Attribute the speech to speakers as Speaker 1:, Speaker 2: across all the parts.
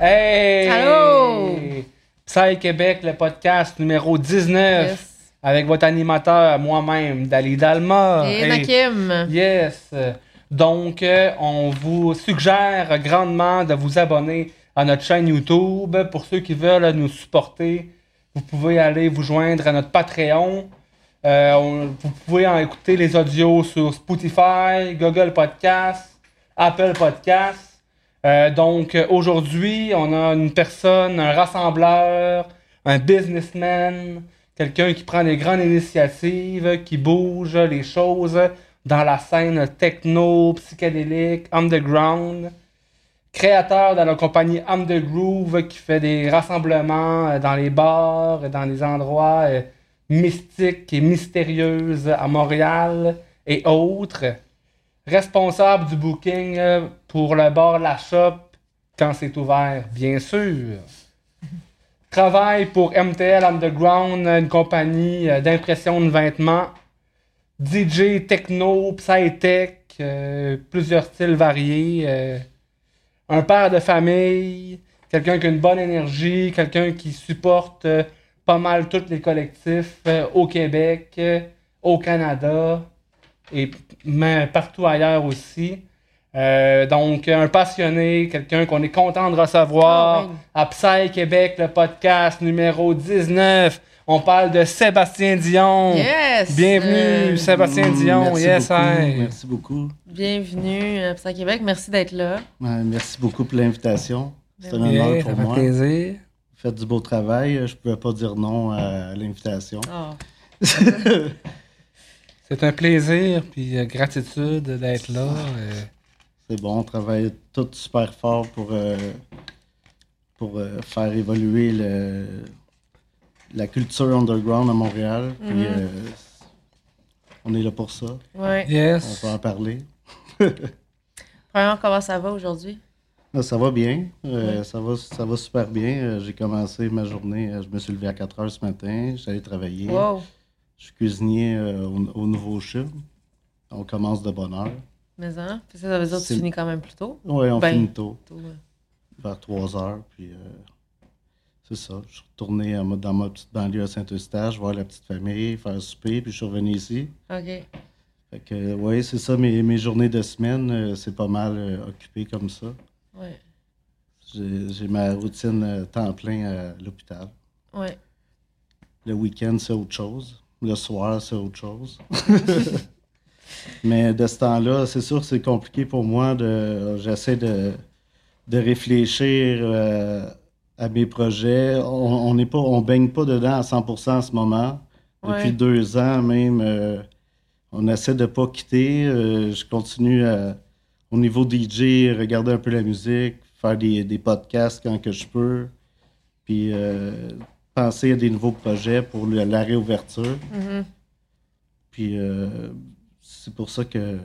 Speaker 1: Hey!
Speaker 2: Allô?
Speaker 1: Psy Québec, le podcast numéro 19.
Speaker 2: Yes.
Speaker 1: Avec votre animateur, moi-même, Dali Dalma.
Speaker 2: Et
Speaker 1: Hey.
Speaker 2: Nakim.
Speaker 1: Yes. Donc, euh, on vous suggère grandement de vous abonner à notre chaîne YouTube. Pour ceux qui veulent nous supporter, vous pouvez aller vous joindre à notre Patreon. Euh, vous pouvez en écouter les audios sur Spotify, Google Podcast, Apple Podcast. Euh, donc, aujourd'hui, on a une personne, un rassembleur, un businessman, quelqu'un qui prend des grandes initiatives, qui bouge les choses dans la scène techno, psychédélique, underground. Créateur de la compagnie Am Groove qui fait des rassemblements euh, dans les bars, et dans les endroits euh, mystiques et mystérieux à Montréal et autres. Responsable du booking euh, pour le bar La Shop quand c'est ouvert, bien sûr. Travaille pour MTL Underground, une compagnie euh, d'impression de vêtements. DJ techno, psy-tech, euh, plusieurs styles variés. euh, un père de famille, quelqu'un qui a une bonne énergie, quelqu'un qui supporte euh, pas mal tous les collectifs euh, au Québec, euh, au Canada et partout ailleurs aussi. Euh, donc, un passionné, quelqu'un qu'on est content de recevoir
Speaker 2: oui.
Speaker 1: à Psy Québec, le podcast numéro 19. On parle de Sébastien Dion.
Speaker 2: Yes!
Speaker 1: Bienvenue,
Speaker 2: Euh,
Speaker 1: Sébastien
Speaker 3: Mm,
Speaker 1: Dion.
Speaker 3: merci
Speaker 1: Yes,
Speaker 3: beaucoup,
Speaker 1: I.
Speaker 3: Merci beaucoup.
Speaker 2: bienvenue à Psy Québec. Merci d'être là.
Speaker 3: Ouais, merci beaucoup pour l'invitation. C'est un honneur
Speaker 1: ça
Speaker 3: pour
Speaker 1: fait
Speaker 3: moi.
Speaker 1: plaisir.
Speaker 3: Vous faites du beau travail. Je ne pouvais pas dire non à l'invitation.
Speaker 2: Oh.
Speaker 1: C'est un plaisir, puis euh, gratitude d'être là. euh.
Speaker 3: C'est bon, on travaille tout super fort pour, euh, pour euh, faire évoluer le, la culture underground à Montréal. Puis,
Speaker 2: Mhm.
Speaker 3: euh, on est là pour ça.
Speaker 2: Ouais.
Speaker 3: On
Speaker 1: yes.
Speaker 3: peut en parler.
Speaker 2: Premièrement, comment ça va aujourd'hui?
Speaker 3: Là, ça va bien. Euh, ça, va, ça va super bien. Euh, J'ai commencé ma journée. Je me suis levé à 4 heures ce matin. J'allais travailler.
Speaker 2: Wow.
Speaker 3: Je suis cuisinier euh, au, au Nouveau Chum. On commence de bonne heure.
Speaker 2: Mais hein? Ça, ça veut dire que tu finis quand même plus tôt?
Speaker 3: Oui, on
Speaker 2: Ben,
Speaker 3: finit tôt,
Speaker 2: Tôt, ouais.
Speaker 3: vers 3 heures. Puis euh, c'est ça. Je suis retourné dans ma petite banlieue à Saint-Eustache, voir la petite famille, faire souper, puis je suis revenu ici.
Speaker 2: OK.
Speaker 3: Fait que, oui, c'est ça. Mes, mes journées de semaine, euh, c'est pas mal euh, occupé comme ça.
Speaker 2: Ouais.
Speaker 3: J'ai ma routine euh, temps plein à l'hôpital.
Speaker 2: Ouais.
Speaker 3: Le week-end, c'est autre chose. Le soir, c'est autre chose. Mais de ce temps-là, c'est sûr que c'est compliqué pour moi. de J'essaie de, de réfléchir à mes projets. On n'est pas, on baigne pas dedans à 100% en ce moment.
Speaker 2: Ouais.
Speaker 3: Depuis deux ans même, euh, on essaie de pas quitter. Euh, je continue à, au niveau DJ, regarder un peu la musique, faire des, des podcasts quand que je peux. Puis euh, penser à des nouveaux projets pour le- la réouverture.
Speaker 2: Mhm.
Speaker 3: Puis euh, c'est pour ça que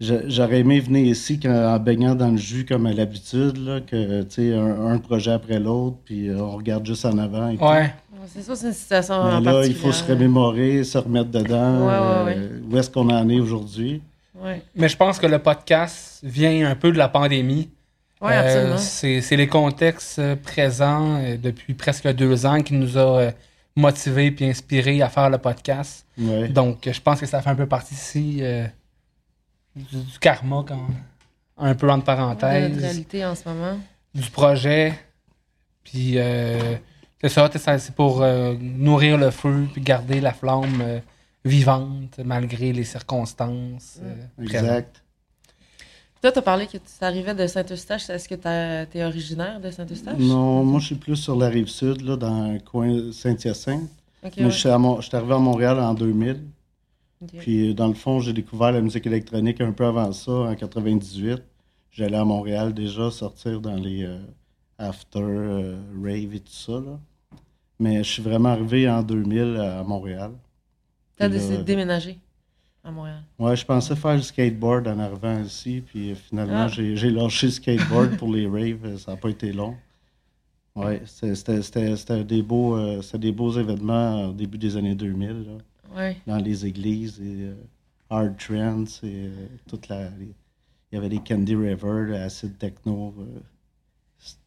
Speaker 3: j'aurais aimé venir ici quand- en baignant dans le jus comme à l'habitude, là, que tu sais, un, un projet après l'autre, puis euh, on regarde juste en avant. et.
Speaker 1: Ouais.
Speaker 2: Ouais, C'est ça, c'est une situation
Speaker 3: Mais là, il faut se remémorer, se remettre dedans.
Speaker 2: Ouais, ouais,
Speaker 3: euh, où est-ce qu'on en est aujourd'hui?
Speaker 2: Ouais.
Speaker 1: Mais je pense que le podcast vient un peu de la pandémie.
Speaker 2: Ouais,
Speaker 1: Euh,
Speaker 2: absolument.
Speaker 1: c'est c'est les contextes présents depuis presque deux ans qui nous a motivés puis inspirés à faire le podcast.
Speaker 3: Ouais.
Speaker 1: Donc, je pense que ça fait un peu partie ici euh, du, du karma, quand, un peu entre
Speaker 2: De
Speaker 1: parenthèses,
Speaker 2: réalité en ce moment.
Speaker 1: du projet. Puis, euh, c'est ça, c'est pour euh, nourrir le feu puis garder la flamme euh, vivante malgré les circonstances. euh.
Speaker 3: Exact.
Speaker 2: Toi, tu as parlé que tu arrivais de Saint-Eustache. Est-ce que tu es originaire de Saint-Eustache?
Speaker 3: Non, moi, je suis plus sur la rive sud, là, dans le coin Saint-Hyacinthe.
Speaker 2: Ok,
Speaker 3: Mais
Speaker 2: ouais.
Speaker 3: je suis, à Mon- je suis arrivé à Montréal en 2000. Puis, euh, dans le fond, j'ai découvert la musique électronique un peu avant ça, en 98. J'allais à Montréal déjà sortir dans les euh, after, euh, rave et tout ça. Là. Mais je suis vraiment arrivé en 2000 à Montréal.
Speaker 2: Tu as
Speaker 3: Puis là,
Speaker 2: décidé de déménager à Montréal.
Speaker 3: Ouais, je pensais faire le skateboard en arrivant ici, puis finalement,
Speaker 2: Ah.
Speaker 3: j'ai lâché le skateboard pour les raves. Ça n'a pas été long. Ouais, c'est- c'était des, beaux, euh, des beaux événements au début des années 2000, là,
Speaker 2: Ouais.
Speaker 3: dans les églises, et euh, Hard Trance, et euh, toute la. les- il y avait les Candy River, Acid Techno.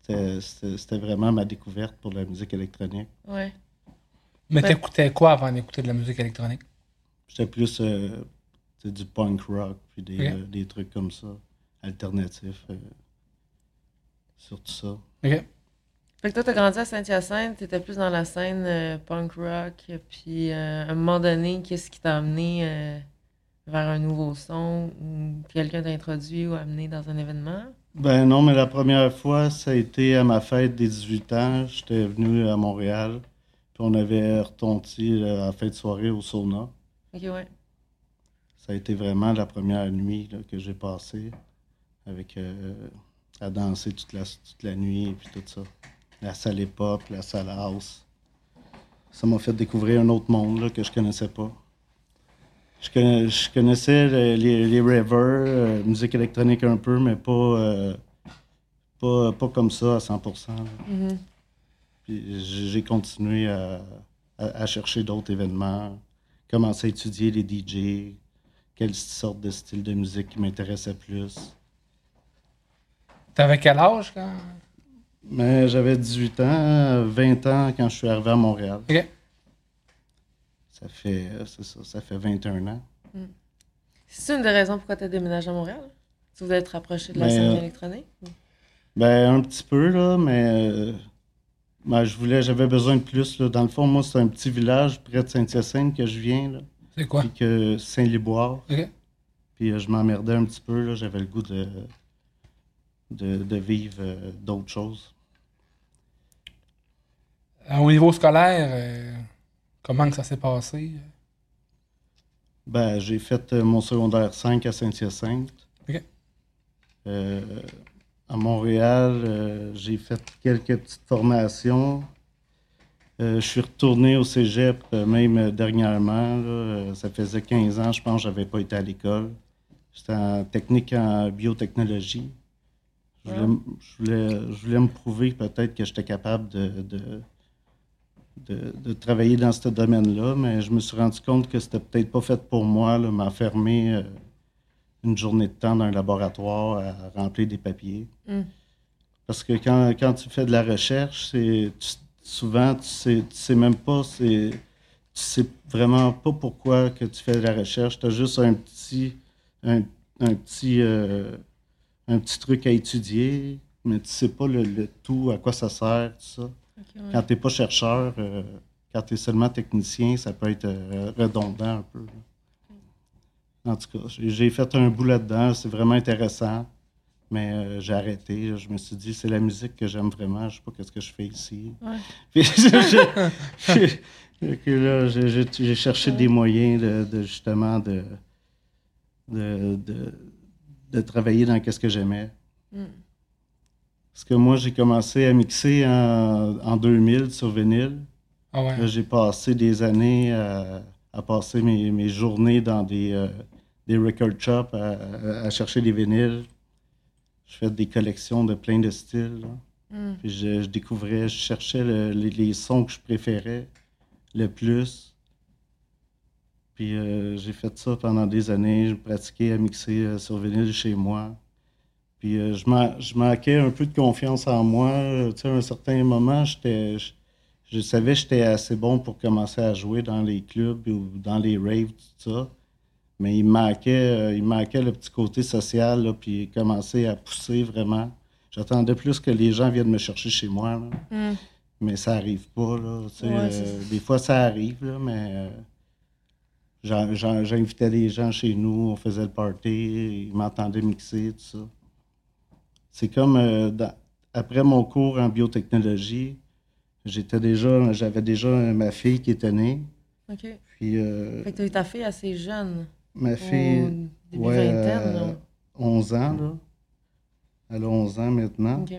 Speaker 3: euh, c'était- vraiment ma découverte pour la musique électronique.
Speaker 2: Ouais.
Speaker 4: Mais
Speaker 2: Ouais.
Speaker 4: t'écoutais quoi avant d'écouter de la musique électronique?
Speaker 3: J'étais plus euh, du punk rock, puis des, euh, des trucs comme ça, alternatifs, euh, surtout ça.
Speaker 4: OK.
Speaker 2: Fait que toi, t'as grandi à Saint-Hyacinthe, t'étais plus dans la scène euh, punk rock, puis euh, à un moment donné, qu'est-ce qui t'a amené euh, vers un nouveau son, ou quelqu'un t'a introduit ou amené dans un événement?
Speaker 3: Ben non, mais la première fois, ça a été à ma fête des 18 ans. J'étais venu à Montréal, puis on avait retonti à la fin de soirée au sauna.
Speaker 2: Ok, ouais.
Speaker 3: Ça a été vraiment la première nuit là, que j'ai passée avec à danser toute la, toute la nuit et puis tout ça. La salle hip-hop, la salle house. Ça m'a fait découvrir un autre monde là, que je connaissais pas. Je, connais- je connaissais le- les, les ravers, euh, musique électronique un peu, mais pas, euh, pas, pas comme ça à 100%. là.
Speaker 2: Mhm.
Speaker 3: Puis j'ai j'ai continué à, à- à chercher d'autres événements, commencer à étudier les DJ, quelle sorte de style de musique qui m'intéressait plus.
Speaker 4: T'avais quel âge quand?
Speaker 3: Mais j'avais 18 ans, 20 ans quand je suis arrivé à Montréal.
Speaker 4: OK.
Speaker 3: Ça fait, c'est ça, ça fait 21 ans.
Speaker 2: C'est une des raisons pourquoi t'as déménagé à Montréal? Tu voulais te rapprocher de la
Speaker 3: Ben,
Speaker 2: scène
Speaker 3: euh,
Speaker 2: électronique?
Speaker 3: Ben, un petit peu, là, mais euh, ben, je voulais, j'avais besoin de plus. Là. Dans le fond, moi, c'est un petit village près de Saint-Hyacinthe que je viens, là,
Speaker 4: C'est quoi?
Speaker 3: puis que Saint-Liboire.
Speaker 4: OK.
Speaker 3: Puis euh, je m'emmerdais un petit peu, là. J'avais le goût de, de, de vivre euh, d'autres choses?
Speaker 4: Euh, Au niveau scolaire, euh, comment que ça s'est passé?
Speaker 3: Ben, j'ai fait mon secondaire 5 à Saint-Hyacinthe. Euh, à Montréal, euh, j'ai fait quelques petites formations. Euh, je suis retourné au cégep, même dernièrement. là. Ça faisait 15 ans, je pense, que je n'avais pas été à l'école. J'étais en technique en biotechnologie. Je voulais, je voulais, je voulais me prouver peut-être que j'étais capable de, de, de, de travailler dans ce domaine-là, mais je me suis rendu compte que c'était peut-être pas fait pour moi, m'enfermer euh, une journée de temps dans un laboratoire à remplir des papiers.
Speaker 2: Mm.
Speaker 3: Parce que quand, quand tu fais de la recherche, c'est tu- souvent tu sais, tu sais même pas, c'est tu sais vraiment pas pourquoi que tu fais de la recherche. Tu as juste un petit un, un petit euh, un petit truc à étudier, mais tu sais pas le, le tout, à quoi ça sert, tout ça.
Speaker 2: Ouais.
Speaker 3: Quand tu n'es pas chercheur, euh, quand tu es seulement technicien, ça peut être euh, redondant un peu. là. En tout cas, j'ai fait un bout là-dedans, c'est vraiment intéressant, mais euh, j'ai arrêté. Je me suis dit, c'est la musique que j'aime vraiment, je sais pas qu'est-ce que je fais ici.
Speaker 2: Ouais.
Speaker 3: J'ai- cherché des moyens de, de, justement de, de, de, de travailler dans ce que j'aimais.
Speaker 2: Mm.
Speaker 3: Parce que moi, j'ai commencé à mixer en, en 2000 sur vinyle.
Speaker 4: Ah ouais.
Speaker 3: J'ai passé des années à, à passer mes, mes journées dans des, euh, des record shops à, chercher des vinyles. Je fais des collections de plein de styles. là.
Speaker 2: Mm.
Speaker 3: Puis je, je découvrais, je cherchais le- les, les sons que je préférais le plus. Puis euh, j'ai fait ça pendant des années. Je pratiquais à mixer euh, sur vinyle chez moi. Puis euh, je, ma- je manquais un peu de confiance en moi. Tu sais, à un certain moment, j'étais, je, je savais que j'étais assez bon pour commencer à jouer dans les clubs ou dans les raves, tout ça. Mais il me manquait, il manquait le petit côté social, là, puis commencer à pousser vraiment. J'attendais plus que les gens viennent me chercher chez moi. là.
Speaker 2: Mm.
Speaker 3: Mais ça arrive pas, là. tu sais,
Speaker 2: Ouais,
Speaker 3: des fois, ça arrive, là, mais j'invitais des gens chez nous, on faisait le party, ils m'entendaient mixer, tout ça. C'est comme euh, dans- après mon cours en biotechnologie, j'étais déjà, j'avais déjà euh, ma fille qui était née.
Speaker 2: OK.
Speaker 3: Puis euh,
Speaker 2: Fait que t'as eu ta fille assez jeune.
Speaker 3: ma
Speaker 2: Au
Speaker 3: fille,
Speaker 2: début
Speaker 3: ouais,
Speaker 2: vingtaine,
Speaker 3: euh,
Speaker 2: là.
Speaker 3: 11 ans, là. Elle a 11 ans maintenant.
Speaker 2: OK.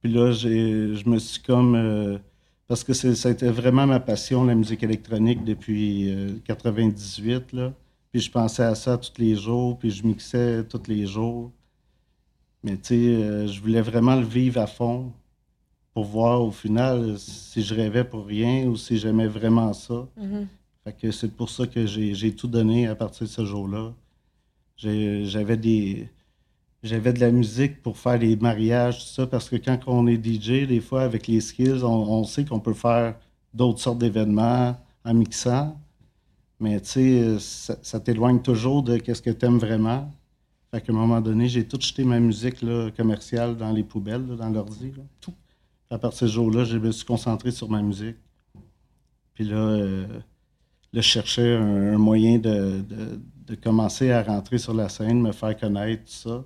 Speaker 3: Puis là, je me suis comme. Euh, parce que ça a été vraiment ma passion, la musique électronique, depuis euh, 98. Là. Puis je pensais à ça tous les jours, puis je mixais tous les jours. Mais tu sais, euh, je voulais vraiment le vivre à fond. pour voir au final si je rêvais pour rien ou si j'aimais vraiment ça.
Speaker 2: Mhm.
Speaker 3: Fait que c'est pour ça que j'ai tout donné à partir de ce jour-là. J'avais des. J'avais de la musique pour faire les mariages, tout ça, parce que quand on est DJ, des fois, avec les skills, on, sait qu'on peut faire d'autres sortes d'événements en mixant. Mais tu sais, ça, t'éloigne toujours de qu'est-ce que tu aimes vraiment. Fait qu'à un moment donné, j'ai tout jeté ma musique là, commerciale dans les poubelles, dans l'ordi. Tout. À partir de ce jour-là, je me suis concentré sur ma musique. Puis là, euh, je cherchais un, un moyen de, de- de commencer à rentrer sur la scène, me faire connaître, tout ça.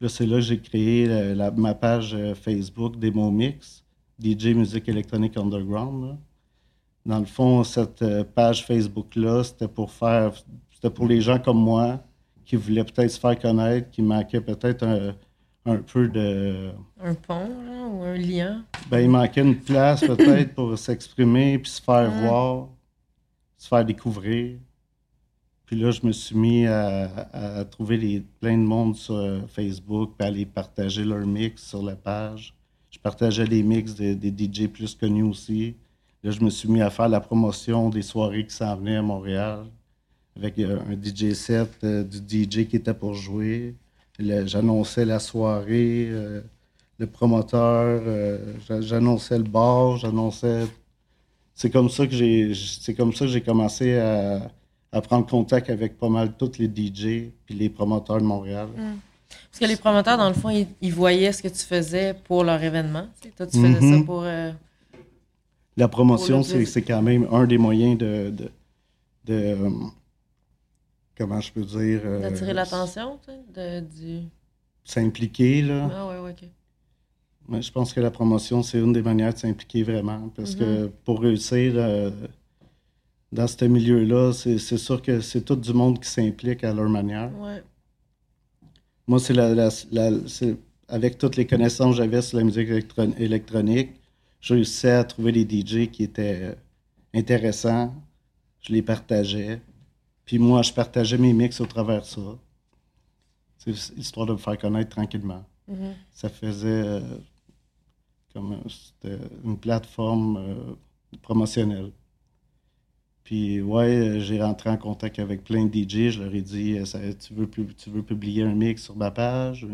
Speaker 3: Là, c'est là que j'ai créé la- la- ma page euh, Facebook Demo Mix, DJ Musique électronique underground. là. Dans le fond, cette euh, page Facebook-là, c'était pour faire, c'était pour les gens comme moi qui voulaient peut-être se faire connaître, qui manquaient peut-être un, un peu de,
Speaker 2: Un pont, là, ou un lien.
Speaker 3: ben, il manquait une place peut-être pour s'exprimer, puis se faire voir, se faire découvrir. Puis là, je me suis mis à, à- trouver les, plein de monde sur euh, Facebook, puis à aller partager leurs mix sur la page. Je partageais les mix des, des DJ plus connus aussi. Là, je me suis mis à faire la promotion des soirées qui s'en venaient à Montréal, avec euh, un DJ set euh, du DJ qui était pour jouer. J'annonçais la soirée. euh, le promoteur, euh, j'a- j'annonçais le bar, j'annonçais. C'est comme ça que j'ai, c'est comme ça que j'ai commencé à, à prendre contact avec pas mal tous les DJ puis les promoteurs de Montréal.
Speaker 2: Parce que les promoteurs, dans le fond, ils, ils voyaient ce que tu faisais pour leur événement. Toi, tu faisais ça
Speaker 3: Mhm.
Speaker 2: pour. euh,
Speaker 3: La promotion, c'est, quand même un des moyens de, de, de, euh, comment je peux dire, euh,
Speaker 2: d'attirer l'attention, tu sais, de, du.
Speaker 3: s'impliquer là.
Speaker 2: Ah, ouais, ouais, ok.
Speaker 3: Ouais, je pense que la promotion, c'est une des manières de s'impliquer vraiment. Parce que pour réussir dans ce milieu-là, c'est sûr que c'est tout du monde qui s'implique à leur manière.
Speaker 2: Ouais.
Speaker 3: Moi, c'est la, la- la- c'est- avec toutes les connaissances que j'avais sur la musique électron- électronique, je réussissais à trouver des DJ qui étaient euh, intéressants. Je les partageais. Puis moi, je partageais mes mix au travers de ça. C'est histoire de me faire connaître tranquillement.
Speaker 2: Mhm.
Speaker 3: Ça faisait euh, comme euh, c'était une plateforme euh, promotionnelle. Puis ouais, euh, j'ai rentré en contact avec plein de DJ. Je leur ai dit euh, tu, veux, publier un mix sur ma page?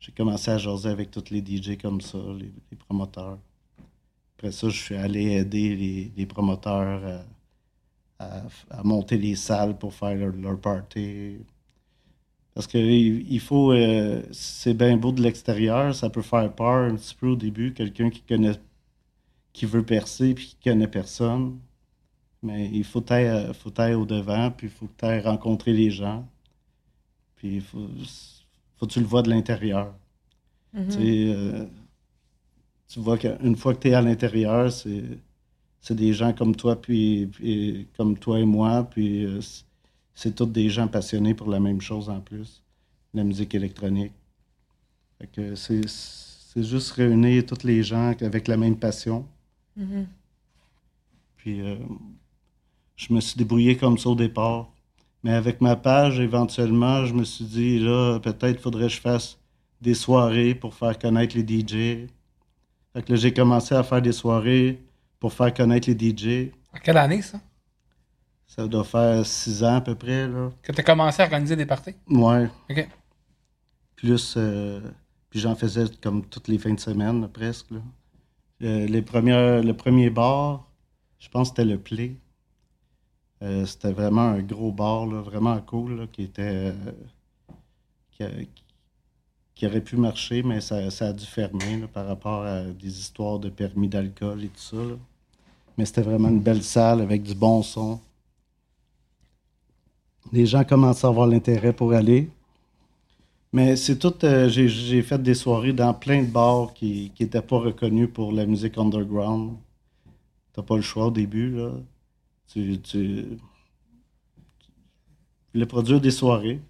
Speaker 3: J'ai commencé à jaser avec tous les DJ comme ça, les, promoteurs. Après ça, je suis allé aider les, promoteurs à, monter les salles pour faire leur, leur party. Parce que il faut. euh, c'est bien beau de l'extérieur, ça peut faire peur un petit peu au début, quelqu'un qui connaît. qui veut percer puis qui connaît personne. Mais il faut être faut être au devant, puis il faut que tu ailles rencontrer les gens. Puis il faut, faut que tu le vois de l'intérieur.
Speaker 2: Mhm.
Speaker 3: Tu sais, euh, tu vois qu'une fois que tu es à l'intérieur, c'est c'est des gens comme toi, puis, puis comme toi et moi, puis euh, c'est- tous des gens passionnés pour la même chose en plus, la musique électronique. Fait que c'est c'est juste réunir tous les gens avec la même passion.
Speaker 2: Mhm.
Speaker 3: Puis euh, je me suis débrouillé comme ça au départ. Mais avec ma page, éventuellement, je me suis dit, là, peut-être faudrait que je fasse des soirées pour faire connaître les DJ. Fait que là, j'ai commencé à faire des soirées pour faire connaître les DJ.
Speaker 4: En quelle année, ça?
Speaker 3: Ça doit faire six ans à peu près, là.
Speaker 4: Que tu as commencé à organiser des parties?
Speaker 3: Ouais.
Speaker 4: OK.
Speaker 3: Plus, euh, puis j'en faisais comme toutes les fins de semaine, là, presque. là. Euh, les premières, le premier bar, je pense que c'était le Play. Euh, c'était vraiment un gros bar, là, vraiment cool, là, qui était. euh, qui, qui aurait pu marcher, mais ça, ça a dû fermer par rapport à des histoires de permis d'alcool et tout ça. Mais c'était vraiment une belle salle avec du bon son. Les gens commençaient à avoir l'intérêt pour aller. Mais c'est tout. euh, j'ai, j'ai fait des soirées dans plein de bars qui n'étaient pas reconnus pour la musique underground. T'as pas le choix au début, là. Tu, tu, tu voulais produire des soirées.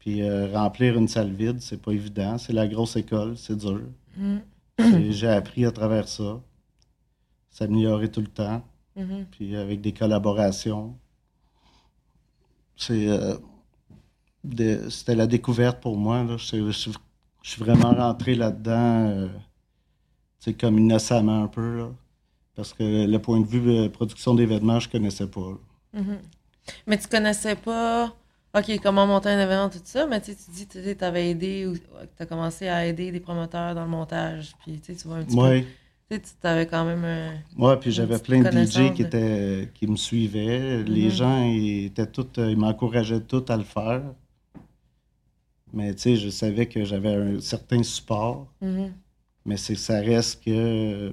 Speaker 3: Puis euh, remplir une salle vide, c'est pas évident. C'est la grosse école, c'est dur. C'est- J'ai appris à travers ça. S'améliorer tout le temps
Speaker 2: Mhm.
Speaker 3: puis avec des collaborations. C'est, euh, c'était la découverte pour moi. Là. Je, je- je suis vraiment rentré là-dedans. euh, comme innocemment un peu, là. Parce que le point de vue de production d'événements, je connaissais pas.
Speaker 2: Mhm. Mais tu connaissais pas, OK, comment monter un événement, tout ça, mais tu dis que tu avais aidé ou tu as commencé à aider des promoteurs dans le montage, puis tu vois un petit peu.
Speaker 3: Ouais.
Speaker 2: Tu avais quand même un.
Speaker 3: Ouais, puis j'avais plein de DJ qui, étaient, qui me suivaient. Les
Speaker 2: Mhm.
Speaker 3: gens, ils étaient tous, euh, ils m'encourageaient tous à le faire. Mais tu sais, je savais que j'avais un certain support.
Speaker 2: Mhm.
Speaker 3: Mais c'est ça reste que euh,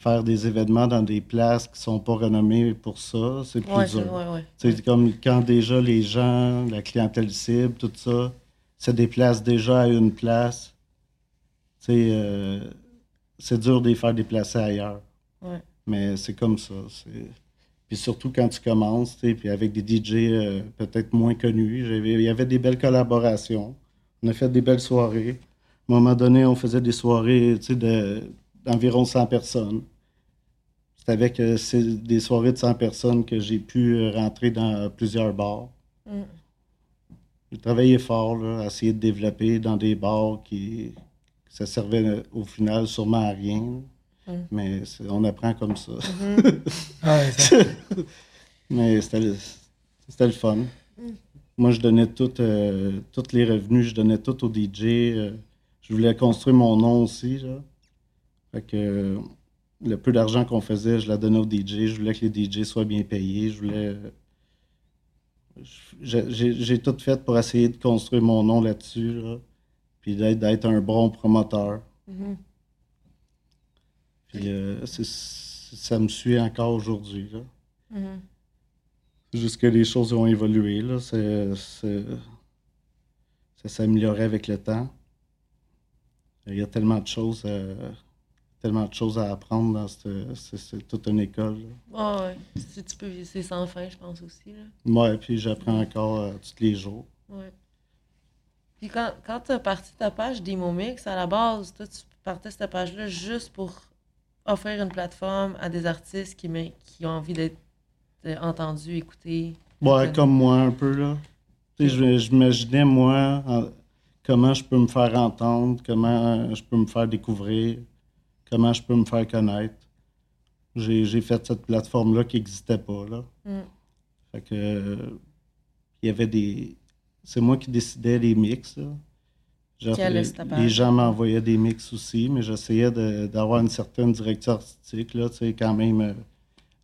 Speaker 3: faire des événements dans des places qui sont pas renommées pour ça, c'est plus
Speaker 2: Ouais, c'est
Speaker 3: dur.
Speaker 2: ouais, ouais.
Speaker 3: Tu sais, comme quand déjà les gens, la clientèle cible, tout ça, se déplacent déjà à une place, euh, c'est dur de les faire déplacer ailleurs. Mais c'est comme ça. c'est- Puis surtout quand tu commences, puis avec des DJ euh, peut-être moins connus, il y avait des belles collaborations. On a fait des belles soirées. À un moment donné, on faisait des soirées d'environ 100 personnes. C'est avec euh, des soirées de 100 personnes que j'ai pu euh, rentrer dans plusieurs bars.
Speaker 2: Mm.
Speaker 3: J'ai travaillé fort là, à essayer de développer dans des bars qui ça servait euh, au final sûrement à rien.
Speaker 2: Mm.
Speaker 3: Mais on apprend comme ça.
Speaker 2: Mhm.
Speaker 4: Ouais, ça-
Speaker 3: Mais c'était le, c'était le fun.
Speaker 2: Mm.
Speaker 3: Moi, je donnais tout, euh, tous les revenus, je donnais tout au DJ. euh, je voulais construire mon nom aussi. Là. Fait que euh, le peu d'argent qu'on faisait, je la donnais au DJ. Je voulais que les DJ soient bien payés. Je voulais. euh, J'ai tout fait pour essayer de construire mon nom là-dessus. Là, puis d'être un bon promoteur.
Speaker 2: Mhm.
Speaker 3: Puis euh, ça me suit encore aujourd'hui. là.
Speaker 2: Mhm.
Speaker 3: C'est juste que les choses ont évolué. Là. Ça s'améliorait avec le temps. Il y a tellement de choses à, tellement de choses à apprendre dans cette. C'est toute une école. là.
Speaker 2: Ah ouais. Si tu peux, c'est sans fin, je pense aussi.
Speaker 3: Ouais, puis j'apprends encore euh, tous les jours.
Speaker 2: Ouais. Puis quand, quand tu as parti ta page Demo Mix, à la base, toi, tu partais cette page-là juste pour offrir une plateforme à des artistes qui, qui ont envie d'être euh, entendus, écoutés.
Speaker 3: Ouais, comme moi un peu là. Tu sais, j'imaginais moi en- comment je peux me faire entendre, comment je peux me faire découvrir, comment je peux me faire connaître. J'ai fait cette plateforme-là qui n'existait pas là.
Speaker 2: Mm.
Speaker 3: Fait que euh, il y avait des. C'est moi qui décidais des mix. Là. Les, les gens m'envoyaient des mix aussi, mais j'essayais d'avoir une certaine direction artistique, là, quand même euh,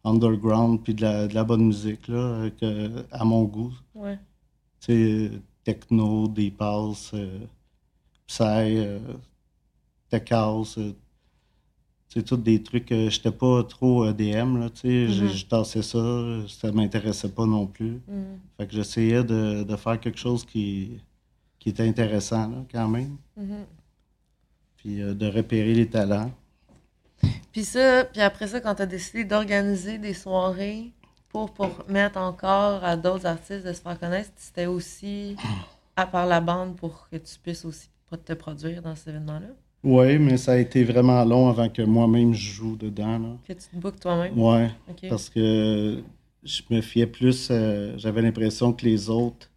Speaker 3: underground, puis de la, de la bonne musique, là, euh, à mon goût.
Speaker 2: Ouais.
Speaker 3: Techno, des passes, euh, psy, euh, tech house, euh, sais, tous des trucs. euh, J'étais pas trop EDM, là, tu sais, je-
Speaker 2: Mhm.
Speaker 3: je tassais ça, ça m'intéressait pas non plus.
Speaker 2: Mhm.
Speaker 3: Fait que j'essayais de, de faire quelque chose qui, qui était intéressant, là, quand même.
Speaker 2: Mhm.
Speaker 3: Puis euh, de repérer les talents.
Speaker 2: Puis ça, puis après ça, quand tu as décidé d'organiser des soirées pour permettre encore à d'autres artistes de se faire connaître, c'était aussi à part la bande pour que tu puisses aussi te produire dans cet événement-là?
Speaker 3: Oui, mais ça a été vraiment long avant que moi-même je joue dedans. Là.
Speaker 2: Que tu te bookes toi-même? OK.
Speaker 3: parce que je me fiais plus. euh, J'avais l'impression que les autres,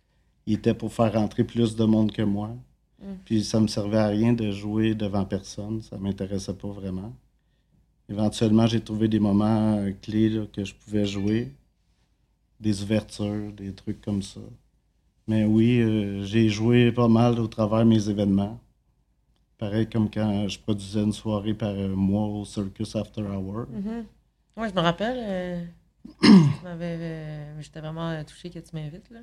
Speaker 3: ils étaient pour faire rentrer plus de monde que moi.
Speaker 2: Mm.
Speaker 3: Puis ça me servait à rien de jouer devant personne. Ça m'intéressait pas vraiment. Éventuellement, j'ai trouvé des moments euh, clés là, que je pouvais jouer. Des ouvertures, des trucs comme ça. Mais oui, euh, j'ai joué pas mal au travers de mes événements. Pareil comme quand je produisais une soirée par euh, mois au Circus After Hour.
Speaker 2: Mhm. Ouais, je me rappelle. euh, euh, J'étais vraiment touchée que tu m'invites. Là.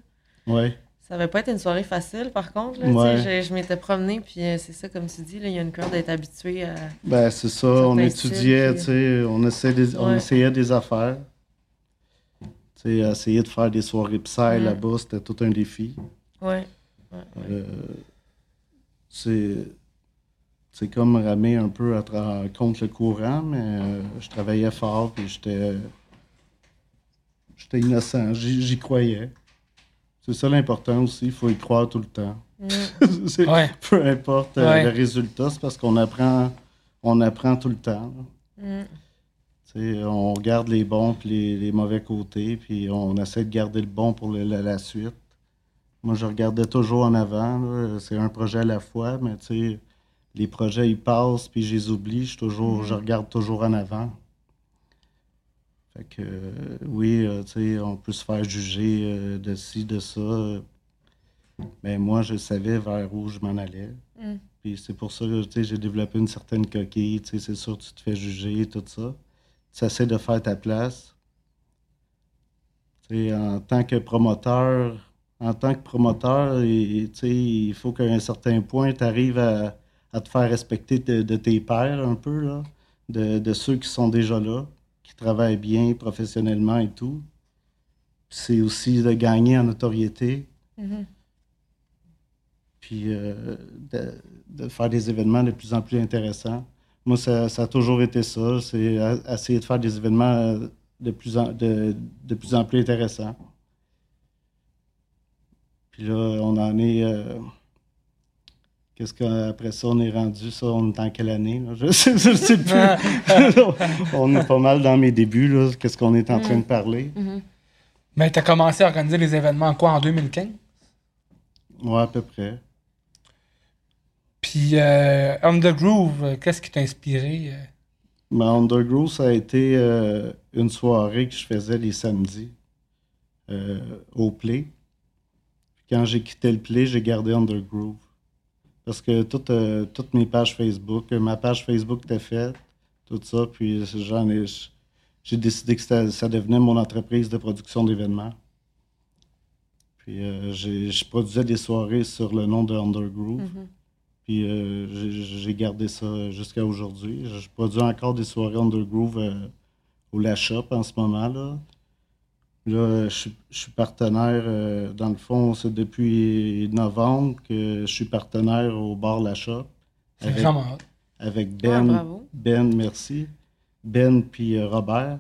Speaker 3: Ouais.
Speaker 2: Ça va pas être une soirée facile, par contre. Là,
Speaker 3: Ouais.
Speaker 2: Je, je m'étais promenée, puis euh, c'est ça, comme tu dis, il y a une crowd d'être habituée à.
Speaker 3: Ben, c'est ça. On étudiait,
Speaker 2: styles,
Speaker 3: tu sais, on, essayait des, on essayait des affaires. Tu sais, essayer de faire des soirées psy
Speaker 2: Mm.
Speaker 3: là-bas, c'était tout un défi. Euh, c'est c'est comme ramer un peu à contre le courant, mais euh, je travaillais fort puis j'étais j'étais innocent, j'y croyais. C'est ça l'important aussi, il faut y croire tout le temps.
Speaker 2: Mm.
Speaker 4: Ouais.
Speaker 3: Peu importe euh,
Speaker 4: Ouais.
Speaker 3: le résultat, c'est parce qu'on apprend on apprend tout le temps.
Speaker 2: Mm.
Speaker 3: On regarde les bons puis les, les mauvais côtés, puis on essaie de garder le bon pour le- la, la suite. Moi, je regardais toujours en avant. C'est un projet à la fois, mais tu sais, les projets ils passent, puis je les oublie, je, toujours, je regarde toujours en avant. Fait que euh, oui, euh, tu sais, on peut se faire juger euh, de ci, de ça. Mais moi, je savais vers où je m'en allais.
Speaker 2: Mm.
Speaker 3: Puis c'est pour ça que tu sais, j'ai développé une certaine coquille. Tu sais, c'est sûr, tu te fais juger, tout ça. Tu essaies de faire ta place. Tu sais, en tant que promoteur, en tant que promoteur, et- tu sais, il faut qu'à un certain point, tu arrives à, à te faire respecter de, de tes pairs un peu, là, de, de ceux qui sont déjà là, qui travaillent bien professionnellement et tout. C'est aussi de gagner en notoriété,
Speaker 2: Mhm.
Speaker 3: puis euh, de, de faire des événements de plus en plus intéressants. Moi, ça, ça a toujours été ça, c'est essayer de faire des événements euh, de plus en, de, de plus, en plus intéressants. Puis là, on en est. euh, Qu'est-ce qu'après ça, on est rendu? Ça, on est en quelle année? là? Je sais, je sais plus. on est pas mal dans mes débuts. là. Qu'est-ce qu'on est en train de parler?
Speaker 2: Mhm.
Speaker 4: Mais tu as commencé à organiser les événements quoi en 2015?
Speaker 3: Ouais, à peu près.
Speaker 4: Puis euh, On the Groove, euh, qu'est-ce qui t'a inspiré? euh?
Speaker 3: Mais Undergroove, ça a été euh, une soirée que je faisais les samedis euh, au Play. Puis quand j'ai quitté le Play, j'ai gardé Undergroove. Parce que toutes, euh, toutes mes pages Facebook, euh, ma page Facebook était faite, tout ça, puis j'en ai, j'ai décidé que ça devenait mon entreprise de production d'événements. Puis euh, j'ai- je produisais des soirées sur le nom de Undergroove.
Speaker 2: Mhm.
Speaker 3: Puis euh, j'ai- gardé ça jusqu'à aujourd'hui. Je, produis encore des soirées undergroove au La Shop en ce moment. Là, là je, suis- je suis partenaire, euh, dans le fond, c'est depuis novembre que je suis partenaire au bar La Shop
Speaker 4: C'est
Speaker 3: avec, avec
Speaker 2: Ah,
Speaker 3: Ben,
Speaker 2: bravo.
Speaker 3: Ben, merci. Ben puis euh, Robert.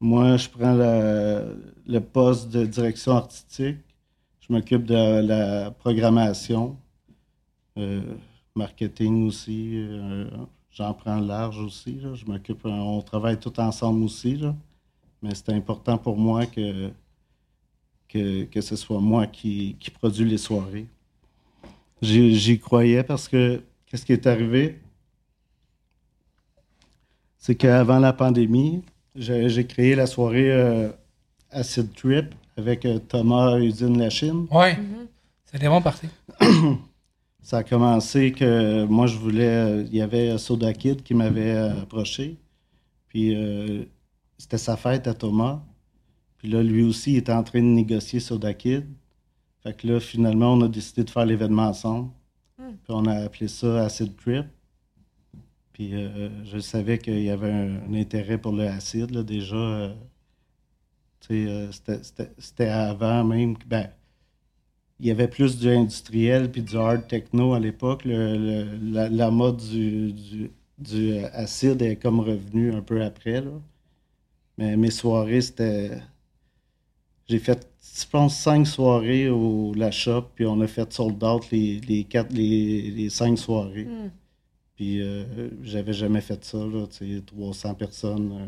Speaker 3: Moi, je prends la- le poste de direction artistique. Je m'occupe de la programmation, euh, marketing aussi. euh, J'en prends large aussi. là. Je m'occupe, on travaille tout ensemble aussi. là. Mais c'est important pour moi que, que, que ce soit moi qui, qui produis les soirées. J'y croyais parce que qu'est-ce qui est arrivé? c'est qu'avant la pandémie, j'ai créé la soirée euh, Acid Trip avec euh, Thomas Usine La Chine.
Speaker 4: Ouais,
Speaker 2: Mhm.
Speaker 4: c'est des bons parties.
Speaker 3: Ça a commencé que moi, je voulais. euh, Il y avait Soda Kid qui m'avait approché. Puis euh, c'était sa fête à Thomas. Puis là, lui aussi, il était en train de négocier Soda Kid. Fait que là, finalement, on a décidé de faire l'événement ensemble.
Speaker 2: Hmm.
Speaker 3: Puis on a appelé ça Acid Trip. Puis euh, je savais qu'il y avait un, un intérêt pour le acide, là, déjà. euh, tu sais, euh, c'était- avant même. Ben, il y avait plus du industriel puis du hard techno à l'époque. La, la mode du, du, du, euh, acide est comme revenue un peu après. Là. Mais mes soirées, c'était. J'ai fait, je pense, cinq soirées au La Shop, puis on a fait sold out les, les, quatre, les, les cinq soirées.
Speaker 2: Mhm.
Speaker 3: Puis euh, j'avais jamais fait ça, là, tu sais, 300 personnes, euh,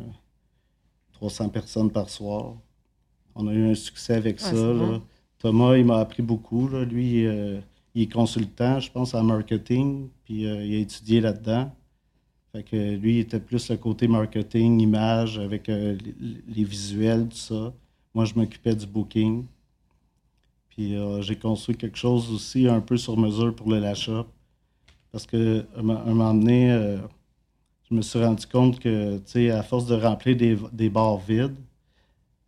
Speaker 3: 300 personnes par soir. On a eu un succès avec ça. là. Thomas, il m'a appris beaucoup. Là. Lui, euh, il est consultant, je pense, en marketing, puis euh, il a étudié là-dedans. Que lui, il était plus le côté marketing, image, avec euh, les, visuels, tout ça. Moi, je m'occupais du booking. Puis euh, j'ai construit quelque chose aussi un peu sur mesure pour le La Shop. Parce que un mo- un moment donné, euh, je me suis rendu compte que, tu sais, à force de remplir des, des bars vides,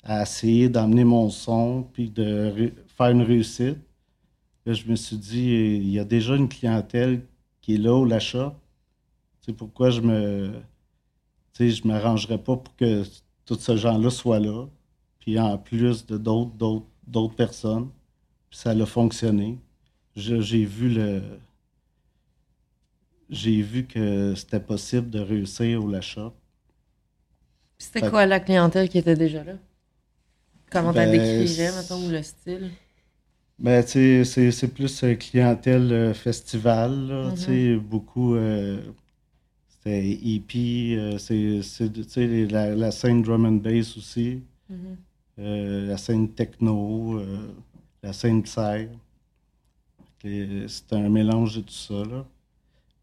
Speaker 3: à essayer d'amener mon son, puis de faire une réussite, je me suis dit, il y a déjà une clientèle qui est là au l'achat. Tu sais, pourquoi je me. Tu sais, je m'arrangerais pas pour que tous ces gens-là soient là, puis en plus de d'autres, d'autres, d'autres personnes. Puis ça a fonctionné. Je- J'ai vu le. J'ai vu que c'était possible de réussir au l'achat.
Speaker 2: C'était quoi la clientèle qui était déjà là? Comment t'as
Speaker 3: Ben,
Speaker 2: décrirais,
Speaker 3: c'est-
Speaker 2: mettons, ou le style?
Speaker 3: Ben, tu sais, c'est, c'est plus euh, clientèle euh, festival, là,
Speaker 2: Mhm.
Speaker 3: tu sais, beaucoup, euh, c'était hippie, euh, c'est, la, la scène drum and bass aussi,
Speaker 2: Mhm.
Speaker 3: euh, la scène techno, euh, la scène psy. Et C'est un mélange de tout ça, là.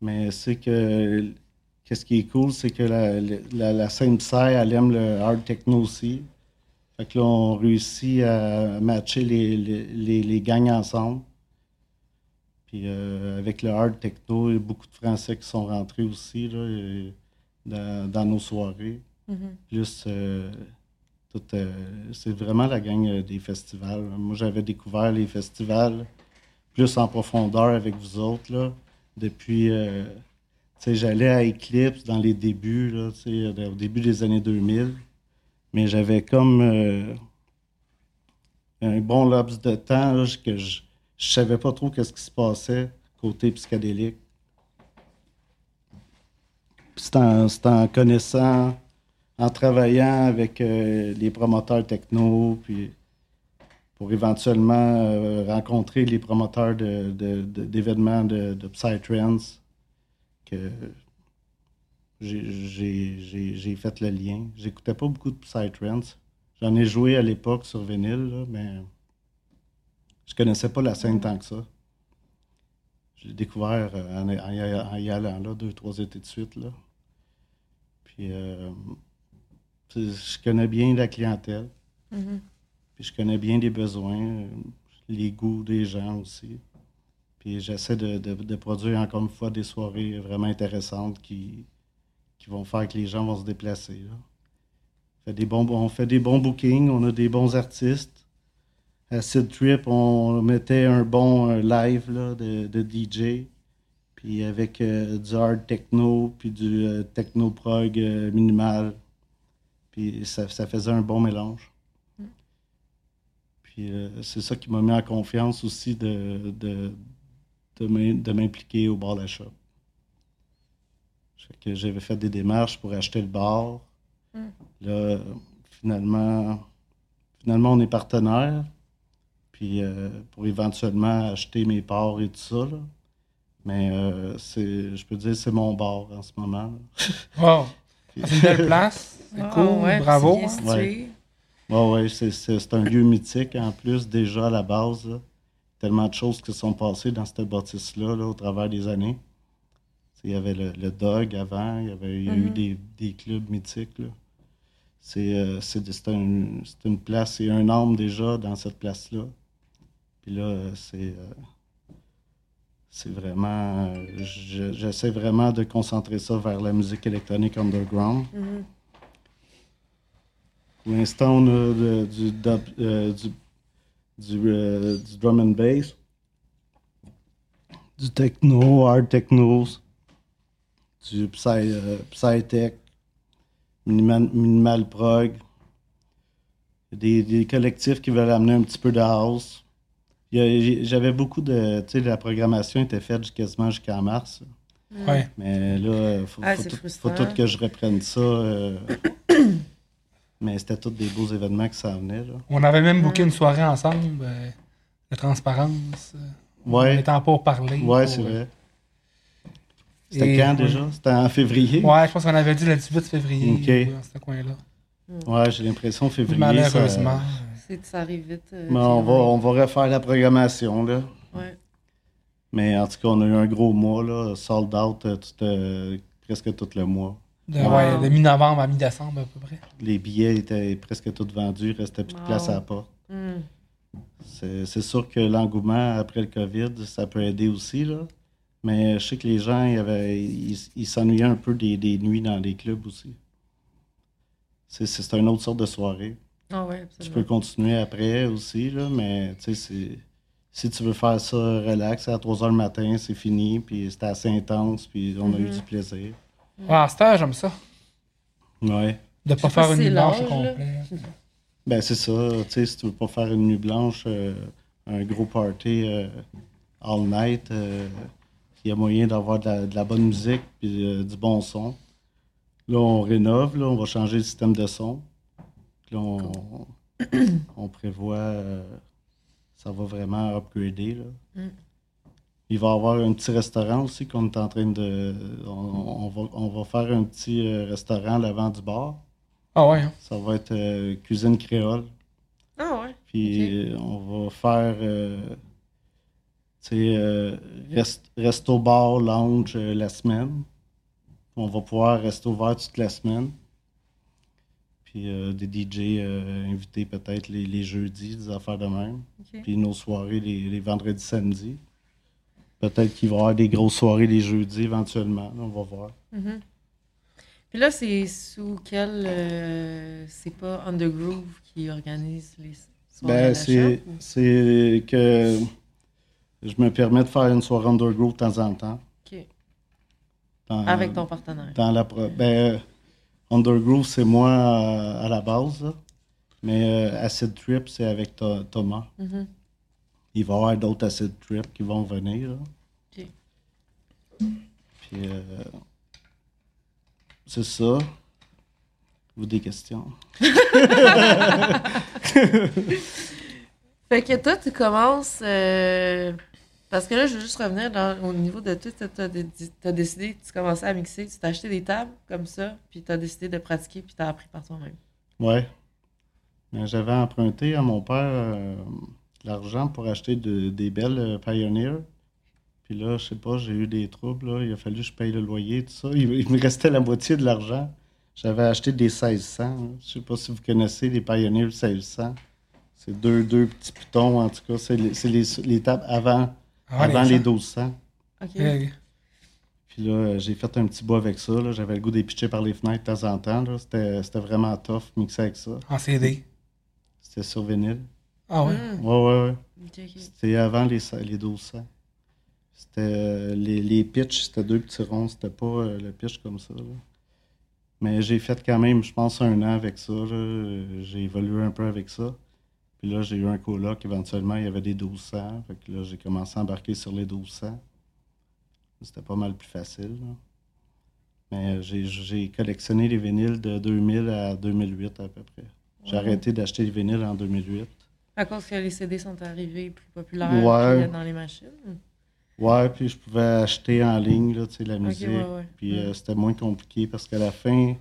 Speaker 3: Mais c'est que. Qu'est-ce qui est cool, c'est que la, la, la scène Psy, elle aime le hard techno aussi. Fait que là, on réussit à matcher les, les, les, gangs ensemble. Puis euh, avec le hard techno, il y a beaucoup de Français qui sont rentrés aussi là, dans, dans, nos soirées.
Speaker 2: Mhm.
Speaker 3: Plus, euh, euh, c'est vraiment la gang des festivals. Moi, j'avais découvert les festivals plus en profondeur avec vous autres. Là, depuis, j'allais à Eclipse dans les débuts, là, au début des années 2000. Mais j'avais comme euh, un bon laps de temps que je ne savais pas trop qu'est-ce qui se passait côté psychédélique. C'est en, connaissant, en travaillant avec euh, les promoteurs techno, puis pour éventuellement euh, rencontrer les promoteurs d'événements de, de, de, Psytrance, que j'ai fait le lien. J'écoutais pas beaucoup de Psytrance. J'en ai joué à l'époque sur vinyle, mais je connaissais pas la scène tant que ça. Je l'ai découvert euh, en, y allant là, deux, trois étés de suite. Là. Puis euh, je connais bien la clientèle.
Speaker 2: Mm-hmm.
Speaker 3: Puis je connais bien les besoins, les goûts des gens aussi. Puis j'essaie de, de, produire encore une fois des soirées vraiment intéressantes qui, qui vont faire que les gens vont se déplacer. On, fait des bons, on fait des bons bookings, on a des bons artistes. À Sid Trip, on mettait un bon euh, live de, DJ. Puis avec euh, du hard techno, puis du euh, techno prog minimal. Puis ça, faisait un bon mélange.
Speaker 2: Mm.
Speaker 3: Puis c'est ça qui m'a mis en confiance aussi de, de, de m'impliquer au bar d'achat que j'avais fait des démarches pour acheter le bar.
Speaker 2: Mm.
Speaker 3: Là, finalement, finalement, on est partenaire. Puis euh, pour éventuellement acheter mes parts et tout ça. Mais euh, c'est, je peux dire, c'est mon bar en ce moment.
Speaker 4: Wow! C'est une belle place. C'est cool. Bravo.
Speaker 3: Oui, ouais, ouais, c'est, un lieu mythique en plus, déjà à la base. Tellement de choses qui sont passées dans cette bâtisse-là là, au travers des années. Il y avait le, Dog avant, il y, avait, a eu mm-hmm. des, clubs mythiques. C'est euh, une place, c'est un homme déjà dans cette place-là. Puis là, c'est euh, c'est vraiment. J'essaie vraiment de concentrer ça vers la musique électronique underground. Pour l'instant, on a du, euh, du, du, drum and bass, du techno, hard techno, du Psy, euh, Psytech, minimal, minimal prog, des, des, collectifs qui veulent amener un petit peu de house. J'avais beaucoup de. Tu sais, la programmation était faite quasiment jusqu'en mars.
Speaker 4: Ouais.
Speaker 3: Mais là, il faut,
Speaker 2: ah,
Speaker 3: faut, tout, que je reprenne ça. Euh, mais c'était tous des beaux événements que ça venait. Là.
Speaker 4: On avait même booké une soirée ensemble euh, de transparence.
Speaker 3: Ouais.
Speaker 4: On était en pour parler.
Speaker 3: Ouais, c'est vrai. C'était quand déjà? C'était en février?
Speaker 4: Ouais, je pense qu'on avait dit le 18 février.
Speaker 3: OK.
Speaker 4: Dans ce coin-là.
Speaker 3: Ouais, j'ai l'impression février.
Speaker 4: Malheureusement.
Speaker 2: Ça, ça arrive vite. Euh,
Speaker 3: Mais on, va, on va refaire la programmation, là.
Speaker 2: Ouais.
Speaker 3: Mais en tout cas, on a eu un gros mois, là. Sold out euh, tout, euh, presque tout le mois.
Speaker 4: De, ouais, de mi-novembre à mi-décembre, à peu près.
Speaker 3: Les billets étaient presque tous vendus. Il restait plus de place à la porte.
Speaker 2: Mm.
Speaker 3: C'est sûr que l'engouement après le COVID, ça peut aider aussi, là. Mais je sais que les gens, ils, s'ennuyaient un peu des, nuits dans les clubs aussi. C'est une autre sorte de soirée.
Speaker 2: Ah ouais,
Speaker 3: tu peux continuer après aussi, là, mais si tu veux faire ça relax, à 3 h le matin, c'est fini, puis c'était assez intense, puis on a eu du plaisir.
Speaker 4: Ah, stage, j'aime ça.
Speaker 3: Ouais.
Speaker 4: De pas faire une nuit blanche complet.
Speaker 3: Ben, c'est ça. Tu sais, si tu veux pas faire une nuit blanche, euh, un gros party euh, all night, euh, il y a moyen d'avoir de, la bonne musique et du bon son. Là, on rénove, là, on va changer le système de son. Là, on, on prévoit, euh, ça va vraiment upgrader. Là.
Speaker 2: Mm.
Speaker 3: Il va y avoir un petit restaurant aussi qu'on est en train de. On, on va, on va faire un petit euh, restaurant à l'avant du bar.
Speaker 4: Ah ouais, hein?
Speaker 3: Ça va être euh, cuisine créole.
Speaker 2: Ah ouais.
Speaker 3: Puis on va faire. euh, tu sais, euh, rest- resto bar, lounge euh, la semaine. On va pouvoir rester ouvert toute la semaine. Puis euh, des DJ euh, invités peut-être les, les jeudis, des affaires de même.
Speaker 2: OK.
Speaker 3: Puis nos soirées les, les vendredis, samedis. Peut-être qu'il va y avoir des grosses soirées les jeudis éventuellement. On va voir.
Speaker 2: Mhm. Puis là, c'est sous quel. euh, c'est pas Undergroove qui organise les soirées
Speaker 3: Ben, c'est
Speaker 2: ou-
Speaker 3: que je me permets de faire une soirée underground de temps en temps.
Speaker 2: OK.
Speaker 3: Dans-
Speaker 2: Avec ton partenaire.
Speaker 3: Dans la ben, Undergroove, c'est moi euh, à la base. Mais euh, Acid Trip, c'est avec Tho- Thomas.
Speaker 2: Mhm.
Speaker 3: Il va y avoir d'autres Acid Trip qui vont venir. Puis, euh, c'est ça. Vous des questions?
Speaker 2: Fait que toi, tu commences. euh, parce que là, je veux juste revenir au niveau de tout. Tu as, décidé, tu commençais à mixer, tu t'as acheté des tables comme ça, puis tu as décidé de pratiquer, puis tu as appris par toi-même.
Speaker 3: Ouais. J'avais emprunté à mon père euh, l'argent pour acheter de- des belles euh, Pioneer. Puis là, je sais pas, j'ai eu des troubles. Il a fallu que je paye le loyer, tout ça. Il, me restait la moitié de l'argent. J'avais acheté des 1600. là. Je sais pas si vous connaissez les Pioneer 1600. C'est deux, deux petits pitons, en tout cas. C'est les tables avant,
Speaker 4: Ah,
Speaker 3: avant les,
Speaker 4: gens.
Speaker 3: 1200.
Speaker 2: OK.
Speaker 4: Eh,
Speaker 3: Puis là, j'ai fait un petit bois avec ça. là. J'avais le goût d'épicher par les fenêtres de temps en temps. là. C'était c'était vraiment tough, mixer avec ça.
Speaker 4: En CD.
Speaker 3: C'était sur vinyle.
Speaker 4: Ah ouais?
Speaker 2: Mm.
Speaker 3: Ouais, ouais, ouais. C'était avant les, les 1200. C'était euh, les, les pitchs, c'était deux petits ronds, c'était pas euh, le pitch comme ça. là. Mais j'ai fait quand même, je pense, un an avec ça. là. J'ai évolué un peu avec ça. Puis là, j'ai eu un coloc, éventuellement, il y avait des 1200. Fait que là, j'ai commencé à embarquer sur les 1200. C'était pas mal plus facile. là. Mais j'ai- j'ai collectionné les vinyles de 2000 à 2008 à peu près. J'ai
Speaker 2: Ouais.
Speaker 3: arrêté d'acheter les vinyles en 2008.
Speaker 2: À cause que les CD sont arrivés plus populaires
Speaker 3: Ouais.
Speaker 2: dans les machines?
Speaker 3: Ouais, puis je pouvais acheter en ligne, là, la musique.
Speaker 2: ouais.
Speaker 3: Puis euh,
Speaker 2: Mm.
Speaker 3: c'était moins compliqué parce qu'à la fin,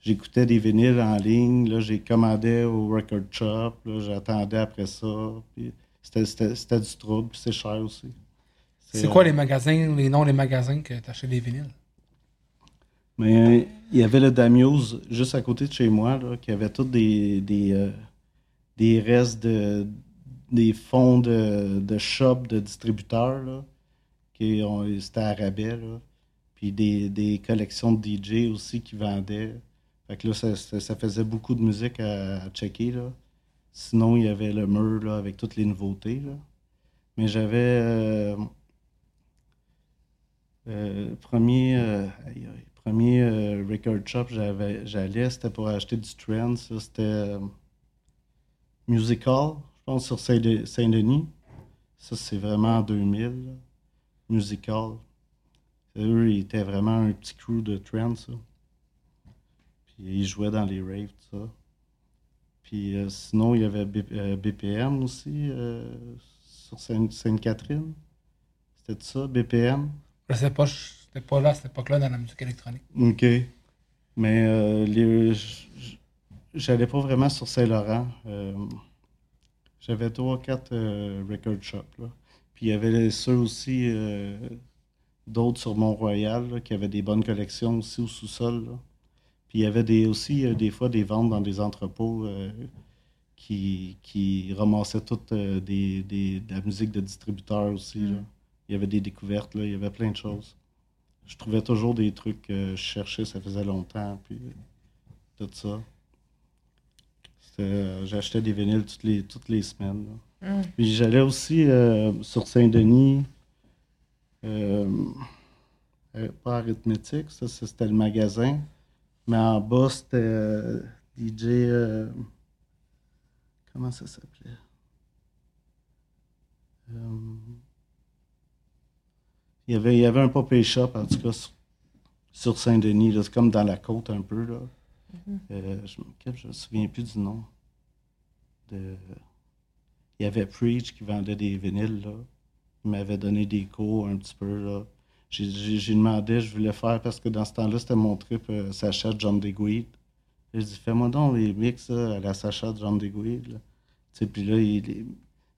Speaker 3: j'écoutais des vinyles en ligne. Là, j'ai commandé au record shop. Là, j'attendais après ça. Puis c'était, c'était, c'était du trouble, puis c'est cher aussi.
Speaker 4: C'est quoi
Speaker 3: euh,
Speaker 4: les magasins, les noms des magasins que t'achètes des vinyles?
Speaker 3: Mais euh, il y avait le Damios juste à côté de chez moi, là, qui avait tous des, des, euh, des restes de des fonds de, de shop de distributeurs, là, qui ont, c'était à rabais, là. Puis des, des collections de DJ aussi qui vendaient. Fait que là, ça, faisait beaucoup de musique à, checker, là. Sinon, il y avait le mur, là, avec toutes les nouveautés, là. Mais j'avais... euh, euh, premier, euh, premier record shop j'allais, c'était pour acheter du trend. C'était Musical, je pense, sur Saint- Saint-Denis. Ça, c'est vraiment en 2000. là. Musical. Eux, ils étaient vraiment un petit crew de trend, ça. Puis ils jouaient dans les raves, tout ça. Puis euh, sinon, il y avait B- euh, BPM aussi, euh, sur Sainte- Sainte-Catherine. C'était ça, BPM?
Speaker 4: Je sais pas, j'étais pas là à cette époque-là dans la musique électronique.
Speaker 3: OK. Mais euh, les- j'allais pas vraiment sur Saint-Laurent. J'avais trois, quatre record shops. Là. Puis il y avait ceux aussi, d'autres sur Mont-Royal, qui avaient des bonnes collections aussi au sous-sol. Puis il y avait des, aussi euh, des fois des ventes dans des entrepôts euh, qui, qui ramassaient toute euh, des, des- de la musique de distributeurs aussi. là.
Speaker 2: Mm.
Speaker 3: Il y avait des découvertes, là, il y avait plein de choses je trouvais toujours des trucs que je cherchais, ça faisait longtemps, puis tout ça. J'achetais des vinyles toutes les, toutes les semaines. là.
Speaker 2: Mm.
Speaker 3: Puis j'allais aussi sur Saint-Denis, pas arithmétique, ça, c'était le magasin, mais en bas c'était euh, DJ, euh, comment ça s'appelait? Euh, il y avait, il y avait un pop shop, en tout cas, sur, sur Saint-Denis. C'est comme dans la côte un peu. Là. Euh, je ne me souviens plus du nom. De... Il y avait Preach qui vendait des vinyles. Là. Il m'avait donné des cours un petit peu. Là. J'ai, demandé, je voulais faire parce que dans ce temps-là, c'était mon trip euh, Sacha John DeGuide. J'ai dit, fais-moi donc les mix là, à la Sacha John sais, Puis là, il, il-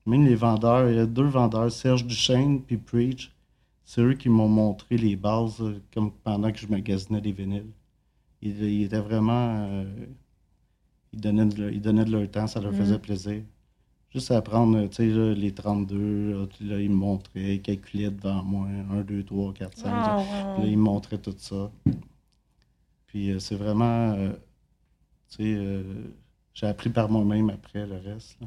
Speaker 3: Même les vendeurs, il y a deux vendeurs, Serge Duchesne puis Preach. C'est eux qui m'ont montré les bases euh, comme pendant que je magasinais des vinyles. Ils, ils étaient vraiment. euh, ils, donnaient de, leur- ils donnaient de leur temps, ça leur
Speaker 2: Mhm.
Speaker 3: faisait plaisir. Juste à apprendre, tu sais, là, les 32, là, là, ils me montraient, ils calculaient devant moi, 1, 2, 3, 4, 5.
Speaker 2: Ah,
Speaker 3: Puis là,
Speaker 2: wow.
Speaker 3: ils me montraient tout ça. Puis euh, c'est vraiment. euh, tu sais, euh, j'ai appris par moi-même après le reste. là.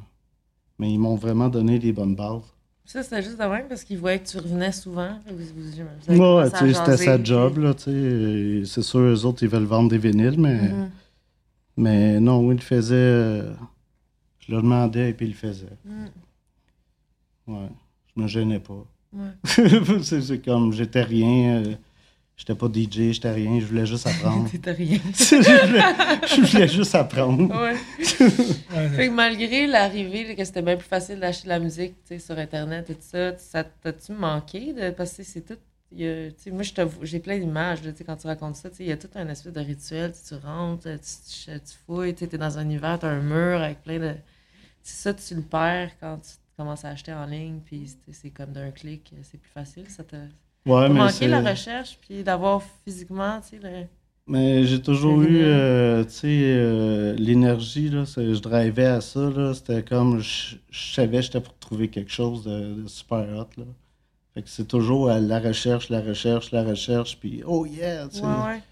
Speaker 3: Mais ils m'ont vraiment donné des bonnes bases.
Speaker 2: Ça, c'était juste de même parce qu'ils voyaient que tu revenais souvent. Vous,
Speaker 3: Ouais, c'était sa job, là, tu sais. Euh, C'est sûr, eux autres, ils veulent vendre des vinyles, mais,
Speaker 2: Mhm.
Speaker 3: mais non, ils le faisaient. Je leur demandais et puis ils le faisaient.
Speaker 2: Mhm.
Speaker 3: Ouais. Je me gênais pas.
Speaker 2: Ouais.
Speaker 3: c'est comme, j'étais rien. euh, j'étais pas DJ, j'étais rien, je voulais juste apprendre.
Speaker 2: T'étais rien.
Speaker 3: je, voulais, je voulais juste apprendre.
Speaker 2: Ouais. Fait que malgré l'arrivée, que c'était bien plus facile d'acheter de la musique sur Internet et tout ça, ça t'as-tu manqué de. Parce que c'est tout. il y a- moi, j'ai plein d'images quand tu racontes ça. Il y a tout un espèce de rituel. tu rentres, tu, tu, tu fouilles, tu es dans un univers, tu as un mur avec plein de. C'est ça, tu le perds quand tu commences à acheter en ligne, puis c'est comme d'un clic, c'est plus facile. Ça t'a
Speaker 3: Ouais, mais
Speaker 2: la recherche, puis d'avoir physiquement, tu sais, le.
Speaker 3: Mais j'ai toujours eu, euh, tu sais, euh, l'énergie, là, je drivais à ça, là, c'était comme, je, je savais que j'étais pour trouver quelque chose de, de super hot, là. Fait que c'est toujours à la recherche, la recherche, la recherche, puis oh yeah, tu sais.
Speaker 2: Ouais,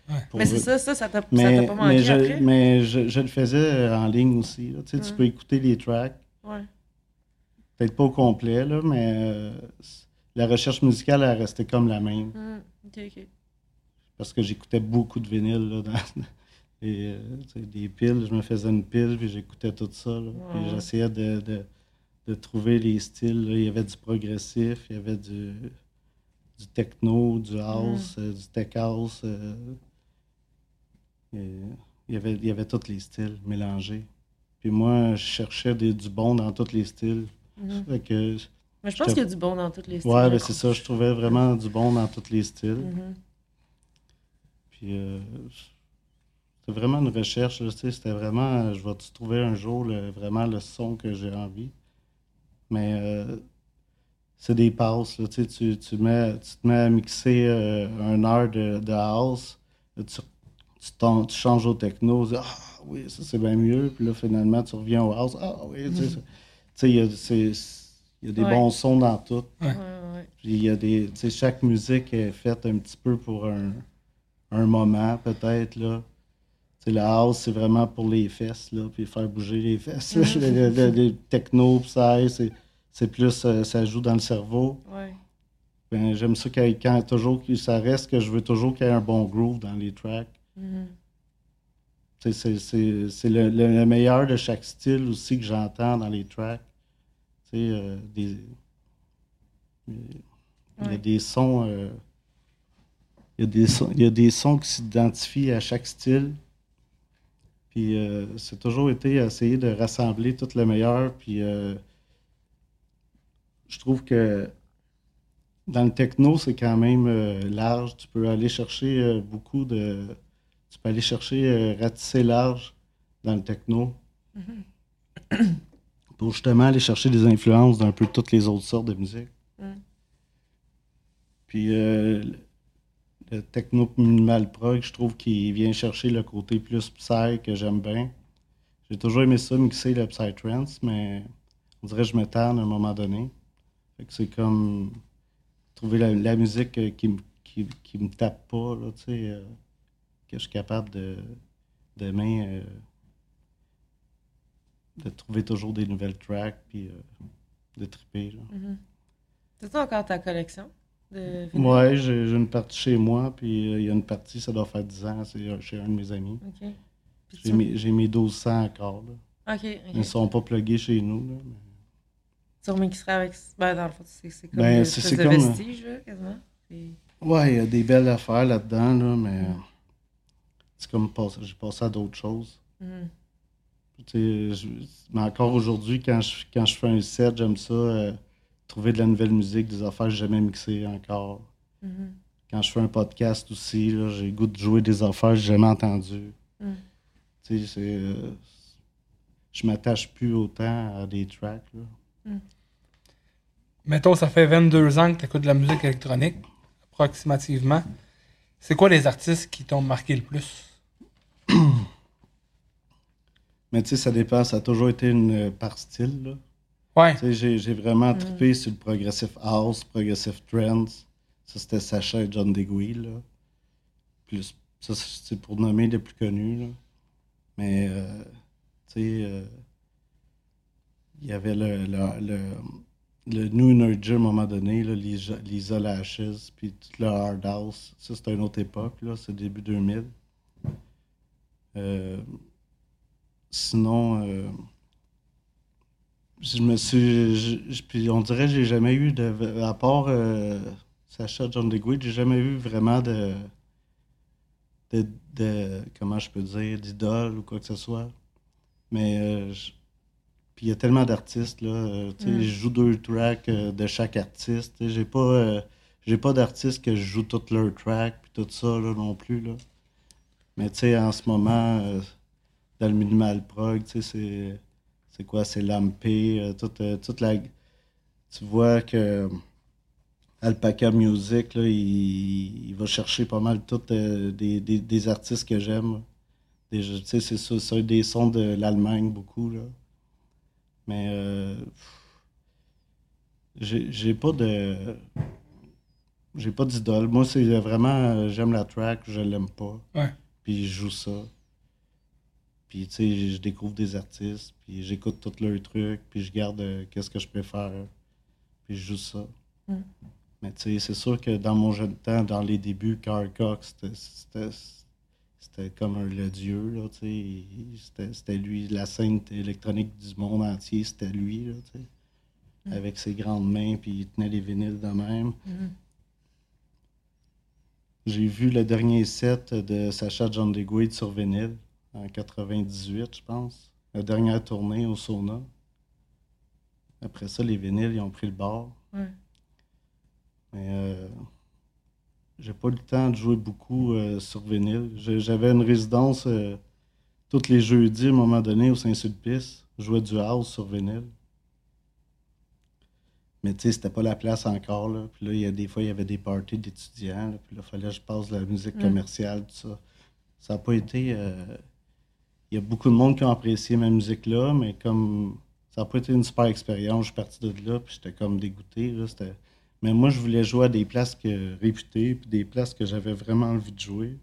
Speaker 2: ouais.
Speaker 3: pour
Speaker 2: Mais c'est ça, ça, ça t'a ça
Speaker 3: Mais,
Speaker 2: t'a pas manqué
Speaker 3: mais, je,
Speaker 2: après?
Speaker 3: mais je, je le faisais en ligne aussi, là, tu sais, tu
Speaker 2: Mm.
Speaker 3: peux écouter les tracks,
Speaker 2: Ouais.
Speaker 3: peut-être pas au complet, là, mais euh, la recherche musicale, elle restait comme la même.
Speaker 2: Ok, ok.
Speaker 3: parce que j'écoutais beaucoup de vinyle là, dans et, euh, tu sais, des piles. Je me faisais une pile, puis j'écoutais tout ça. là. Puis j'essayais de, de, de trouver les styles. là. Il y avait du progressif, il y avait du, du techno, du house, euh, du tech house. euh, il, y avait, il y avait tous les styles mélangés. Puis moi, je cherchais des- du bon dans tous les styles.
Speaker 2: Mhm.
Speaker 3: Fait que,
Speaker 2: Mais je pense qu'il y a du bon dans tous les styles.
Speaker 3: ouais, ben c'est ça. Je trouvais vraiment du bon dans tous les styles.
Speaker 2: Mhm.
Speaker 3: Puis euh, c'était vraiment une recherche, c'était vraiment, je vais trouver un jour le- vraiment le son que j'ai envie? Mais euh, c'est des passes, là, tu, tu, tu, mets, tu te mets à mixer euh, un heure de, de house, tu, tu, changes au techno, tu dis, ah oui, ça c'est bien mieux, puis là finalement tu reviens au house, ah oui, tu sais, tu sais, il y a, y a des
Speaker 2: Ouais.
Speaker 3: bons sons dans tout.
Speaker 2: Ouais, ouais.
Speaker 3: Puis il y a des. Tu sais, chaque musique est faite un petit peu pour un, un moment, peut-être, là. La house, c'est vraiment pour les fesses, là, puis faire bouger les fesses. là. le, le- le- le techno, psy, c'est, c'est plus. euh, ça joue dans le cerveau.
Speaker 2: Ouais.
Speaker 3: Ben, j'aime ça quand, quand toujours que ça reste que je veux toujours qu'il y ait un bon groove dans les tracks.
Speaker 2: Mhm.
Speaker 3: Sais, C'est, c'est, c'est le, le- le meilleur de chaque style aussi que j'entends dans les tracks. Tu sais, euh, des, il y a
Speaker 2: Ouais.
Speaker 3: des sons. euh, il, y a des sons il y a des sons qui s'identifient à chaque style. Puis euh, c'est toujours été essayer de rassembler tout le meilleur. Puis euh, je trouve que dans le techno, c'est quand même euh, large. Tu peux aller chercher beaucoup de. Tu peux aller chercher ratisser large dans le techno. Pour justement aller chercher des influences d'un peu toutes les autres sortes de musique.
Speaker 2: Mm.
Speaker 3: Puis euh, techno minimal prog, je trouve qu'il vient chercher le côté plus psy que j'aime bien. J'ai toujours aimé ça, mixer le psytrance, mais on dirait que je me à un moment donné. C'est comme trouver la, musique euh, qui, qui, qui me tape pas, là, tu sais, euh, que je suis capable de euh, de trouver toujours des nouvelles tracks, puis euh, de triper. Là.
Speaker 2: Mhm. C'est encore ta collection? De?
Speaker 3: Ouais, j'ai une partie chez moi, puis euh, il y a une partie, ça doit faire 10 ans, c'est euh, chez un de mes amis.
Speaker 2: OK.
Speaker 3: J'ai
Speaker 2: tu-
Speaker 3: mes, j'ai mes 1200 encore, là.
Speaker 2: OK, OK.
Speaker 3: Ils ne sont pas plugués chez nous, là. mais-
Speaker 2: Tu remixerais avec... Ben, dans le fond, c'est comme
Speaker 3: Ben,
Speaker 2: une
Speaker 3: c'est- comme-
Speaker 2: vestige, là, quasiment.
Speaker 3: Ouais, il y a des belles affaires là-dedans, là, mais
Speaker 2: Mm.
Speaker 3: c'est comme j'ai passé à d'autres choses.
Speaker 2: Mhm.
Speaker 3: Je- mais encore aujourd'hui, quand je, quand je fais un set, j'aime ça, euh, trouver de la nouvelle musique, des affaires que j'ai jamais mixées encore.
Speaker 2: Mhm.
Speaker 3: Quand je fais un podcast aussi, là, j'ai le goût de jouer des affaires que j'ai jamais entendues.
Speaker 2: Mm.
Speaker 3: Tu sais, c'est, euh, je m'attache plus autant à des tracks. Là.
Speaker 2: Mm.
Speaker 4: mettons, ça fait 22 ans que tu écoutes de la musique électronique, approximativement. C'est quoi les artistes qui t'ont marqué le plus?
Speaker 3: Mais tu sais, ça dépend. Ça a toujours été une par style. Là.
Speaker 4: Ouais.
Speaker 3: J'ai, j'ai vraiment trippé sur le progressive house, progressive trends. Ça, c'était Sacha et John Degui, là. Plus, ça, c'est pour nommer les plus connus, là. Mais, euh, tu sais, euh, il y avait le, le, le, le New Energy à un moment donné, là, Lisa, Lisa Lashes, puis tout le Hard House. Ça, c'était une autre époque, là. C'est début 2000. Euh, sinon, euh, je me suis. je- je- puis on dirait que j'ai jamais eu de. À part euh, Sacha John DeGuy, j'ai jamais eu vraiment de, de. de- comment je peux dire D'idole ou quoi que ce soit. Mais. euh, je- puis il y a tellement d'artistes, là. euh, tu sais,
Speaker 2: Mm.
Speaker 3: je joue deux tracks de chaque artiste. J'ai pas. j'ai pas d'artistes que je joue toutes leurs tracks, puis tout ça, là, non plus, là. Mais tu sais, en ce moment, dans le minimal prog, tu sais, c'est. C'est quoi? C'est Lampé, euh, toute, euh, toute la. Tu vois que Alpaca Music, là, il, il va chercher pas mal toutes euh, des, des, des artistes que j'aime. Tu sais, c'est ça, des sons de l'Allemagne, beaucoup, là. Mais. euh, j'ai pas de. J'ai pas d'idole. Moi, c'est vraiment. J'aime la track, je l'aime pas.
Speaker 4: Ouais.
Speaker 3: Puis je joue ça. Puis, tu sais, je découvre des artistes, puis j'écoute tous leurs trucs, puis je garde euh, qu'est-ce que je préfère, puis je joue ça.
Speaker 2: Mm.
Speaker 3: Mais, tu sais, c'est sûr que dans mon jeune temps, dans les débuts, Carl Cox, c'était- comme un, le dieu, là, tu sais. C'était lui, la scène électronique du monde entier, c'était lui, là, tu sais.
Speaker 2: Mm.
Speaker 3: Avec ses grandes mains, puis il tenait les vinyles de même.
Speaker 2: Mhm.
Speaker 3: J'ai vu le dernier set de Sacha John DeGuide sur vinyle en 98, je pense. La dernière tournée au sauna. Après ça, les vinyles, ils ont pris le bord.
Speaker 2: Ouais.
Speaker 3: Mais euh, j'ai pas eu le temps de jouer beaucoup euh, sur vinyle. J'avais une résidence euh, tous les jeudis à un moment donné au Saint-Sulpice. Je jouais du house sur vinyle. Mais tu sais, c'était pas la place encore. Là. Puis là, il y a des fois, il y avait des parties d'étudiants. là. Puis là, il fallait que je passe de la musique
Speaker 2: Mm.
Speaker 3: commerciale, tout ça. Ça n'a pas été. Il y a beaucoup de monde qui ont apprécié ma musique là, mais comme ça n'a pas été une super expérience, je suis parti de là, puis j'étais comme dégoûté. Là, c'était- mais moi, je voulais jouer à des places que, réputées, puis des places que j'avais vraiment envie de jouer.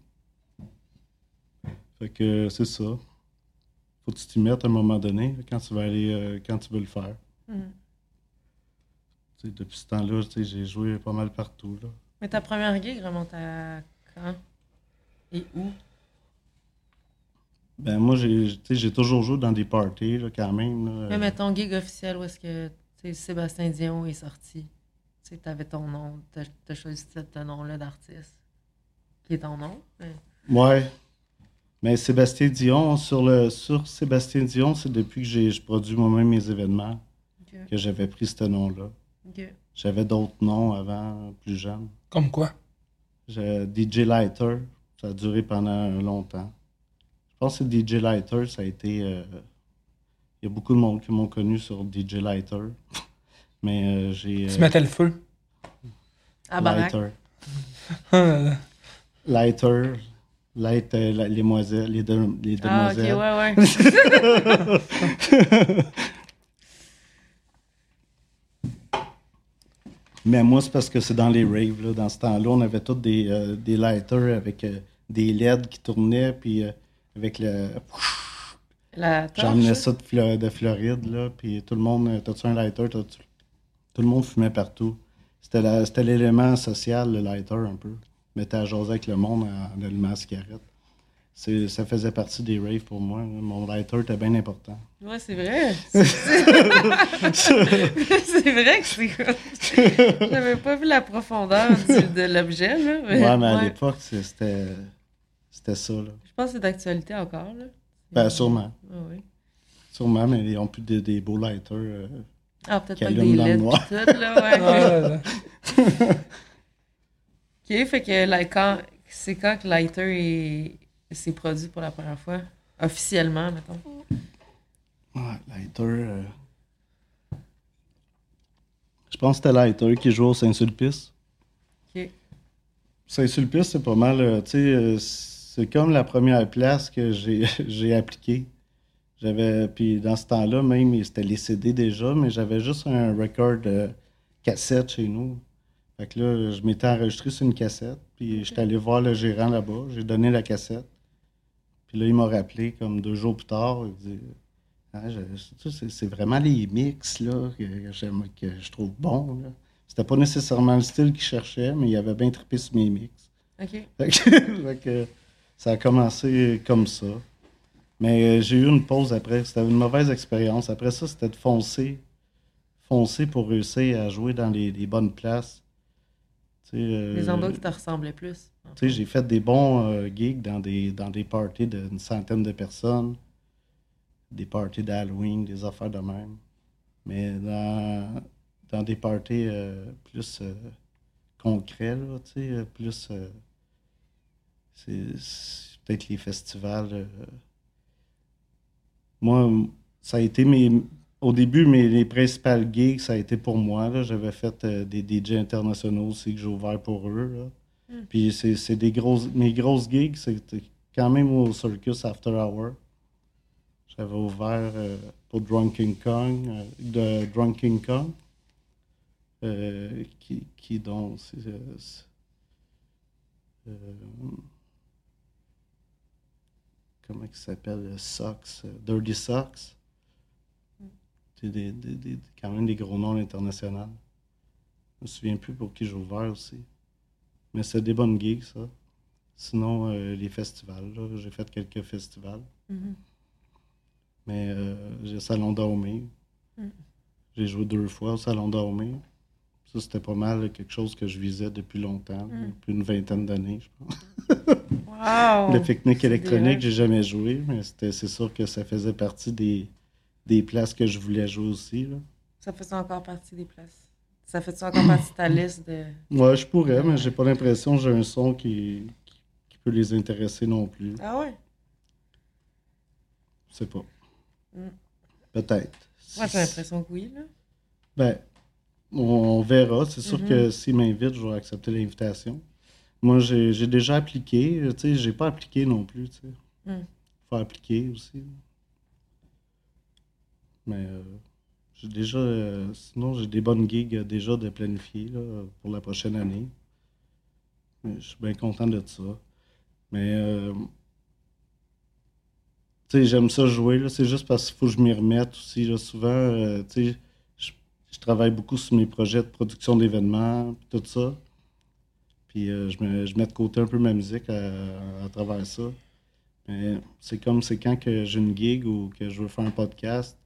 Speaker 3: Fait que c'est ça. Faut que tu t'y mettes à un moment donné, quand tu vas aller, euh, quand tu veux le faire. Sais, depuis ce temps-là, j'ai joué pas mal partout. Là.
Speaker 2: Mais ta première gig remonte à quand? Et où?
Speaker 3: Ben moi, j'ai tu sais, j'ai toujours joué dans des parties là, quand même. là.
Speaker 2: Mais mettons gig officiel où est-ce que tu sais, Sébastien Dion est sorti. Tu sais, t'avais ton nom, t'as as choisi ce nom-là d'artiste. Qui est ton nom. mais-
Speaker 3: Ouais. Mais Sébastien Dion, sur, le, sur Sébastien Dion, c'est depuis que j'ai je produis moi-même mes événements que j'avais pris ce nom-là. J'avais d'autres noms avant, plus jeune.
Speaker 4: Comme quoi?
Speaker 3: J'ai DJ Lighter, ça a duré pendant longtemps. Je pense que DJ Lighter, ça a été. euh, Il y a beaucoup de monde qui m'ont connu sur DJ Lighter. Mais euh, j'ai.
Speaker 4: Tu
Speaker 3: euh,
Speaker 4: mettais le feu?
Speaker 2: À Barack.
Speaker 3: Lighter.
Speaker 4: Ah,
Speaker 3: Lighter. Light, euh, la- les, moiselles, les, de- les
Speaker 2: Ah, ok,
Speaker 3: demoiselles.
Speaker 2: ouais, ouais.
Speaker 3: Mais moi, c'est parce que c'est dans les raves. Là. Dans ce temps-là, on avait tous des, euh, des lighters avec euh, des LED qui tournaient, puis euh, avec le. J'emmenais ça de, Flo- de Floride, là, puis tout le monde. T'as-tu un lighter? Tout le monde fumait partout. C'était l'élément social, le lighter, un peu. Mettais à jaser avec le monde en, en allumant la cigarette. Ça faisait partie des raves pour moi. Mon lighter était bien important.
Speaker 2: Ouais, c'est vrai. C'est vrai que c'est. J'avais pas vu la profondeur du- de l'objet, là. Mais,
Speaker 3: Ouais, mais à
Speaker 2: ouais.
Speaker 3: l'époque, c'était c'était ça. Là.
Speaker 2: Je pense que c'est d'actualité encore, là.
Speaker 3: Ben, sûrement.
Speaker 2: Ah oui.
Speaker 3: Sûrement, mais ils ont plus des, des beaux lighters. euh.
Speaker 2: Ah, peut-être pas des LED
Speaker 3: noir.
Speaker 2: tout, là, ouais.
Speaker 4: Ah,
Speaker 2: ok, fait que quand, c'est quand que Lighter est, s'est produit pour la première fois? Officiellement, mettons.
Speaker 3: Ouais, lighter. euh, Je pense que c'était Lighter qui jouait au Saint-Sulpice.
Speaker 2: Ok.
Speaker 3: Saint-Sulpice, c'est pas mal. euh, tu sais, euh, c'est comme la première place que j'ai appliquée. J'avais. Puis dans ce temps-là, même, c'était les CD déjà, mais j'avais juste un record euh, cassette chez nous. Fait que là, je m'étais enregistré sur une cassette, puis j'étais allé voir le gérant là-bas, j'ai donné la cassette. Puis là, il m'a rappelé comme deux jours plus tard, il dit Ah, je- tu sais, c'est vraiment les mix là, que, que je trouve bons. là. C'était pas nécessairement le style qu'il cherchait, mais il avait bien trippé sur mes mix.
Speaker 2: OK.
Speaker 3: Fait que, fait que ça a commencé comme ça. Mais euh, j'ai eu une pause après. C'était une mauvaise expérience. Après ça, c'était de foncer. Foncer pour réussir à jouer dans les, les bonnes places. Euh,
Speaker 2: Les endroits qui te ressemblaient plus.
Speaker 3: tu sais, j'ai fait des bons euh, gigs dans des, dans des parties d'une centaine de personnes, des parties d'Halloween, des affaires de même. Mais dans, dans des parties euh, plus euh, plus. C'est peut-être les festivals. euh. moi, ça a été mes. Au début, mes, les principales gigs, ça a été pour moi. J'avais fait euh, des DJ internationaux aussi que j'ai ouvert pour eux. là. Puis c'est des grosses. Mes grosses gigs, c'était quand même au Circus After Hour. J'avais ouvert euh, pour Drunken Kong, de Drunken Kong. euh, qui, qui donc. euh, euh, comment il s'appelle Socks, euh, Dirty Socks. C'est des, des- des- quand même des gros noms internationaux. Je me souviens plus pour qui j'ai ouvert aussi. Mais c'est des bonnes gigs, ça. Sinon, euh, les festivals, j'ai fait quelques festivals.
Speaker 2: Mhm.
Speaker 3: Mais euh, j'ai Salon Daumé.
Speaker 2: Mm.
Speaker 3: J'ai joué deux fois au Salon Daumé. Ça, c'était pas mal quelque chose que je visais depuis longtemps,
Speaker 2: Mm.
Speaker 3: depuis une vingtaine d'années, je pense.
Speaker 2: Wow!
Speaker 3: Le pique-nique électronique, j'ai jamais joué, mais c'était- c'est sûr que ça faisait partie des, des places que je voulais jouer aussi. Là.
Speaker 2: Ça fait encore partie des places? Ça fait encore partie de ta liste de.
Speaker 3: Ouais, je pourrais, mais j'ai pas l'impression que j'ai un son qui, qui, peut les intéresser non plus.
Speaker 2: Ah ouais?
Speaker 3: Je sais pas.
Speaker 2: Mm.
Speaker 3: Peut-être.
Speaker 2: Moi, j'ai l'impression que oui, là.
Speaker 3: Ben, on, on verra. C'est sûr
Speaker 2: Mhm.
Speaker 3: que s'il m'invite, je vais accepter l'invitation. Moi, j'ai déjà appliqué. Tu sais, j'ai pas appliqué non plus, tu sais.
Speaker 2: Mm.
Speaker 3: Faut appliquer aussi. Mais euh, j'ai déjà... euh, sinon, j'ai des bonnes gigs déjà de planifier là, pour la prochaine année. Je suis bien content de ça. Mais... euh, tu sais, j'aime ça jouer. C'est juste parce qu'il faut que je m'y remette aussi, là. Souvent, euh, tu sais, je, travaille beaucoup sur mes projets de production d'événements, tout ça. Puis euh, je, me, je mets de côté un peu ma musique à, à travers ça. Mais c'est comme, c'est quand que j'ai une gig ou que je veux faire un podcast,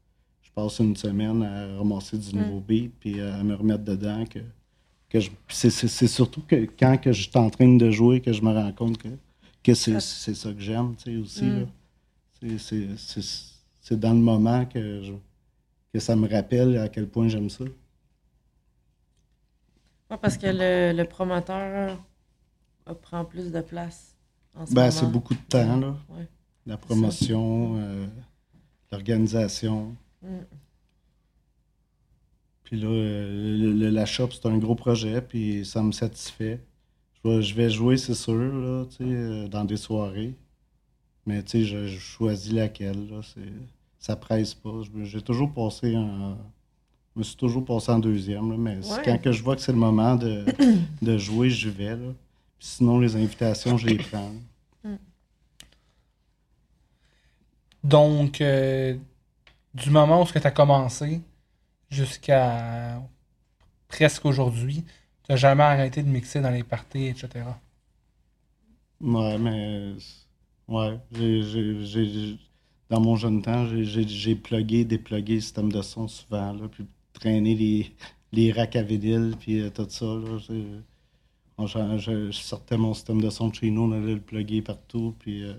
Speaker 3: je passe une semaine à ramasser du nouveau beat, puis à me remettre dedans. Que, que c'est, c'est- c'est surtout que quand que je suis en train de jouer que je me rends compte que, que c'est, c'est ça que j'aime, tu sais, aussi,
Speaker 2: Mm.
Speaker 3: là. C'est- C'est, c'est, c'est dans le moment que, je- que ça me rappelle à quel point j'aime ça.
Speaker 2: Parce que le, le promoteur euh, prend plus de place en ce
Speaker 3: Ben, c'est beaucoup de temps, là.
Speaker 2: Ouais.
Speaker 3: La promotion, euh, l'organisation.
Speaker 2: Mm.
Speaker 3: Puis là, le- le- la shop, c'est un gros projet, puis ça me satisfait. Je vais, je vais jouer, c'est sûr, là, euh, dans des soirées. Mais tu sais, je, je choisis laquelle, là. Ça presse pas. J'ai toujours passé en. Je me suis toujours passé en deuxième, là, mais
Speaker 2: Ouais.
Speaker 3: quand que je vois que c'est le moment de, de jouer, je vais, là. Puis sinon, les invitations, je les prends.
Speaker 4: Donc, euh, du moment où tu as commencé jusqu'à presque aujourd'hui, tu n'as jamais arrêté de mixer dans les parties, etc.
Speaker 3: Ouais, mais. Ouais, j'ai- j'ai- j'ai- dans mon jeune temps, j'ai- j'ai j'ai plugué, déplugué le système de son souvent, là, puis traîné les, les racks à vinyle, puis euh, tout ça. Là, on- je, sortais mon système de son de chez nous, on allait le plugger partout, puis euh,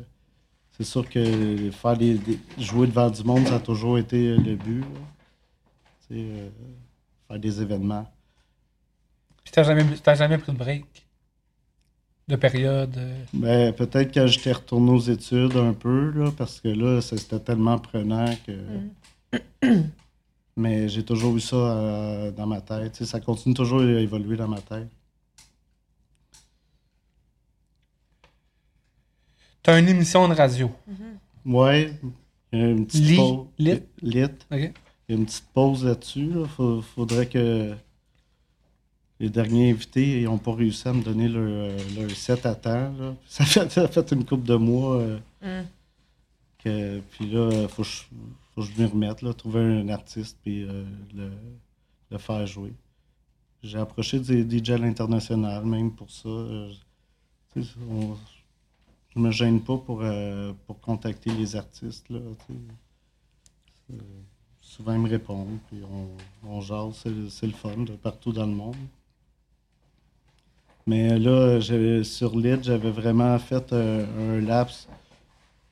Speaker 3: c'est sûr que faire des, des- jouer devant du monde, ça a toujours été euh, le but. euh, faire des événements.
Speaker 4: Puis tu n'as jamais, t'as jamais pris de break? De période.
Speaker 3: Ben, peut-être que j'étais retourné aux études un peu, là, parce que là, c'était tellement prenant que. Mais j'ai toujours eu ça euh, dans ma tête. Tu sais, ça continue toujours à évoluer dans ma tête.
Speaker 4: Tu as une émission de radio.
Speaker 3: Ouais, il y a une petite
Speaker 4: Lit,
Speaker 3: pause.
Speaker 4: lit?
Speaker 3: Lit.
Speaker 4: OK?
Speaker 3: Il y a une petite pause là-dessus. Là. Faudrait que les derniers invités n'ont pas réussi à me donner leur, euh, leur set à temps. là. Ça fait, ça fait une couple de mois. euh,
Speaker 2: Hum.
Speaker 3: que, puis là, il faut, que je- je m'y remette, là, trouver un artiste puis euh, le, le faire jouer. J'ai approché des DJ à l'international, même pour ça. euh, tu sais, on- je me gêne pas pour, euh, pour contacter les artistes. Là. Euh, souvent, ils me répondent, puis on, on jase. C'est, le fun de partout dans le monde. Mais là, sur Lid, j'avais vraiment fait euh, un laps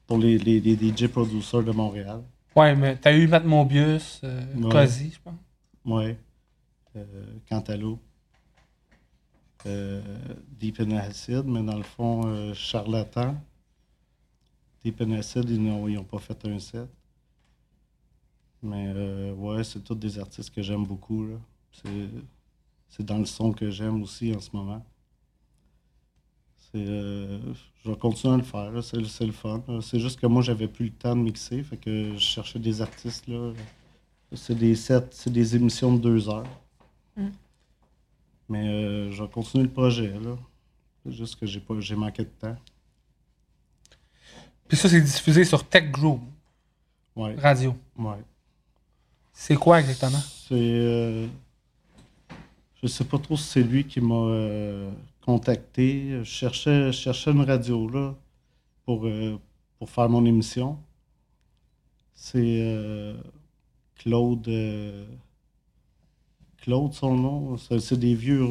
Speaker 3: pour les, les, les DJ producers de Montréal.
Speaker 4: Ouais, mais t'as eu Matt Mobius, euh,
Speaker 3: Ouais.
Speaker 4: Je pense.
Speaker 3: Ouais. Euh, Cantaloupe. Euh, Deep in Acid, mais dans le fond, euh, Charlatan. Deep in Acid, ils n'ont pas fait un set. Mais ouais, c'est tous des artistes que j'aime beaucoup. là. C'est c'est dans le son que j'aime aussi en ce moment. Euh, je vais continuer à le faire, c'est le fun. C'est juste que moi, j'avais plus le temps de mixer, fait que je cherchais des artistes. là. C'est des sets, c'est des émissions de deux heures.
Speaker 2: Mm.
Speaker 3: Mais euh, je vais continuer le projet, là. C'est juste que j'ai pas j'ai manqué de temps.
Speaker 4: Puis ça, c'est diffusé sur Tech Group
Speaker 3: Ouais,
Speaker 4: Radio.
Speaker 3: ouais.
Speaker 4: C'est quoi exactement?
Speaker 3: C'est. euh, je sais pas trop si c'est lui qui m'a euh, contacté. Je cherchais, cherchais une radio là pour, euh, faire mon émission. C'est euh, Claude. euh, Claude, son nom. C'est des vieux,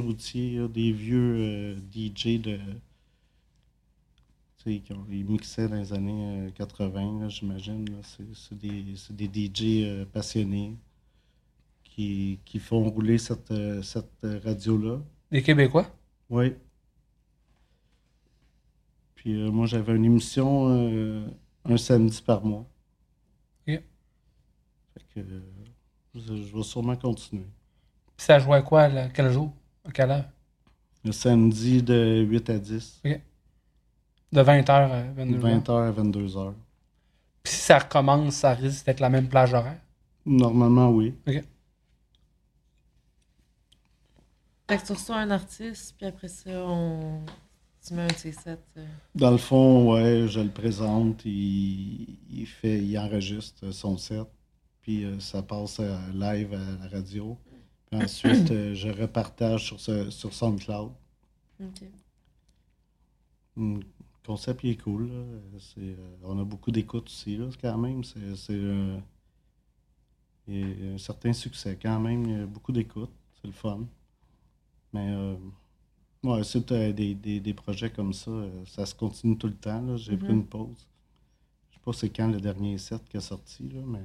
Speaker 3: routiers, des vieux DJ de. qui ont- Ils mixaient dans les années euh, 80, là, j'imagine. C'est des, des DJ passionnés qui, font rouler cette, radio-là.
Speaker 4: Les Québécois?
Speaker 3: Oui. Puis euh, moi, j'avais une émission euh, un samedi par mois.
Speaker 4: Ok.
Speaker 3: Fait que euh, je, je vais sûrement continuer.
Speaker 4: Puis ça jouait à quoi, là? Quel jour? À quelle heure?
Speaker 3: Le samedi de 8 à 10,
Speaker 4: De 20h à 22h.
Speaker 3: 20h à 22h.
Speaker 4: Puis si ça recommence, ça risque d'être la même plage horaire?
Speaker 3: Normalement, oui.
Speaker 2: Fait que tu reçois un artiste, puis après ça, on... tu mets un de ses sets. euh.
Speaker 3: Dans le fond, ouais, je le présente, il, il fait, il enregistre son set, puis euh, ça passe euh, live à la radio. Puis ensuite, euh, je repartage sur, ce, sur SoundCloud.
Speaker 2: Ok.
Speaker 3: Hmm, Le concept il est cool. là. On a beaucoup d'écoute aussi, là, quand même. C'est, un certain succès quand même. Il y a beaucoup d'écoute. C'est le fun. Mais euh, ouais, c'est euh, des, des, des projets comme ça. euh, ça se continue tout le temps. J'ai pris
Speaker 2: Mhm.
Speaker 3: une pause. Je sais pas c'est quand le dernier set qui est sorti, là, mais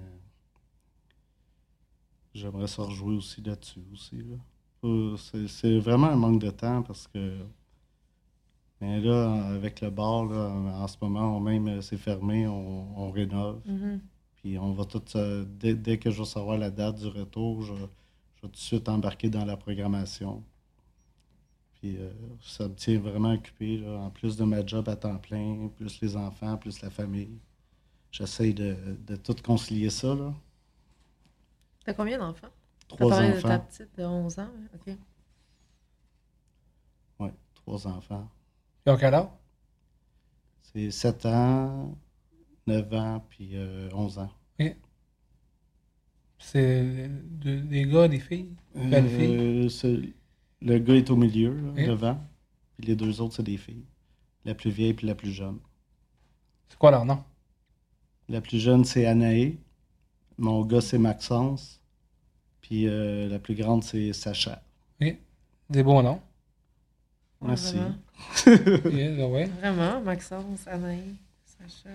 Speaker 3: j'aimerais ça rejouer aussi là-dessus aussi. Là. Euh, C'est, vraiment un manque de temps parce que mais là, avec le bar, là, en ce moment, on même euh, c'est fermé, on, on rénove.
Speaker 2: Mhm.
Speaker 3: Puis on va tout dès, dès que je vais savoir la date du retour, je, je vais tout de suite embarquer dans la programmation. Puis euh, ça me tient vraiment occupé, là, en plus de ma job à temps plein, plus les enfants, plus la famille. J'essaye de, de tout concilier ça, là.
Speaker 2: T'as combien d'enfants? T'as
Speaker 3: Trois
Speaker 2: parlé de ta
Speaker 3: enfants.
Speaker 2: petite de 11 ans, ok.
Speaker 3: Ouais, trois enfants.
Speaker 4: Ils ont quel âge?
Speaker 3: C'est 7 ans, 9 ans, puis euh, 11 ans.
Speaker 4: C'est de- des gars, des filles?
Speaker 3: Euh, c'est- le gars est au milieu, là, devant. Puis les deux autres, c'est des filles. La plus vieille puis la plus jeune.
Speaker 4: C'est quoi leur nom?
Speaker 3: La plus jeune, c'est Anaé. Mon gars, c'est Maxence. Puis euh, la plus grande, c'est Sacha.
Speaker 4: Des beaux noms.
Speaker 3: Merci.
Speaker 2: Vraiment,
Speaker 4: Yeah, ouais.
Speaker 2: Vraiment, Maxence, Anaïs, Sacha.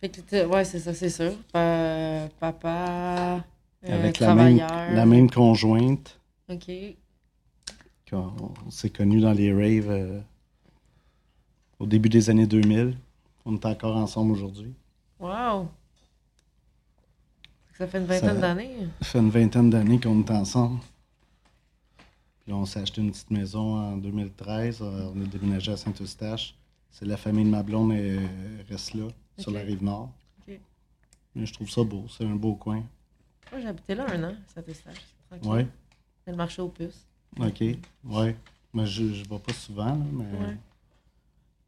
Speaker 2: Fait que ouais, c'est ça, c'est sûr. Pa- papa, euh,
Speaker 3: Avec la même, la même conjointe.
Speaker 2: Ok.
Speaker 3: On s'est connus dans les raves euh, au début des années 2000. On est encore ensemble aujourd'hui.
Speaker 2: Wow. Ça fait une vingtaine d'années.
Speaker 3: Ça fait une vingtaine d'années qu'on est ensemble. Puis là, on s'est acheté une petite maison en 2013. euh, On a déménagé à Saint-Eustache. C'est la famille de ma blonde et reste là, sur la rive nord. Mais je trouve ça beau. C'est un beau coin.
Speaker 2: Moi, habité là un an, Saint-Eustache. Tranquille.
Speaker 3: Ouais.
Speaker 2: C'est le marché aux puces.
Speaker 3: OK. Ouais. Mais je ne vais pas souvent, là, mais
Speaker 2: Ouais.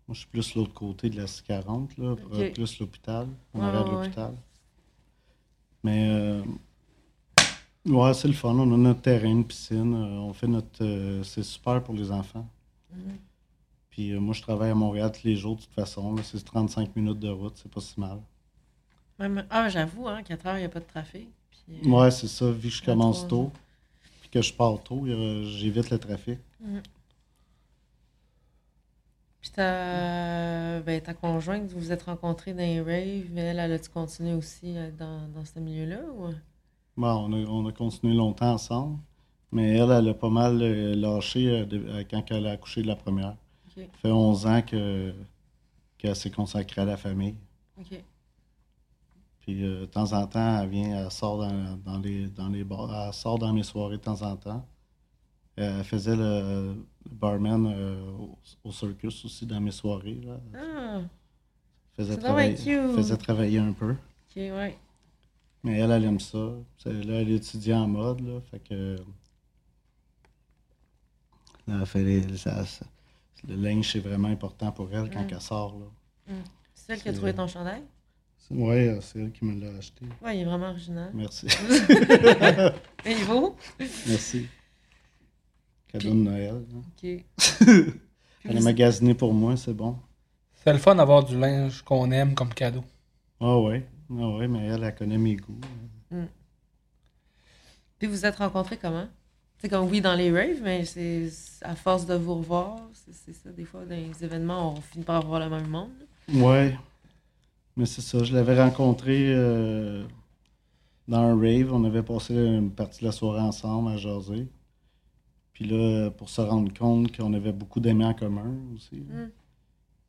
Speaker 3: moi, je suis plus l'autre côté de la 40, là,
Speaker 2: Ok.
Speaker 3: plus l'hôpital, en
Speaker 2: Ouais,
Speaker 3: arrière de
Speaker 2: ouais.
Speaker 3: l'hôpital. Mais, euh, ouais, c'est le fun. On a notre terrain, une piscine. euh, on fait notre. euh, c'est super pour les enfants.
Speaker 2: Mhm.
Speaker 3: Puis euh, moi, je travaille à Montréal tous les jours, de toute façon. là, C'est 35 minutes de route, c'est pas si mal.
Speaker 2: Même- Ah, j'avoue, hein, 4 heures, il n'y a pas de trafic. Puis, euh,
Speaker 3: Ouais, c'est ça. Vu que je commence tôt, que je pars tôt, euh, j'évite le trafic.
Speaker 2: Puis ta, ben, ta conjointe, vous vous êtes rencontrés dans les raves, mais elle, elle a-tu continué aussi euh, dans, dans ce milieu-là? Ou...
Speaker 3: On a, on a continué longtemps ensemble, mais elle, elle a pas mal euh, lâché quand elle a accouché de la première. Ça fait 11 ans que, qu'elle s'est consacrée à la famille. Puis euh, de temps en temps, elle vient, elle sort dans, dans les, dans les bars, elle sort dans mes soirées de temps en temps. Euh, Elle faisait le, le barman euh, au, au circus aussi dans mes soirées. Là.
Speaker 2: Ah,
Speaker 3: Faisait, travailler, faisait travailler un peu.
Speaker 2: ok, ouais.
Speaker 3: Mais elle, elle aime ça. Là, elle étudie en mode, là, fait que... Là, elle fait les- ça- ça- le linge, c'est vraiment important pour elle quand
Speaker 2: Mm.
Speaker 3: elle sort, là.
Speaker 2: C'est elle qui a trouvé ton chandail?
Speaker 3: Ouais, euh, c'est elle qui me l'a acheté.
Speaker 2: Ouais, il est vraiment original.
Speaker 3: Merci.
Speaker 2: Et il vaut?
Speaker 3: Merci. Cadeau
Speaker 2: Puis-
Speaker 3: de Noël. hein.
Speaker 2: Ok.
Speaker 3: Elle a magasiné pour moi, c'est bon.
Speaker 4: C'est le fun d'avoir du linge qu'on aime comme cadeau.
Speaker 3: Ah ouais. Ah ouais, mais elle, elle connaît mes goûts.
Speaker 2: Puis vous êtes rencontrés comment? C'est comme oui dans les raves, mais c'est à force de vous revoir, c'est c'est ça. Des fois, dans les événements, on finit par voir le même monde.
Speaker 3: Ouais. Mais c'est ça, je l'avais rencontré euh, dans un rave. On avait passé une partie de la soirée ensemble à jaser. Puis là, pour se rendre compte qu'on avait beaucoup d'amis en commun aussi.
Speaker 2: Mm.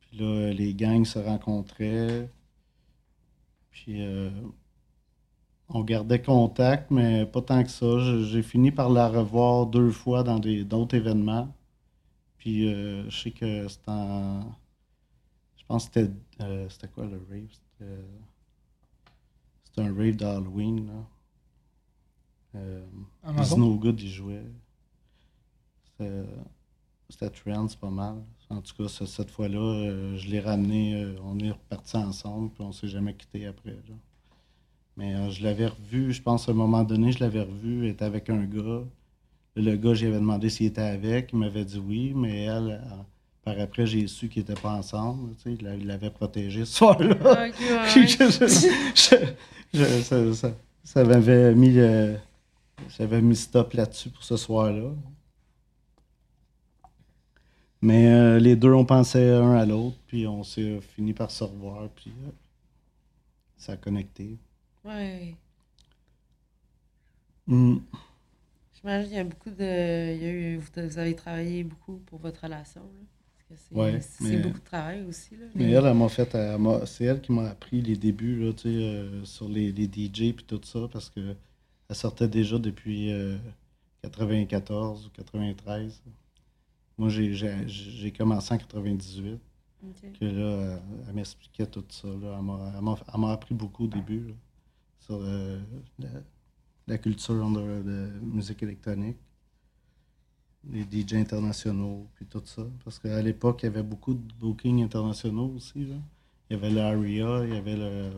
Speaker 3: Puis là, les gangs se rencontraient. Puis euh, on gardait contact, mais pas tant que ça. J'ai fini par la revoir deux fois dans des- d'autres événements. Puis euh, je sais que c'était en. Je pense que c'était. euh, c'était quoi le rave? C'était, c'était un rave d'Halloween, là. Euh,
Speaker 4: Amazon?
Speaker 3: Snow Good, il jouait. C'était, c'était Trends, pas mal. En tout cas, ce- cette fois-là, euh, je l'ai ramené, euh, on est repartis ensemble, puis on s'est jamais quitté après. là. Mais euh, je l'avais revu, je pense à un moment donné, je l'avais revu, elle était avec un gars. Le gars, j'avais demandé s'il était avec, il m'avait dit oui, mais elle, par après, j'ai su qu'ils n'étaient pas ensemble. tu sais, il l'a- il l'avait protégé ce soir-là.
Speaker 2: Ok, ouais,
Speaker 3: Je-
Speaker 2: ouais.
Speaker 3: je- je- je- ça, ça- ça m'avait mis le- j'avais mis stop là-dessus pour ce soir-là. Mais euh, les deux, on pensait un à l'autre, puis on s'est fini par se revoir, puis euh, ça a connecté.
Speaker 2: Ouais.
Speaker 3: Mm.
Speaker 2: J'imagine qu'il y a beaucoup de. Il y a eu, vous, avez travaillé beaucoup pour votre relation. Là, que c'est
Speaker 3: Ouais,
Speaker 2: beaucoup de travail aussi. Là,
Speaker 3: Mais elle, elle m'a fait, c'est elle qui m'a appris les débuts là, euh, sur les, les DJ puis tout ça, parce que elle sortait déjà depuis euh, 94 ou 93. Moi, j'ai, commencé en 98.
Speaker 2: Ok.
Speaker 3: que là, elle, m'expliquait tout ça. Là. Elle, m'a, elle appris beaucoup au début là, sur euh, la, la culture de, de musique électronique, les DJ internationaux, puis tout ça. Parce qu'à l'époque, il y avait beaucoup de bookings internationaux aussi. Là. Il y avait l'ARIA, il y avait le.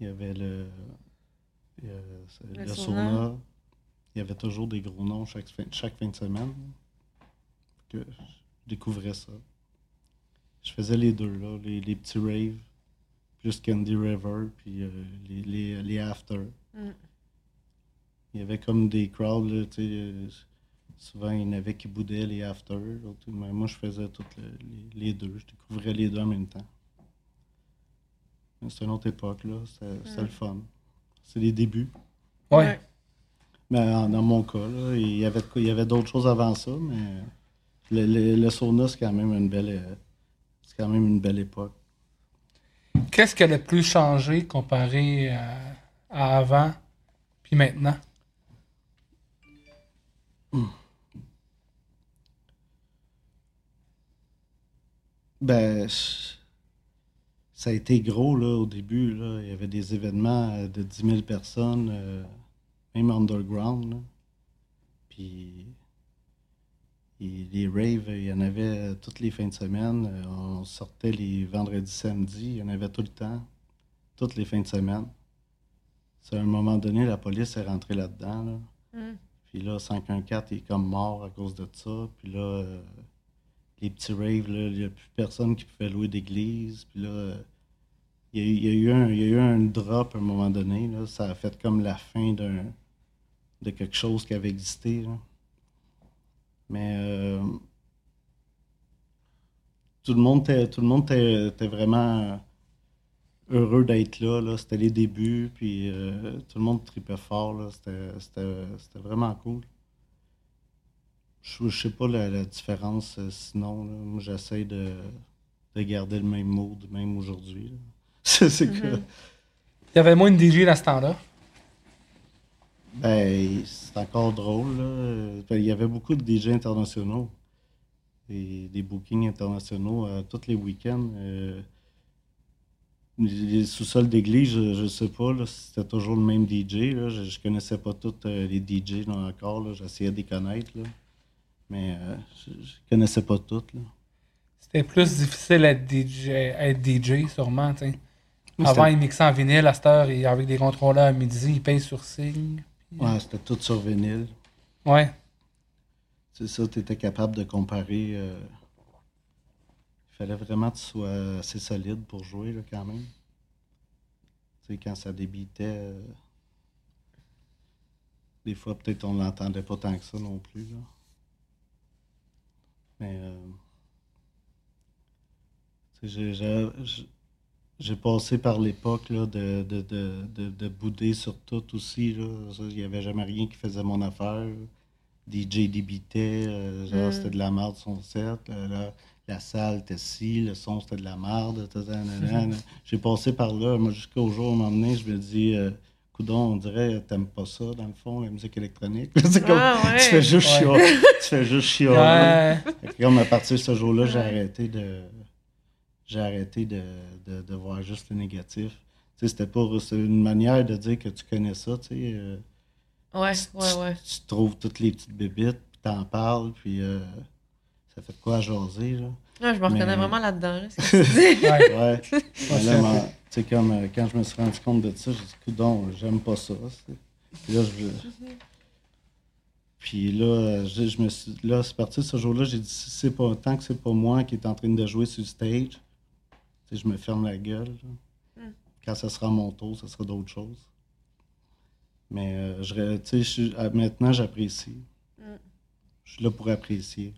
Speaker 3: Il y avait le. euh, c'est-
Speaker 2: Le
Speaker 3: le
Speaker 2: Sona.
Speaker 3: Sona. Il y avait toujours des gros noms chaque fin, chaque fin de semaine. Que je découvrais ça. Je faisais les deux, là, les, les petits raves, plus Candy River, puis euh, les, les, les after.
Speaker 2: Mm.
Speaker 3: Il y avait comme des crowds, là, tu sais, euh, souvent il y en avait qui boudaient les after, mais moi je faisais toutes le- les, les deux, je découvrais les deux en même temps. C'est une autre époque, là,
Speaker 2: Mm.
Speaker 3: le fun. C'est les débuts.
Speaker 4: Ouais.
Speaker 3: Mais en- dans mon cas, là, il y avait, de quoi- il y avait d'autres choses avant ça, mais le, le, le sauna, c'est quand même une belle, c'est quand même une belle époque.
Speaker 4: Qu'est-ce qui a le plus changé comparé à à avant, puis maintenant?
Speaker 3: Ben, ça a été gros là, au début. Là. Il y avait des événements euh, de 10 000 personnes, euh, même underground. là. Puis et les raves, il y en avait euh, toutes les fins de semaine. On sortait les vendredis, samedis. Il y en avait tout le temps, toutes les fins de semaine. C'est à un moment donné, la police est rentrée là-dedans. Là.
Speaker 2: Mm.
Speaker 3: Puis là, 514 est comme mort à cause de ça. Puis là, euh, les petits raves, il n'y a plus personne qui pouvait louer d'église. Puis là, il y, a eu- un, drop à un moment donné. Là. Ça a fait comme la fin de quelque chose qui avait existé. Mais euh, tout le monde était, vraiment heureux d'être là. là. C'était les débuts, puis euh, tout le monde tripait fort. c'était vraiment cool. Je ne sais pas la, la différence euh, sinon. là. Moi, j'essaie de, de garder le même mood, même aujourd'hui. que.
Speaker 2: Mhm.
Speaker 4: Il y avait moins de DJ dans ce temps-là?
Speaker 3: Ben, c'est encore drôle. là. Ben, Il y avait beaucoup de DJ internationaux. Et des bookings internationaux euh, tous les week-ends. Euh, les sous-sols d'église, je, ne sais pas c'était toujours le même DJ. Là. Je, je connaissais pas tous euh, les DJ là, encore. J'essayais de les connaître. là. Mais euh, je, je connaissais pas toutes.
Speaker 4: C'était plus difficile à être DJ, à être DJ sûrement. Avant,
Speaker 3: c'était-
Speaker 4: il mixait en vinyle, à cette heure, et avec des contrôleurs à midi, il paye sur signe.
Speaker 3: Ouais, c'était tout sur vinyle.
Speaker 4: Ouais.
Speaker 3: C'est ça, tu étais capable de comparer. euh, Il fallait vraiment que tu sois assez solide pour jouer là, quand même. Tu sais, quand ça débitait, euh, des fois peut-être on l'entendait pas tant que ça non plus. Là. Mais euh, j'ai- j'ai- j'ai- j'ai passé par l'époque là, de, de, de, de, de bouder sur tout aussi. Il n'y avait jamais rien qui faisait mon affaire. DJ débitait, euh, genre
Speaker 2: Mm.
Speaker 3: c'était de la merde son set. là, là, la salle était ci, le son c'était de la merde. J'ai passé par là, moi jusqu'au jour où je me dis, euh, coudon, on dirait, t'aimes pas ça dans le fond, la musique électronique. C'est comme,
Speaker 2: Ah, ouais.
Speaker 3: tu fais juste
Speaker 4: Ouais.
Speaker 3: chialer. tu fais juste chialer.
Speaker 4: Ouais.
Speaker 3: Fait que Comme à partir de ce jour-là, j'ai arrêté de. J'ai arrêté de, de, de voir juste le négatif. Tu sais, c'était pas. C'est une manière de dire que tu connais ça, tu sais. euh,
Speaker 2: Ouais,
Speaker 3: tu-
Speaker 2: ouais, ouais.
Speaker 3: Tu, tu trouves toutes les petites bébites, puis t'en parles, puis euh, ça fait de quoi à jaser, là.
Speaker 2: Non, je me reconnais
Speaker 3: Mais-
Speaker 2: vraiment là-dedans.
Speaker 4: Ouais.
Speaker 3: Ouais. Là, tu comme euh, quand je me suis rendu compte de ça, j'ai dit, coudon, j'aime pas ça. Puis là, je. Puis là, euh, je, je me suis. Là, c'est parti ce jour-là, j'ai dit, si c'est pas tant que c'est pas moi qui est en train de jouer sur le stage, tu sais, je me ferme la gueule. là.
Speaker 2: Mm.
Speaker 3: Quand ça sera mon tour, ça sera d'autres choses. Mais euh, je, ré- tu sais, je ah, maintenant, j'apprécie.
Speaker 2: Mm.
Speaker 3: Je suis là pour apprécier.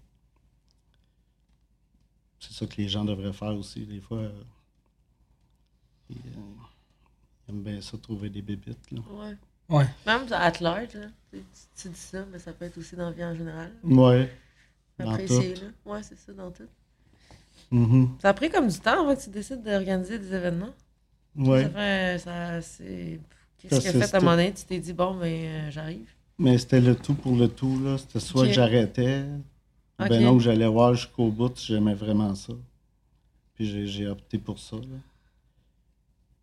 Speaker 3: C'est ça que les gens devraient faire aussi, des fois. euh, ils, euh, ils aiment bien ça, trouver des bébites. Là.
Speaker 2: Ouais.
Speaker 4: Ouais.
Speaker 2: Même at large, là, tu, tu dis ça, mais ça peut être aussi dans la vie en général.
Speaker 3: Ouais. Dans
Speaker 2: Apprécier, là. Ouais, c'est ça, dans tout.
Speaker 3: Mhm.
Speaker 2: Ça a pris comme du temps avant que tu décides d'organiser des événements.
Speaker 3: Ouais.
Speaker 2: Ça fait. Ça, c'est...
Speaker 3: Ça,
Speaker 2: Qu'est-ce qui a
Speaker 3: c'est
Speaker 2: fait à un moment donné? Tu t'es dit, bon, ben, euh, j'arrive.
Speaker 3: Mais c'était le tout pour le tout. là. C'était soit que j'arrêtais, ou
Speaker 2: Ok.
Speaker 3: ben non, j'allais voir jusqu'au bout si j'aimais vraiment ça. Puis j'ai, opté pour ça. Là.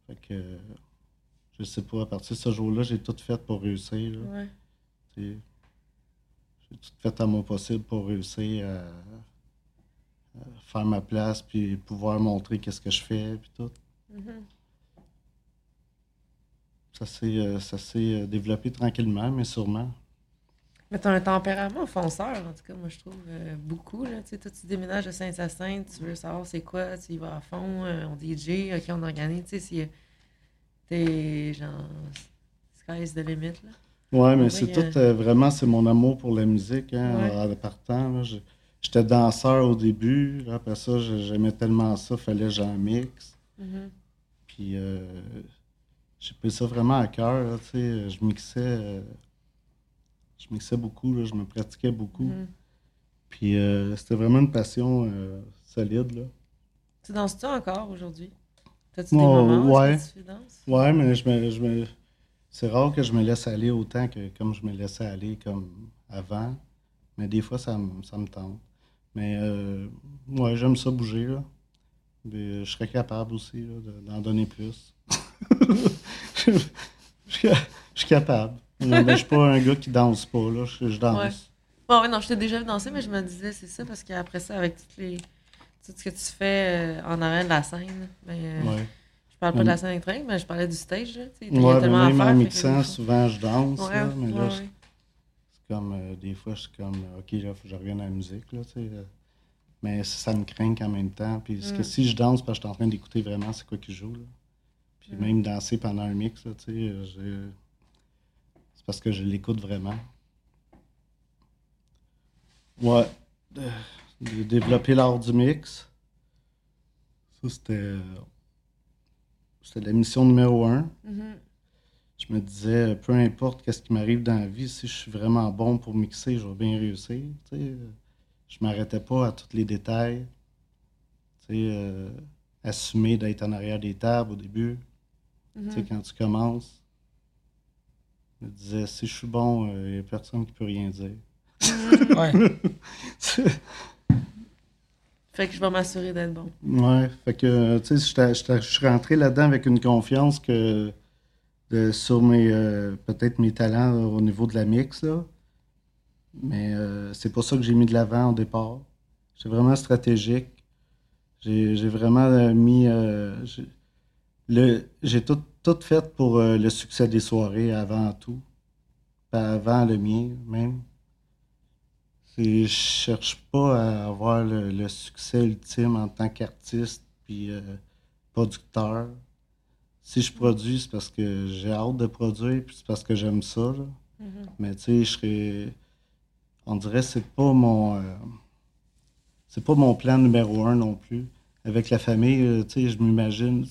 Speaker 3: Fait que, je sais pas, à partir de ce jour-là, j'ai tout fait pour réussir.
Speaker 2: Ouais.
Speaker 3: J'ai tout fait à mon possible pour réussir à, à faire ma place, puis pouvoir montrer qu'est-ce que je fais, puis tout.
Speaker 2: Mhm.
Speaker 3: Ça s'est, euh, ça s'est euh, développé tranquillement, mais sûrement.
Speaker 2: Mais t'as un tempérament fonceur, en tout cas, moi, je trouve, euh, beaucoup, là. Tu sais, toi, tu déménages de Saint-Hyacinthe, tu veux savoir c'est quoi, tu y vas à fond, euh, on DJ, OK, on organise, tu sais, si t'es, genre, sky's the limit, là.
Speaker 3: Ouais, mais c'est tout, euh, vraiment, c'est mon amour pour la musique, hein,
Speaker 2: Ouais.
Speaker 3: en partant. là. Je- J'étais danseur au début, là, après ça, j'aimais tellement ça, fallait que j'en mixe.
Speaker 2: Mhm.
Speaker 3: Puis euh, j'ai pris ça vraiment à cœur, tu sais, je mixais, je mixais beaucoup, là, je me pratiquais beaucoup.
Speaker 2: Mhm.
Speaker 3: Puis euh, c'était vraiment une passion euh, solide, là.
Speaker 2: Tu danses-tu encore aujourd'hui? T'as-tu des
Speaker 3: Oh,
Speaker 2: moments
Speaker 3: ouais.
Speaker 2: tu danses?
Speaker 3: Ouais, mais je me, je me, c'est rare que je me laisse aller autant que comme je me laissais aller comme avant. Mais des fois, ça, me- ça me tente. Mais euh, ouais, j'aime ça bouger. Là. Mais je serais capable aussi d'en donner plus. je, je- je suis capable. Mais je suis pas un gars qui danse pas. Là. Je, je danse.
Speaker 2: Ouais. Bon, ouais, non, je t'ai déjà vu danser, mais je me disais, c'est ça, parce qu'après ça, avec toutes les, tout ce que tu fais euh, en arrière de la scène, ben, euh,
Speaker 3: Ouais.
Speaker 2: je parle pas de la
Speaker 3: Mm.
Speaker 2: scène électronique, mais je parlais du stage. Là, y a à
Speaker 3: même
Speaker 2: faire.
Speaker 3: en mixant, souvent je danse. là, mais là, c'est comme euh, des fois, je suis comme euh, OK, là, faut que je revienne à la musique. Là, tu sais, euh. mais ça me craint en même temps. Puis que
Speaker 2: Mm.
Speaker 3: si je danse, parce que je suis en train d'écouter vraiment c'est quoi qui joue. Là. Puis
Speaker 2: Mm.
Speaker 3: même danser pendant un mix, là, tu sais, j'ai- parce que je l'écoute vraiment. Ouais. De développer l'art du mix. Ça, c'était. C'était la mission numéro un
Speaker 2: Mhm.
Speaker 3: je me disais, peu importe qu'est-ce qui m'arrive dans la vie, si je suis vraiment bon pour mixer, je vais bien réussir. tu sais. Je m'arrêtais pas à tous les détails. Tu sais, euh, assumer d'être en arrière des tables au début,
Speaker 2: Mhm.
Speaker 3: tu sais, quand tu commences. Je me disais, si je suis bon, il n'y a personne qui peut rien dire.
Speaker 4: Ouais.
Speaker 2: Fait que je vais m'assurer d'être bon.
Speaker 3: Ouais, fait que, tu sais, je suis rentré là-dedans avec une confiance que de- sur mes, euh, peut-être mes talents euh, au niveau de la mix, là. Mais euh, c'est pas ça que j'ai mis de l'avant au départ. J'étais vraiment stratégique. J'ai j'ai vraiment euh, mis. euh, J'ai tout, tout fait pour euh, le succès des soirées avant tout. Avant le mien, même. Je cherche pas à avoir le, le succès ultime en tant qu'artiste puis euh, producteur. Si je produis, c'est parce que j'ai hâte de produire puis c'est parce que j'aime ça. là.
Speaker 2: Mhm.
Speaker 3: Mais tu sais, je serais. On dirait que c'est pas mon. euh, c'est pas mon plan numéro un non plus. Avec la famille, tu sais, je m'imagine.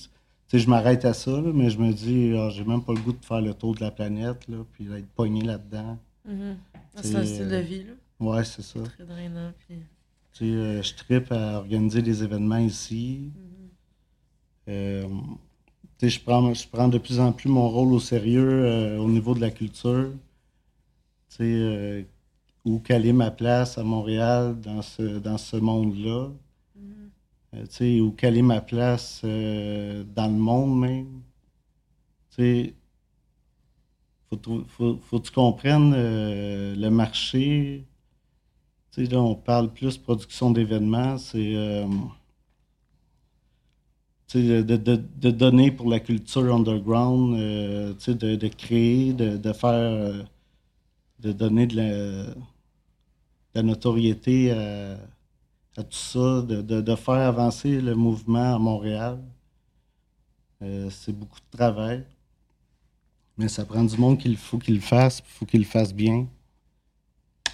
Speaker 3: Sais, je m'arrête à ça, là, mais je me dis, ah, j'ai même pas le goût de faire le tour de la planète, là, puis d'être pogné là-dedans.
Speaker 2: Mhm. Ah, C'est un style de
Speaker 3: euh,
Speaker 2: vie, là.
Speaker 3: Ouais, c'est ça.
Speaker 2: Très drainant. Puis...
Speaker 3: Tu sais, euh, je tripe à organiser des événements ici.
Speaker 2: Mhm.
Speaker 3: Euh, tu sais, je prends, je prends de plus en plus mon rôle au sérieux euh, au niveau de la culture. Tu sais, euh, où caler ma place à Montréal dans ce, dans ce monde-là. Euh, sais, où caler ma place euh, dans le monde même. Tu faut, faut, que tu comprennes euh, le marché. Tu sais, là, on parle plus production d'événements. C'est. de, de, donner pour la culture underground, de, de créer, de, faire, de donner de la, la notoriété à, à tout ça, de, de, de faire avancer le mouvement à Montréal. Euh, c'est beaucoup de travail, mais ça prend du monde qu'il faut qu'il le fasse, il faut qu'il le fasse bien. Tu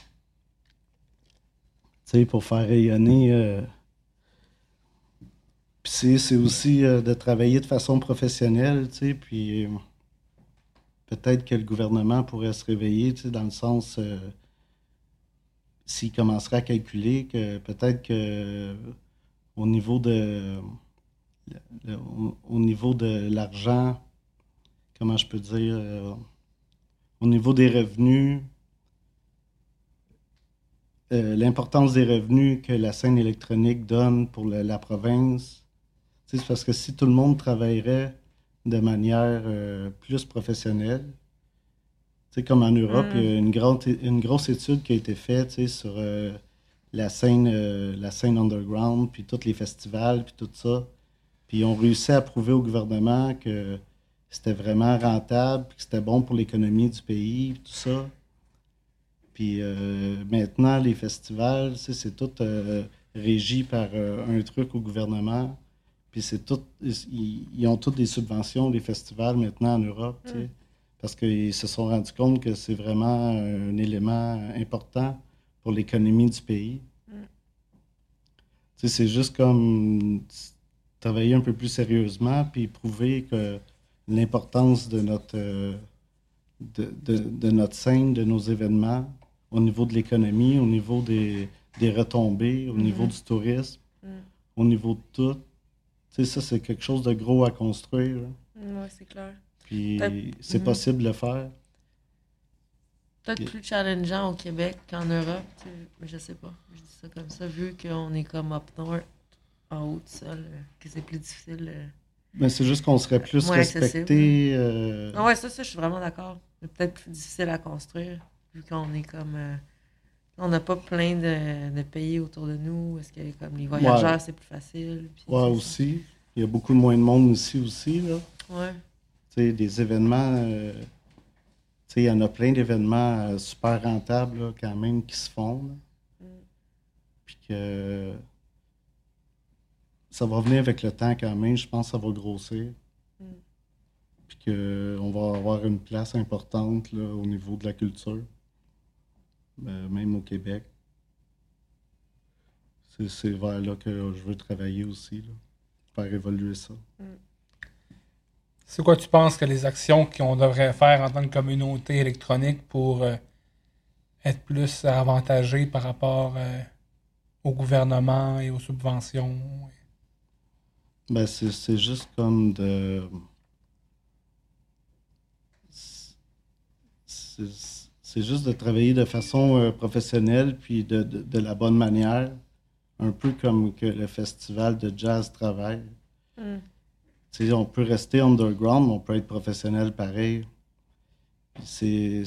Speaker 3: sais, pour faire rayonner. euh, puis c'est, aussi euh, de travailler de façon professionnelle, tu sais, puis peut-être que le gouvernement pourrait se réveiller, tu sais, dans le sens, s'il commencerait à calculer que peut-être que au niveau de, au, au niveau de l'argent, comment je peux dire, euh, au niveau des revenus, euh, l'importance des revenus que la scène électronique donne pour la province. C'est parce que si tout le monde travaillerait de manière euh, plus professionnelle, sais, comme en Europe,
Speaker 2: Mm.
Speaker 3: il y a une, grande, une grosse étude qui a été faite sur euh, la, scène, euh, la scène underground, puis tous les festivals, puis tout ça. Puis ils ont réussi à prouver au gouvernement que c'était vraiment rentable, puis que c'était bon pour l'économie du pays, puis tout ça. Puis euh, maintenant, les festivals, c'est tout régi par un truc au gouvernement. Puis c'est tout, ils, ils ont toutes des subventions, les festivals maintenant en Europe, sais, parce qu'ils se sont rendus compte que c'est vraiment un élément important pour l'économie du pays.
Speaker 2: Mm.
Speaker 3: C'est juste comme travailler un peu plus sérieusement, puis prouver que l'importance de notre, euh, de, de- de notre scène, de nos événements, au niveau de l'économie, au niveau des, des retombées, au niveau
Speaker 2: Mhm.
Speaker 3: du tourisme,
Speaker 2: Mm.
Speaker 3: au niveau de tout. Ça, c'est quelque chose de gros à construire.
Speaker 2: Ouais, c'est clair.
Speaker 3: Puis c'est
Speaker 2: Mhm.
Speaker 3: possible de le faire.
Speaker 2: Peut-être plus challengeant au Québec qu'en Europe, tu sais, mais je sais pas. Je dis ça comme ça, vu qu'on est comme up north, en haut sol, euh, que c'est plus difficile. euh.
Speaker 3: Mais c'est juste qu'on serait plus respecté. euh,
Speaker 2: Ah ouais, ça, ça, je suis vraiment d'accord. C'est peut-être plus difficile à construire, vu qu'on est comme. euh, on n'a pas plein de, de pays autour de nous. Est-ce que comme les voyageurs,
Speaker 3: Ouais.
Speaker 2: c'est plus facile? puis
Speaker 3: Ouais,
Speaker 2: ça.
Speaker 3: aussi. Il y a beaucoup moins de monde ici aussi. Là.
Speaker 2: Ouais.
Speaker 3: Des événements. euh, il y en a plein d'événements euh, super rentables là, quand même qui se font.
Speaker 2: Mm.
Speaker 3: Puis que ça va venir avec le temps quand même. Je pense que ça va grossir.
Speaker 2: Mm.
Speaker 3: Puis qu'on va avoir une place importante là, au niveau de la culture. Euh, même au Québec. C'est vers là que je veux travailler aussi. Là. Faire évoluer ça.
Speaker 1: C'est quoi tu penses que les actions qu'on devrait faire en tant que communauté électronique pour euh, être plus avantagés par rapport euh, au gouvernement et aux subventions?
Speaker 3: Ben, c'est c'est juste comme de. C'est c'est juste de travailler de façon euh, professionnelle puis de, de- de la bonne manière. Un peu comme que le festival de jazz travaille.
Speaker 2: Mm.
Speaker 3: Tu sais, on peut rester underground, mais on peut être professionnel pareil. C'est.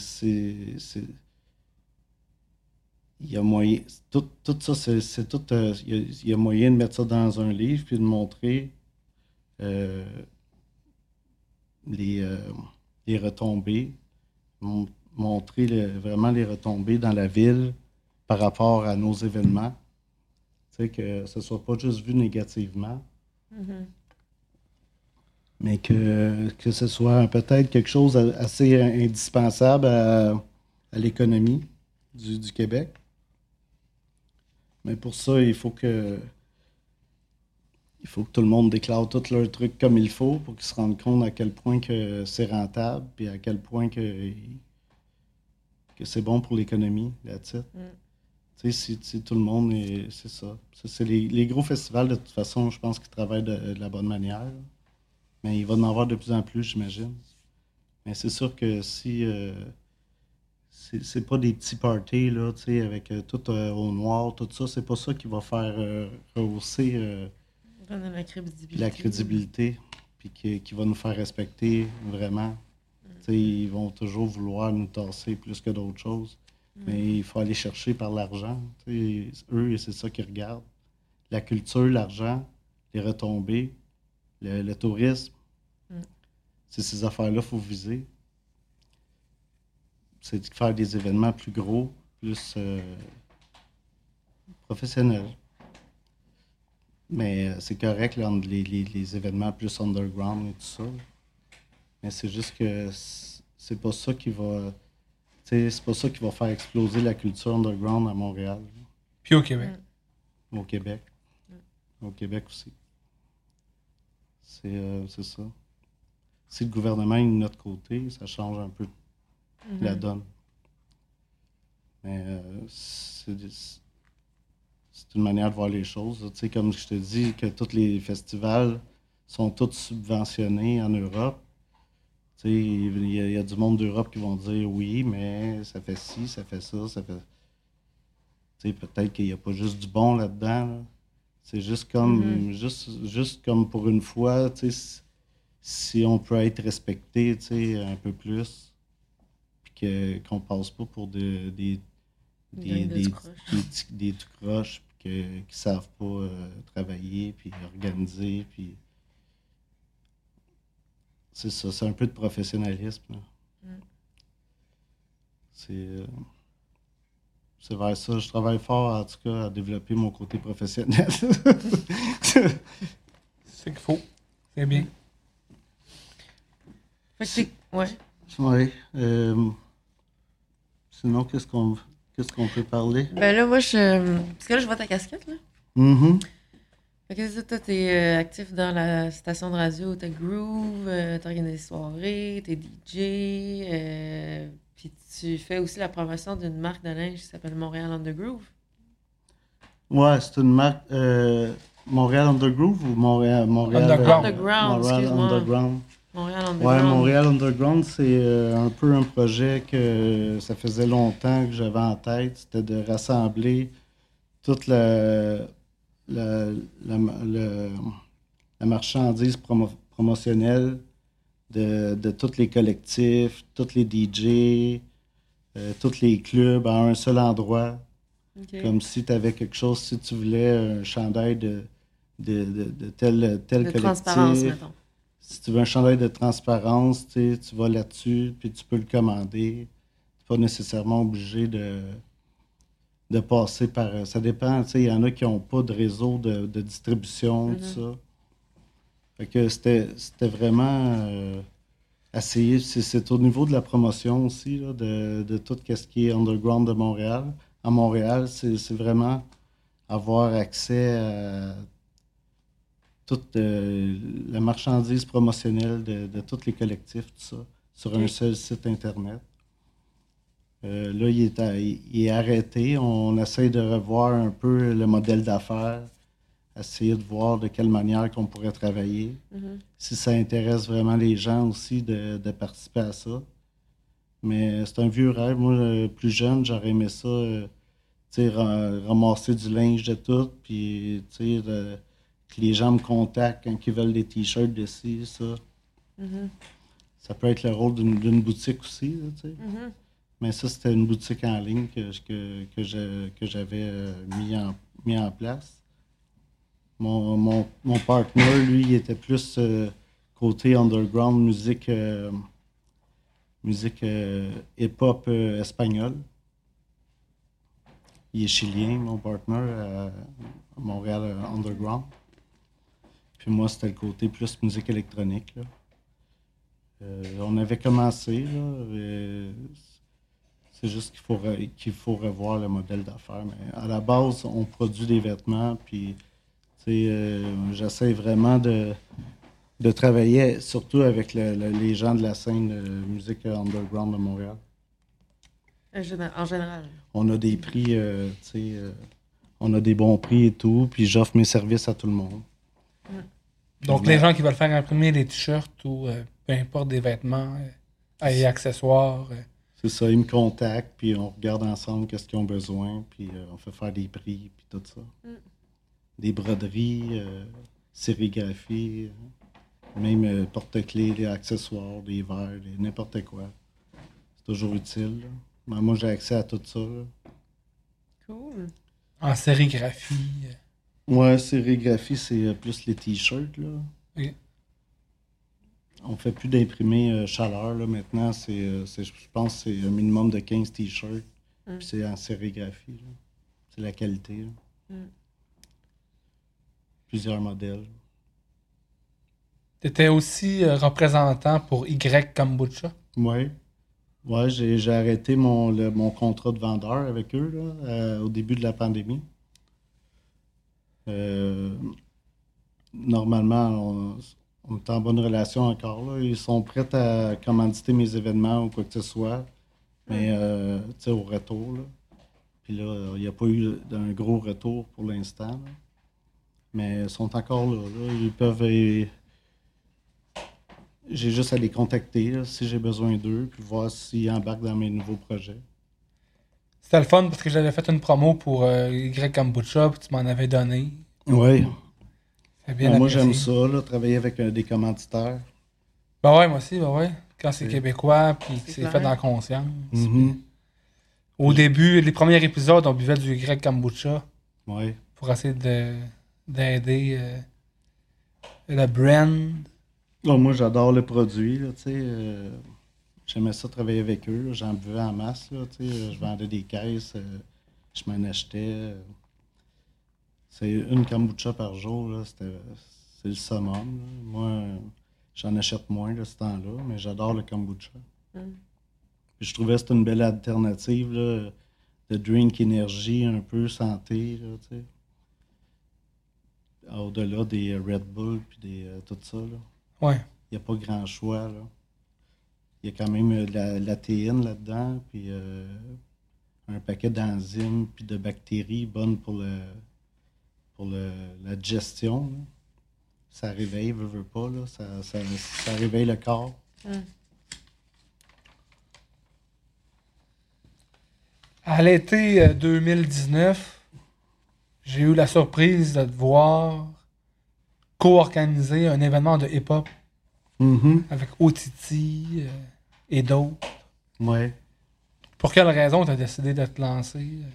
Speaker 3: Il y a moyen. Tout, ça, c'est tout. euh, il, y a, moyen de mettre ça dans un livre puis de montrer euh, les, euh, les retombées. Mon- montrer vraiment les retombées dans la ville par rapport à nos événements. Que ce soit pas juste vu négativement
Speaker 2: Mhm.
Speaker 3: Mais que, que ce soit peut-être quelque chose assez indispensable à, à l'économie du, du Québec. Mais pour ça, il faut que il faut que tout le monde déclare tous leurs trucs comme il faut pour qu'ils se rendent compte à quel point que c'est rentable puis à quel point que, que c'est bon pour l'économie, la titre.
Speaker 2: Mm.
Speaker 3: Tu sais, si, si tout le monde est. C'est ça. Ça, c'est les, les gros festivals, de toute façon, je pense qu'ils travaillent de, de la bonne manière. là. Mais il va en avoir de plus en plus, j'imagine. Mais c'est sûr que si. euh, c'est pas des petits parties, là, tu sais, avec euh, tout euh, au noir, tout ça. C'est pas ça qui va faire euh, rehausser
Speaker 2: la crédibilité.
Speaker 3: la crédibilité, puis qui, qui va nous faire respecter vraiment. Sais, ils vont toujours vouloir nous tasser plus que d'autres choses. Mais il faut aller chercher par l'argent. Eux, c'est ça qu'ils regardent. La culture, l'argent, les retombées, le, le tourisme.
Speaker 2: Mm.
Speaker 3: C'est ces affaires-là qu'il faut viser. C'est de faire des événements plus gros, plus euh, professionnels. Mais euh, c'est correct, là, les, les- les événements plus underground et tout ça. Mais c'est juste que c'est pas ça qui va. C'est pas ça qui va faire exploser la culture underground à Montréal,
Speaker 1: Puis au Québec.
Speaker 3: au Québec. Au Québec aussi. C'est euh, c'est ça. Si le gouvernement est de notre côté, ça change un peu
Speaker 2: Mhm.
Speaker 3: la donne. Mais euh, c'est une manière de voir les choses. Tu sais, comme je te dis, que tous les festivals sont tous subventionnés en Europe. Tu sais, il y, a- il y a du monde d'Europe qui vont dire oui, mais ça fait ci, ça fait ça, ça fait. Tu sais, peut-être qu'il n'y a pas juste du bon là-dedans. là. C'est juste comme, juste, juste comme pour une fois, tu sais, si- on peut être respecté, tu sais, un peu plus, puis qu'on passe pas pour de- des, des, des, des, tout croches, qui savent pas euh, travailler, puis organiser, puis... C'est ça, c'est un peu de professionnalisme.
Speaker 2: Mm.
Speaker 3: C'est... euh, c'est vers ça. Je travaille fort, en tout cas, à développer mon côté professionnel.
Speaker 1: C'est qu'il faut. C'est bien.
Speaker 2: Fait que c'est. Ouais.
Speaker 3: oui. euh, sinon, qu'est-ce qu'on qu'est-ce qu'on peut parler?
Speaker 2: Ben là, moi, je. Parce que là, je vois ta casquette, là.
Speaker 3: Mhm.
Speaker 2: Fait que ça, toi, t'es euh, actif dans la station de radio, t'as Groove, euh, t'organises des soirées, t'es DJ, euh, puis tu fais aussi la promotion d'une marque de linge qui s'appelle Montréal Undergroove.
Speaker 3: Ouais, c'est une marque. euh, Montréal Undergroove ou Montréal, Montréal
Speaker 1: Underground.
Speaker 2: Underground,
Speaker 3: Montréal. Underground.
Speaker 2: Montréal
Speaker 3: Ouais,
Speaker 2: Underground.
Speaker 3: Montréal Underground, c'est euh, un peu un projet que ça faisait longtemps que j'avais en tête. C'était de rassembler toute la, la, la, marchandise promo- promotionnelle de, de tous les collectifs, tous les DJ, euh, tous les clubs à un seul endroit. Comme si tu avais quelque chose, si tu voulais un chandail de, de, de, de tel, tel
Speaker 2: De
Speaker 3: collectif. Si tu veux un chandail de transparence, tu vas là-dessus, puis tu peux le commander. Tu n'es pas nécessairement obligé de, de passer par. Ça dépend, il y en a qui n'ont pas de réseau de, de distribution, tout ça. Fait que c'était c'était vraiment euh, essayer. C'est c'est au niveau de la promotion aussi, là, de, de tout ce qui est underground de Montréal. À Montréal, c'est c'est vraiment avoir accès à toute euh, la marchandise promotionnelle de, de tous les collectifs, tout ça, sur un seul site Internet. Euh, là, il est, à- il est arrêté. On essaye de revoir un peu le modèle d'affaires, essayer de voir de quelle manière qu'on pourrait travailler.
Speaker 2: Mhm.
Speaker 3: Si ça intéresse vraiment les gens aussi de, de participer à ça. Mais c'est un vieux rêve. Moi, euh, plus jeune, j'aurais aimé ça, euh, ramasser du linge de tout, puis, que les gens me contactent quand ils veulent des t-shirts de ci, ça.
Speaker 2: Mhm.
Speaker 3: Ça peut être le rôle d'une boutique aussi, là.
Speaker 2: Mhm.
Speaker 3: Mais ça, c'était une boutique en ligne que, que, j'avais euh, mis, en, mis en place. Mon, mon, mon partner, lui, il était plus euh, côté underground, musique, euh, musique euh, hip-hop espagnole. Il est chilien, mon partner, à Montréal Underground. Puis moi, c'était le côté plus musique électronique. là. On avait commencé, là. c'est juste qu'il faut, qu'il faut revoir le modèle d'affaires. Mais à la base, on produit des vêtements, puis euh, j'essaie vraiment de, de travailler surtout avec le- le- les gens de la scène de musique underground de Montréal.
Speaker 2: En géné- En général.
Speaker 3: On a des prix, euh, tu sais, euh, on a des bons prix et tout, puis j'offre mes services à tout le monde.
Speaker 1: Donc, les gens qui veulent faire imprimer des t-shirts ou euh, peu importe des vêtements euh, et accessoires, euh,
Speaker 3: C'est ça, ils me contactent, puis on regarde ensemble qu'est-ce qu'ils ont besoin, puis euh, on fait faire des prix, puis tout ça.
Speaker 2: Mm.
Speaker 3: Des broderies, euh, sérigraphie, même euh, porte-clés, des accessoires, des verres, des- n'importe quoi. C'est toujours utile. là. Mais moi, j'ai accès à tout ça. là.
Speaker 2: Cool.
Speaker 1: en sérigraphie. euh,
Speaker 3: Ouais, sérigraphie, c'est euh, plus les t-shirts, là.
Speaker 1: Ok.
Speaker 3: On fait plus d'imprimer euh, chaleur, là. Maintenant, c'est, euh, c'est- je pense que c'est un minimum de 15 t-shirts.
Speaker 2: Mm.
Speaker 3: Puis c'est en sérigraphie, là. C'est la qualité, là.
Speaker 2: Mm.
Speaker 3: Plusieurs modèles.
Speaker 1: Tu étais aussi euh, représentant pour Y Kombucha?
Speaker 3: Ouais. Ouais, j'ai, arrêté mon, le- mon contrat de vendeur avec eux, là, euh, au début de la pandémie. Euh, normalement, on, on est en bonne relation encore. Là. Ils sont prêts à commanditer mes événements ou quoi que ce soit, mais euh, au retour. Là. Puis là, il n'y a pas eu un gros retour pour l'instant. Mais ils sont encore là. là. Ils peuvent. euh, j'ai juste à les contacter là, si j'ai besoin d'eux, puis voir s'ils embarquent dans mes nouveaux projets.
Speaker 1: C'était le fun parce que j'avais fait une promo pour euh, Y Kombucha, puis tu m'en avais donné.
Speaker 3: Oui.
Speaker 1: C'est bien
Speaker 3: moi,
Speaker 1: apprécié.
Speaker 3: j'aime ça, là, travailler avec euh, des commanditaires.
Speaker 1: Ben ouais, moi aussi, ben ouais. Quand c'est québécois, puis que
Speaker 2: C'est
Speaker 1: fait dans la conscience.
Speaker 3: Mhm.
Speaker 1: Au début, les premiers épisodes, on buvait du Y Kombucha
Speaker 3: Ouais.
Speaker 1: pour essayer de- d'aider euh, le brand.
Speaker 3: Bon, moi, j'adore le produit, là, tu sais. euh, J'aimais ça travailler avec eux. là, J'en buvais en masse, là, tu sais. Je vendais des caisses, euh, je m'en achetais. euh. C'est une kombucha par jour, là. c'était- C'est le summum. là. Moi, j'en achète moins, de ce temps-là, mais j'adore le kombucha.
Speaker 2: Mm.
Speaker 3: Puis je trouvais que c'était une belle alternative, là, de drink énergie, un peu santé, là, tu sais. Au-delà des euh, Red Bull puis des, euh, tout ça, là.
Speaker 1: Ouais.
Speaker 3: Il n'y a pas grand choix, là. Il y a quand même euh, de la, la théine là-dedans, puis euh, un paquet d'enzymes puis de bactéries bonnes pour le, pour le- la gestion. là. Ça réveille, veut, veut pas, là. Ça, ça, ça réveille le corps.
Speaker 1: À l'été euh, 2019, j'ai eu la surprise de te voir co-organiser un événement de hip-hop
Speaker 3: Mhm.
Speaker 1: avec Otiti euh, et d'autres.
Speaker 3: Ouais.
Speaker 1: Pour quelle raison tu as décidé de te lancer euh,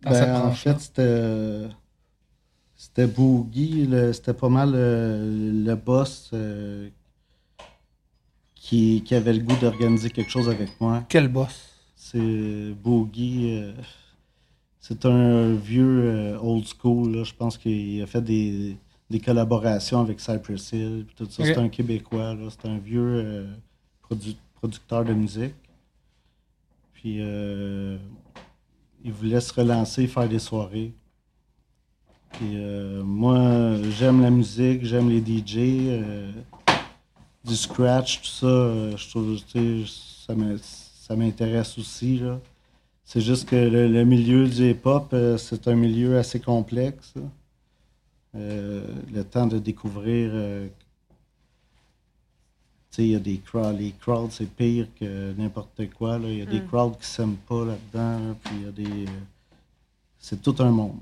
Speaker 1: dans cette
Speaker 3: Ben, en
Speaker 1: branche-là?
Speaker 3: fait, c'était. C'était Boogie, c'était pas mal euh, le boss euh, qui, qui avait le goût d'organiser quelque chose avec moi.
Speaker 1: Quel boss?
Speaker 3: C'est Boogie. euh, c'est un vieux euh, old school. là. Je pense qu'il a fait des, des collaborations avec Cypress Hill. Tout ça. C'est un Québécois. C'est un vieux euh, produ- producteur de musique. Puis euh, il voulait se relancer, faire des soirées. Puis euh, moi, j'aime la musique, j'aime les DJ. euh, du scratch, tout ça, je trouve, ça m'in- ça m'intéresse aussi. là. C'est juste que le, le milieu du hip-hop, euh, c'est un milieu assez complexe. Euh, le temps de découvrir. euh, tu sais, il y a des crowds. Les crowds, c'est pire que n'importe quoi. là. Il y a des
Speaker 2: Mm.
Speaker 3: crowds qui s'aiment pas là-dedans. là, puis il y a des. euh, c'est tout un monde.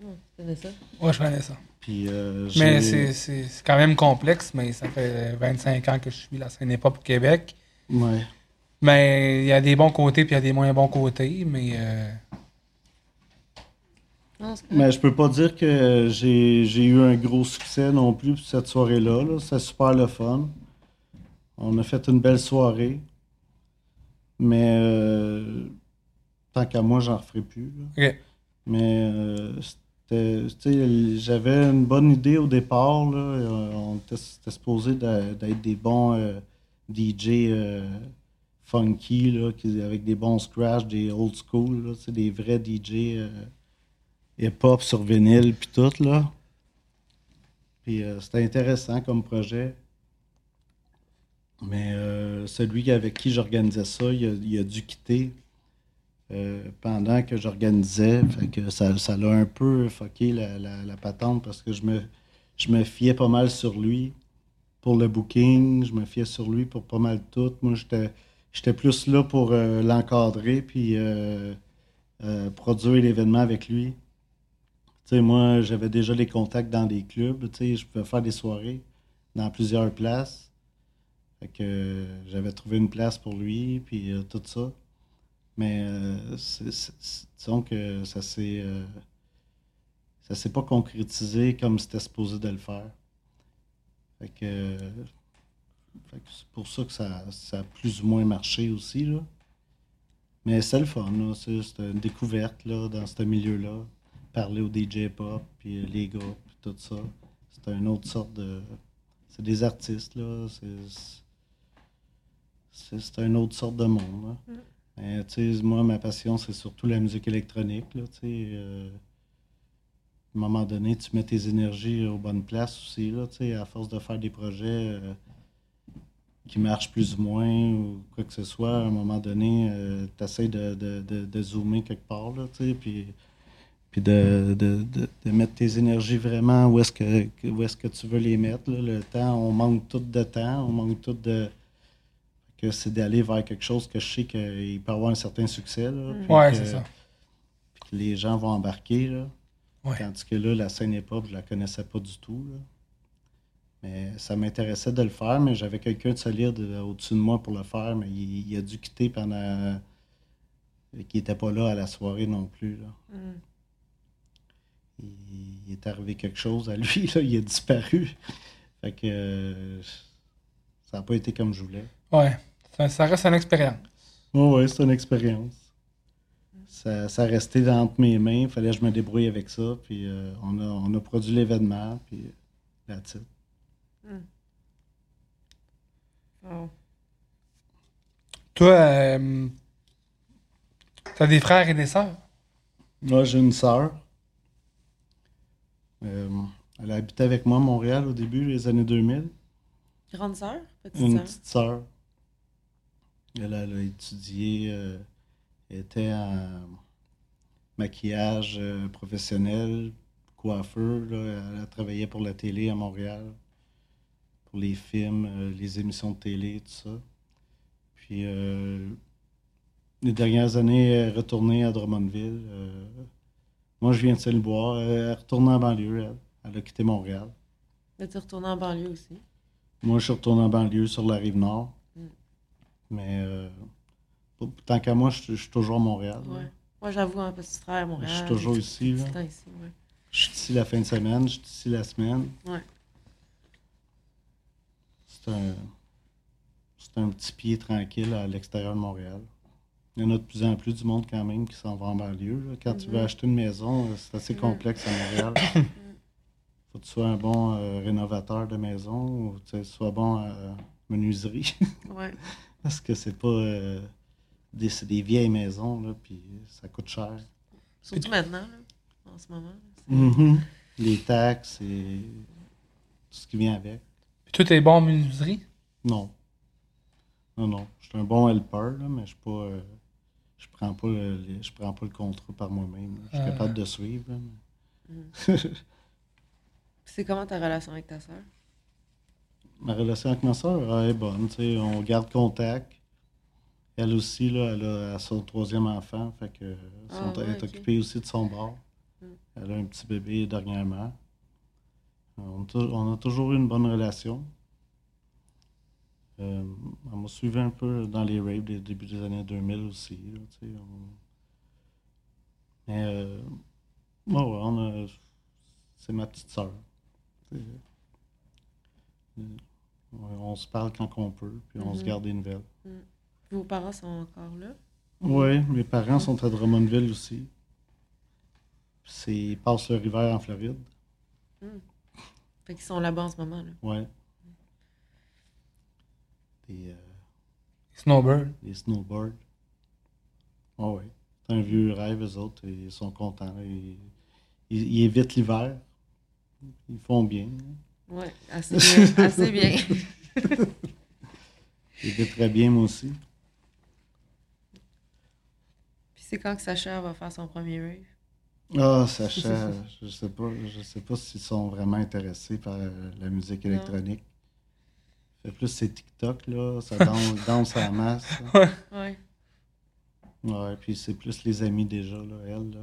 Speaker 2: Hum, tu connais ça?
Speaker 1: Ouais, je connais ça.
Speaker 3: Puis, euh,
Speaker 1: Mais
Speaker 3: j'ai-
Speaker 1: c'est- c'est c'est quand même complexe, mais ça fait 25 ans que je suis la scène hip-hop au Québec.
Speaker 3: Ouais.
Speaker 1: Mais il y a des bons côtés puis il y a des moins bons côtés, mais euh,
Speaker 2: c'est
Speaker 3: Mais je peux pas dire que j'ai j'ai eu un gros succès non plus pour cette soirée-là. là. C'était super le fun. On a fait une belle soirée. Mais euh, tant qu'à moi, j'en referai plus. Mais euh, j'avais une bonne idée au départ. Là. Euh, On était, supposé d'être des bons euh, DJ euh, funky, là, avec des bons scratch, des old school, sais, des vrais DJ euh, hip-hop sur vinyle, puis tout. Là. Puis euh, c'était intéressant comme projet. Mais euh, celui avec qui j'organisais ça, il a, dû quitter euh, pendant que j'organisais. Fait que ça, l'a un peu fucké la patente parce que je me, je me fiais pas mal sur lui pour le booking. Je me fiais sur lui pour pas mal tout. Moi, j'étais, j'étais plus là pour euh, l'encadrer puis euh, euh, produire l'événement avec lui. Moi, j'avais déjà les contacts dans des clubs. Je pouvais faire des soirées dans plusieurs places. Fait que j'avais trouvé une place pour lui, puis tout ça. Mais disons que ça s'est ça s'est pas concrétisé comme c'était supposé de le faire. Fait que c'est pour ça que ça, ça a plus ou moins marché aussi. Là. Mais c'est le fun. C'est, une découverte là, dans ce milieu-là. Parler aux DJ pop, puis euh, les gars, puis tout ça. C'est une autre sorte de. C'est des artistes, là. C'est, une autre sorte de monde. là. Mais, sais, moi, ma passion, c'est surtout la musique électronique. Là, euh, à un moment donné, tu mets tes énergies aux bonnes places aussi. Là, à force de faire des projets euh, qui marchent plus ou moins ou quoi que ce soit, à un moment donné, tu essaies de, de- de- de zoomer quelque part. Là, tu sais, puis puis de, de- de- de mettre tes énergies vraiment où est-ce que, où est-ce que tu veux les mettre. là. Le temps, on manque tout de temps, on manque tout de que c'est d'aller vers quelque chose que je sais qu'il peut avoir un certain succès. Là,
Speaker 1: Ouais, c'est ça.
Speaker 3: puis que les gens vont embarquer. Là.
Speaker 1: Ouais.
Speaker 3: Tandis que là, la scène hip-hop, je la connaissais pas du tout. là. Mais ça m'intéressait de le faire, mais j'avais quelqu'un de solide euh, au-dessus de moi pour le faire, mais il, il a dû quitter pendant. qui n'était pas là à la soirée non plus. Là.
Speaker 2: Hum.
Speaker 3: Il, il est arrivé quelque chose à lui, là, il a disparu. Fait que euh, ça n'a pas été comme je voulais.
Speaker 1: Ouais. Ça, ça reste une expérience.
Speaker 3: Oh ouais, c'est une expérience. Ça, ça restait entre mes mains, il fallait que je me débrouille avec ça, puis euh, on, a, on a produit l'événement, puis that's
Speaker 2: Oh.
Speaker 1: Toi, euh, t'as des frères et des sœurs?
Speaker 3: Moi, j'ai une sœur. Euh, elle a habité avec moi à Montréal au début, les années 2000.
Speaker 2: Grande sœur? Petite
Speaker 3: Une
Speaker 2: sœur?
Speaker 3: petite sœur. Elle, elle a étudié, euh, elle était en maquillage euh, professionnel coiffeur. Là. Elle, elle travaillait pour la télé à Montréal, les films, euh, les émissions de télé, tout ça. Puis, euh, les dernières années, elle est retournée à Drummondville. Euh, moi, je viens de Saint-Bois. Elle est retournée en banlieue, elle. Elle a quitté Montréal.
Speaker 2: Mais tu es retourné en banlieue aussi?
Speaker 3: Moi, je suis retourné en banlieue sur la rive nord.
Speaker 2: Mm.
Speaker 3: Mais euh, tant qu'à moi, je, suis- je suis toujours à Montréal.
Speaker 2: Ouais. Moi, j'avoue, un petit travail à Montréal.
Speaker 3: Je suis toujours ici, là.
Speaker 2: ouais.
Speaker 3: Je suis ici la fin de semaine, je suis ici la semaine.
Speaker 2: Ouais.
Speaker 3: C'est un, c'est un petit pied tranquille à l'extérieur de Montréal. Il y en a de plus en plus du monde quand même qui s'en va en banlieue. là. Quand tu veux
Speaker 2: Mhm.
Speaker 3: acheter une maison, euh, c'est assez
Speaker 2: Mhm.
Speaker 3: complexe à Montréal. faut que tu sois un bon euh, rénovateur de maison ou que tu sois bon à menuiserie.
Speaker 2: Ouais.
Speaker 3: Parce que c'est pas euh, des, c'est des vieilles maisons, là, puis ça coûte cher.
Speaker 2: Surtout maintenant, là, en ce moment.
Speaker 3: Mhm. Les taxes et tout ce qui vient avec.
Speaker 1: Puis tout est bon en menuiserie?
Speaker 3: Non. Non, non. Je suis un bon helper, là, mais je suis pas. euh, je prends pas le, je prends pas le contrat par moi-même. Je suis
Speaker 1: Ah.
Speaker 3: capable de suivre. là, mais-
Speaker 2: Puis c'est comment ta relation avec ta soeur?
Speaker 3: Ma relation avec ma soeur elle est bonne. tu sais, On garde contact. Elle aussi, là, elle a son troisième enfant. Fait que,
Speaker 2: Ah,
Speaker 3: son- elle est occupée aussi de son bord.
Speaker 2: Mm.
Speaker 3: Elle a un petit bébé dernièrement. On a, tou- on a toujours eu une bonne relation. Euh, elle m'a suivi un peu dans les raves des débuts des années 2000 aussi. là, on- Mais euh, ouais, ouais, on a- c'est ma petite soeur. on se parle quand on peut, puis on se
Speaker 2: Mhm.
Speaker 3: garde des nouvelles.
Speaker 2: Vos parents sont encore là?
Speaker 3: Oui, mes parents sont à Drummondville aussi. Ils passent leur hiver en Floride.
Speaker 2: Fait qu'ils sont là-bas en ce moment, là.
Speaker 3: Ouais. Des, euh,
Speaker 1: Snowbird.
Speaker 3: des snowboards. Ah ouais. C'est un vieux rêve, eux autres. et Ils sont contents. Ils, ils- ils évitent l'hiver. Ils font bien.
Speaker 2: Ouais, assez bien. assez bien.
Speaker 3: Très bien, moi aussi.
Speaker 2: Puis c'est quand que Sacha va faire son premier rave?
Speaker 3: Ah, Sacha, je sais pas, je sais pas s'ils sont vraiment intéressés par euh, la musique électronique. Fait plus c'est TikTok là, ça danse, danse en masse. là.
Speaker 2: Ouais.
Speaker 3: Ouais, puis c'est plus les amis déjà là, elle là.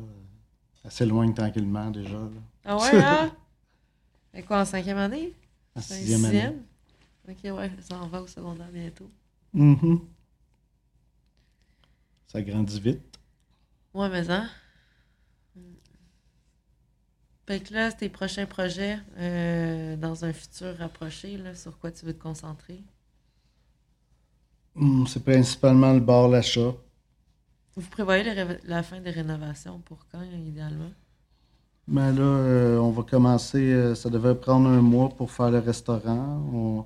Speaker 3: Elle s'éloigne tranquillement déjà là.
Speaker 2: Ah ouais, hein? Et quoi, en cinquième année?
Speaker 3: En
Speaker 2: C'est un
Speaker 3: sixième année.
Speaker 2: sixième? Ok, ouais, ça en va au secondaire bientôt.
Speaker 3: Mhm. Ça grandit vite.
Speaker 2: Ouais, mais hein? Fait que là, tes prochains projets, euh, dans un futur rapproché, là, sur quoi tu veux te concentrer?
Speaker 3: Hum, c'est principalement le bar l'achat.
Speaker 2: Vous prévoyez la fin des rénovations pour quand, idéalement?
Speaker 3: Mais là, euh, on va commencer. euh, ça devrait prendre un mois pour faire le restaurant. On-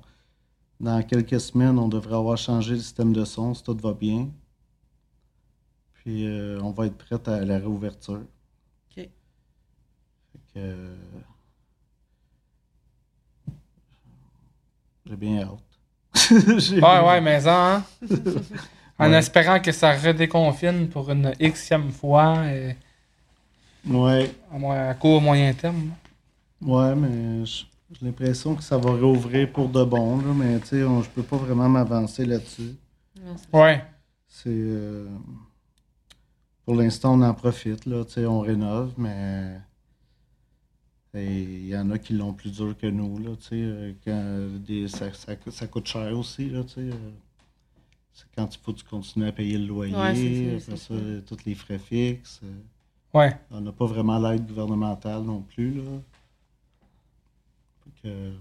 Speaker 3: dans quelques semaines, on devrait avoir changé le système de son si tout va bien. Puis on va être prêt à la réouverture. Que, J'ai bien hâte.
Speaker 1: Ouais, ouais, mais ça, hein? En
Speaker 3: Ouais.
Speaker 1: espérant que ça redéconfine pour une xème fois, et
Speaker 3: Ouais,
Speaker 1: à, court moyen terme.
Speaker 3: ouais, mais j'ai l'impression que ça va réouvrir pour de bon. Là, mais tu sais, je peux pas vraiment m'avancer là-dessus.
Speaker 1: Ouais.
Speaker 3: C'est. euh, pour l'instant, on en profite, là. Tu sais, on rénove, mais. Et Il y en a qui l'ont plus dur que nous, là. Tu sais, euh, quand des, ça, ça, coûte- ça coûte cher aussi, là. Tu sais. euh, c'est quand il faut que tu continues à payer le loyer,
Speaker 2: Ouais,
Speaker 3: après ça,
Speaker 2: ça.
Speaker 3: tous les frais fixes. euh,
Speaker 1: Ouais.
Speaker 3: On n'a pas vraiment l'aide gouvernementale non plus, là. Fait que,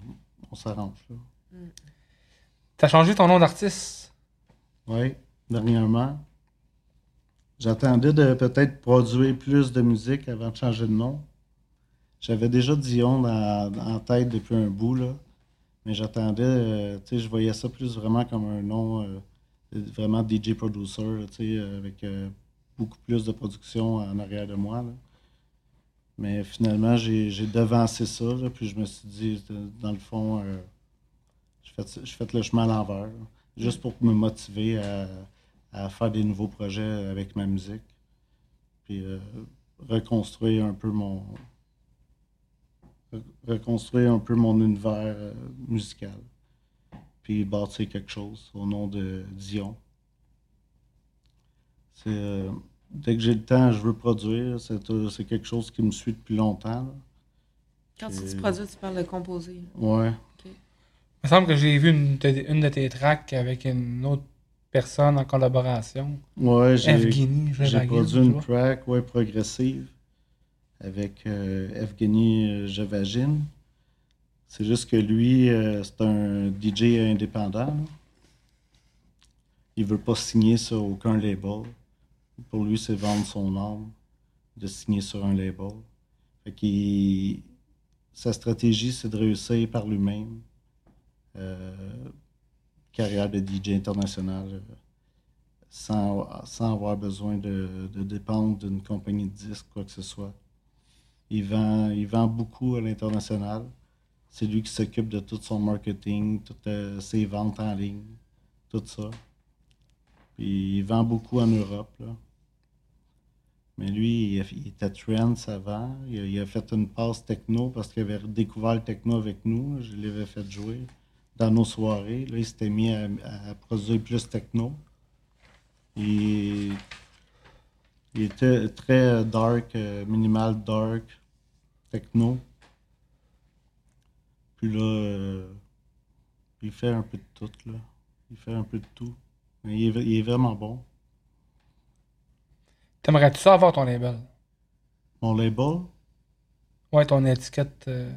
Speaker 3: on s'arrange, là.
Speaker 1: T'as changé ton nom d'artiste?
Speaker 3: Oui, dernièrement. J'attendais de peut-être produire plus de musique avant de changer de nom. J'avais déjà Dion en tête depuis un bout, là. Mais j'attendais, euh, tu sais, je voyais ça plus vraiment comme un nom, euh, vraiment DJ producer, tu sais, euh, avec beaucoup plus de production en arrière de moi. Mais finalement, j'ai devancé ça, puis je me suis dit, dans le fond, je fais, je fais le chemin à l'envers, juste pour me motiver à, faire des nouveaux projets avec ma musique. Puis reconstruire un peu mon, reconstruire un peu mon univers euh, musical. Puis bâtir quelque chose au nom de Dion. C'est, euh, dès que j'ai le temps, je veux produire. C'est, euh, c'est quelque chose qui me suit depuis longtemps. là.
Speaker 2: Quand tu dis produit, tu parles de composer.
Speaker 3: Ouais.
Speaker 1: Il me semble que j'ai vu une de, une de tes tracks avec une autre personne en collaboration.
Speaker 3: Ouais, j'ai,
Speaker 1: Evgeny,
Speaker 3: produit une
Speaker 1: vois.
Speaker 3: track ouais, progressive avec euh, Evgeny Jevagin. C'est juste que lui, euh, c'est un DJ indépendant. là. Il veut pas signer sur aucun label. Pour lui, c'est vendre son âme de signer sur un label. Fait sa stratégie, c'est de réussir par lui-même. Euh, carrière de DJ international. sans, sans avoir besoin de, de dépendre d'une compagnie de disques, quoi que ce soit. Il vend, il vend beaucoup à l'international. C'est lui qui s'occupe de tout son marketing, toutes euh, ses ventes en ligne, tout ça. Puis il vend beaucoup en Europe. Là. Mais lui, il, était trends avant. Il a, il a fait une passe techno parce qu'il avait découvert le techno avec nous. Je l'avais fait jouer dans nos soirées. Là, il s'était mis à, produire plus techno. Il, il était très dark, euh, minimal dark, techno. Puis là, euh, il fait un peu de tout, là. Il fait un peu de tout. Mais il est, v- il est vraiment bon.
Speaker 1: T'aimerais-tu ça avoir ton label?
Speaker 3: Mon label,
Speaker 1: Ouais, ton étiquette euh,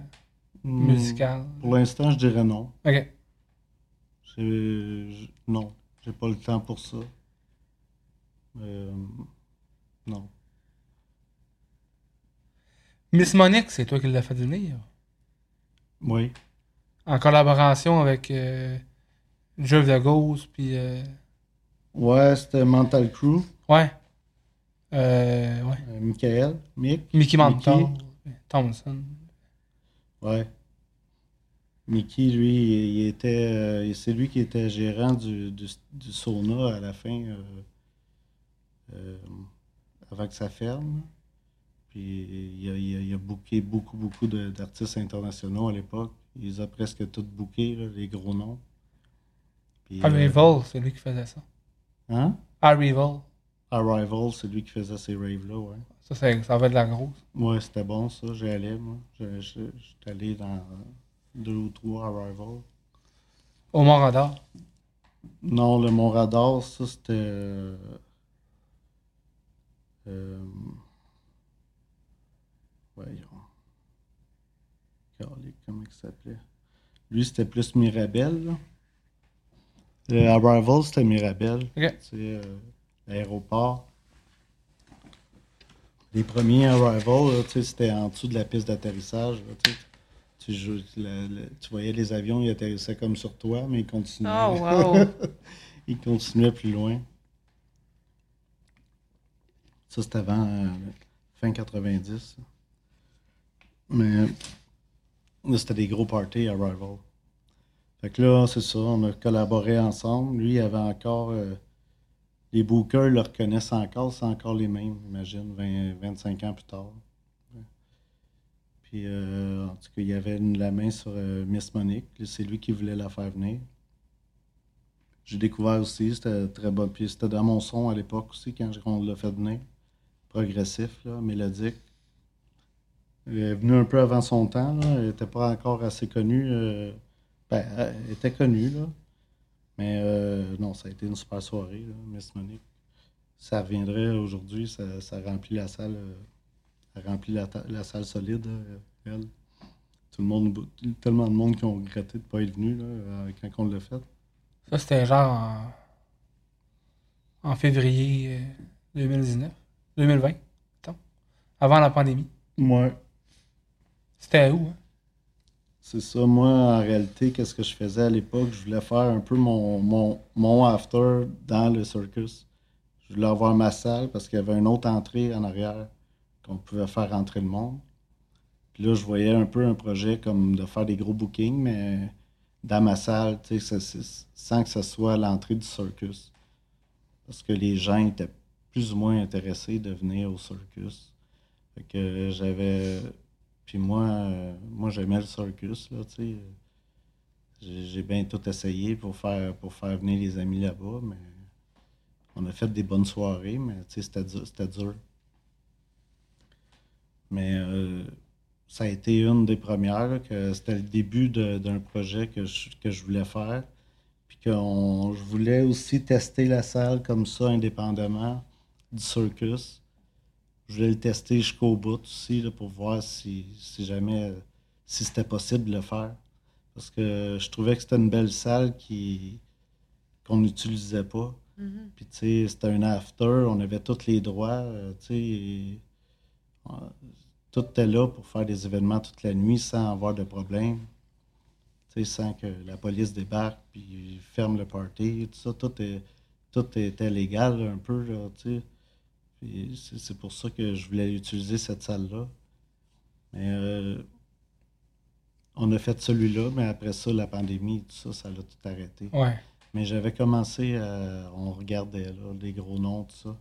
Speaker 3: hmm,
Speaker 1: musicale.
Speaker 3: pour l'instant, je dirais non.
Speaker 1: Ok.
Speaker 3: J'ai- j- non, j'ai pas le temps pour ça. Euh, non.
Speaker 1: Miss Monique, c'est toi qui l'as fait venir.
Speaker 3: Oui.
Speaker 1: En collaboration avec euh, Jeuve de puis. euh,
Speaker 3: Ouais, c'était Mental Crew.
Speaker 1: ouais. Euh, ouais.
Speaker 3: Euh, Michael, Mick.
Speaker 1: Mickey Mantle. Thompson.
Speaker 3: Ouais. Mickey, lui, il, était, c'est lui qui était gérant du, du, du sauna à la fin, avant que ça ferme. Puis il a, il a, booké beaucoup, beaucoup d'artistes internationaux à l'époque. Il les a presque tous bookés, là, les gros noms. Puis, euh,
Speaker 1: Arrival, c'est lui qui faisait ça.
Speaker 3: hein?
Speaker 1: Arrival.
Speaker 3: Arrival, c'est lui qui faisait ces raves-là, ouais.
Speaker 1: Ça, c'est- ça va de la grosse.
Speaker 3: Ouais, c'était bon ça, j'y allais, moi. J'étais allé dans deux ou trois Arrival.
Speaker 1: Au Mont-Radar.
Speaker 3: Non, le Mont Radar, ça c'était. Euh, euh, voyons. Comment il s'appelait? Lui, c'était plus Mirabel. là. Le Arrival, c'était Mirabel. C'est euh, l'aéroport. Les premiers Arrival, c'était en dessous de la piste d'atterrissage. là, tu sais. Tu, joues- la- la- tu voyais les avions, ils atterrissaient comme sur toi, mais ils continuaient.
Speaker 2: Oh, wow!
Speaker 3: Il continuait plus loin. Ça, c'était avant euh, fin 90. ça. Mais là, c'était des gros parties à Rival. Fait que là, c'est ça, on a collaboré ensemble. Lui, il avait encore. euh, les bookers le reconnaissent encore, c'est encore les mêmes, imagine, 20, 25 ans plus tard. Puis, euh, en tout cas, il y avait la main sur euh, Miss Monique. C'est lui qui voulait la faire venir. J'ai découvert aussi, c'était très bon. Puis c'était dans mon son à l'époque aussi, quand on l'a fait venir. Progressif, là, mélodique. Est venue un peu avant son temps, là. Elle n'était pas encore assez connue. euh, Ben, elle était connue, là. Mais euh, non, ça a été une super soirée, là, Miss Monique. Ça reviendrait aujourd'hui, ça, ça remplit la salle. euh, ça remplit la, la salle solide, euh, elle. Tout le monde, tellement de monde qui ont regretté de ne pas être venu là, euh, quand on l'a fait.
Speaker 1: Ça, c'était genre en, en février euh, 2019. 2020. Attends. Avant la pandémie.
Speaker 3: Ouais.
Speaker 1: C'était où, hein?
Speaker 3: C'est ça, moi, en réalité, qu'est-ce que je faisais à l'époque? Je voulais faire un peu mon, mon, mon after dans le circus. Je voulais avoir ma salle parce qu'il y avait une autre entrée en arrière qu'on pouvait faire entrer le monde. Puis là, je voyais un peu un projet comme de faire des gros bookings, mais dans ma salle, tu sais, sans que ce soit l'entrée du circus. Parce que les gens étaient plus ou moins intéressés de venir au circus. Fait que j'avais. Puis moi, euh, moi j'aimais le circus, là, tu sais. J'ai bien tout essayé pour faire, pour faire venir les amis là-bas, mais on a fait des bonnes soirées, mais tu sais, c'était dur. Mais euh, ça a été une des premières, que c'était le début d'un projet que je, que je voulais faire. Puis je voulais aussi tester la salle comme ça, indépendamment du circus. Je voulais le tester jusqu'au bout aussi, là, pour voir si, si jamais si c'était possible de le faire. Parce que je trouvais que c'était une belle salle qui qu'on n'utilisait pas.
Speaker 2: Mhm.
Speaker 3: Puis, tu sais, c'était un after, on avait tous les droits, euh, tu sais. euh, tout était là pour faire des événements toute la nuit sans avoir de problème. Tu sais, sans que la police débarque puis ferme le party, tout ça, tout, est, tout était légal un peu, tu sais. Puis c'est pour ça que je voulais utiliser cette salle-là. Mais euh, on a fait celui-là, mais après ça, la pandémie, tout ça, ça l'a tout arrêté.
Speaker 1: Ouais.
Speaker 3: Mais j'avais commencé à. On regardait là, les gros noms, tout ça.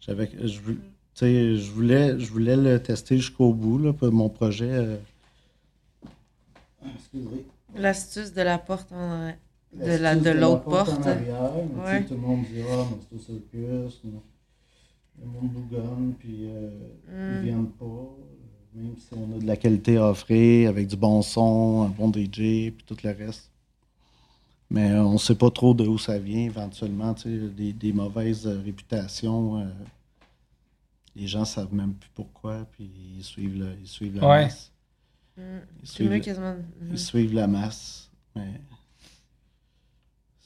Speaker 3: J'avais. Je, vou- tu sais, je voulais, je voulais le tester jusqu'au bout, là, pour mon projet. euh. Excusez.
Speaker 2: L'astuce de la porte en... De
Speaker 3: L'astuce
Speaker 2: la- de l'autre porte.
Speaker 3: arrière, mais
Speaker 2: Ouais.
Speaker 3: tout le monde dit Ah, mais c'est circus. mais Le monde bougonne, puis euh, ils
Speaker 2: Mm.
Speaker 3: viennent pas. euh, Même si on a de la qualité à offrir, avec du bon son, un bon DJ, puis tout le reste. Mais euh, on ne sait pas trop de où ça vient éventuellement. tu sais, Des, des mauvaises euh, réputations. euh, les gens ne savent même plus pourquoi, puis ils suivent, le- ils suivent la
Speaker 1: Ouais.
Speaker 3: masse.
Speaker 2: Mm.
Speaker 3: Ils
Speaker 2: C'est
Speaker 3: suivent,
Speaker 2: mieux
Speaker 3: le-
Speaker 2: quasiment.
Speaker 3: Ils suivent la masse. Mais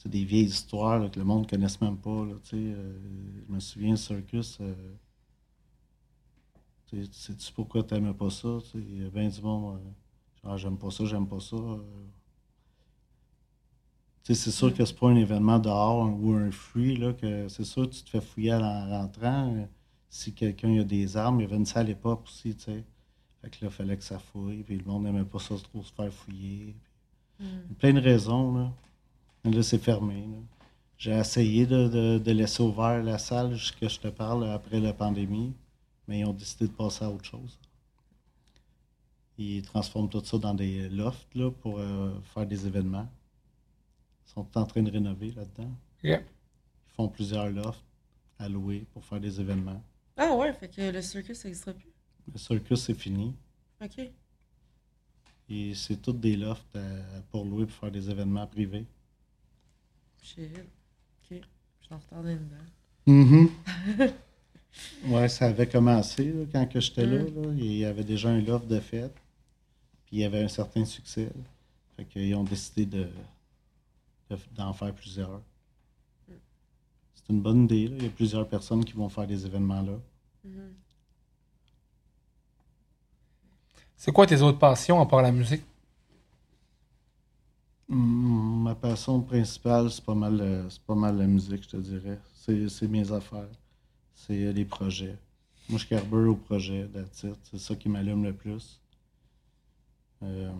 Speaker 3: c'est des vieilles histoires là, que le monde ne connaisse même pas. Là, euh, je me souviens, Circus. euh, tu sais, sais-tu pourquoi tu n'aimais pas ça? Il y a bien du monde. euh, genre, j'aime pas ça, j'aime pas ça. euh. C'est sûr que c'est pas un événement dehors ou un free, là, que c'est sûr que tu te fais fouiller en rentrant. euh, si quelqu'un a des armes, il y avait une salle à l'époque aussi, tu sais. Fait que là, il fallait que ça fouille, puis le monde n'aimait pas ça trop se faire fouiller.
Speaker 2: Mm.
Speaker 3: Il y a plein de raisons, là. Là, c'est fermé, là. J'ai essayé de, de- de laisser ouvert la salle jusqu'à je te parle après la pandémie, mais ils ont décidé de passer à autre chose. Ils transforment tout ça dans des lofts là, pour euh, faire des événements. Ils sont en train de rénover là-dedans.
Speaker 1: Ok.
Speaker 3: Ils font plusieurs lofts à louer pour faire des événements.
Speaker 2: Ah ouais, fait que le circus, ça n'existera plus?
Speaker 3: Le circus, c'est fini.
Speaker 2: OK.
Speaker 3: Et c'est tous des lofts à- pour louer pour faire des événements privés.
Speaker 2: Shit. OK. Je suis en retard dedans.
Speaker 3: Mhm. ouais, ça avait commencé là, quand que j'étais là,
Speaker 2: Mm.
Speaker 3: là. Il y avait déjà un loft de fête. Puis il y avait un certain succès. là. Fait qu'ils ont décidé de, de- d'en faire plusieurs. C'est une bonne idée. Là. Il y a plusieurs personnes qui vont faire des événements là.
Speaker 2: Mhm.
Speaker 1: C'est quoi tes autres passions à part la musique?
Speaker 3: Ma passion principale, c'est pas mal, euh, c'est pas mal la musique, je te dirais. C'est, mes affaires. C'est euh, les projets. Moi, je carbure au projet, it. C'est ça qui m'allume le plus. Euh,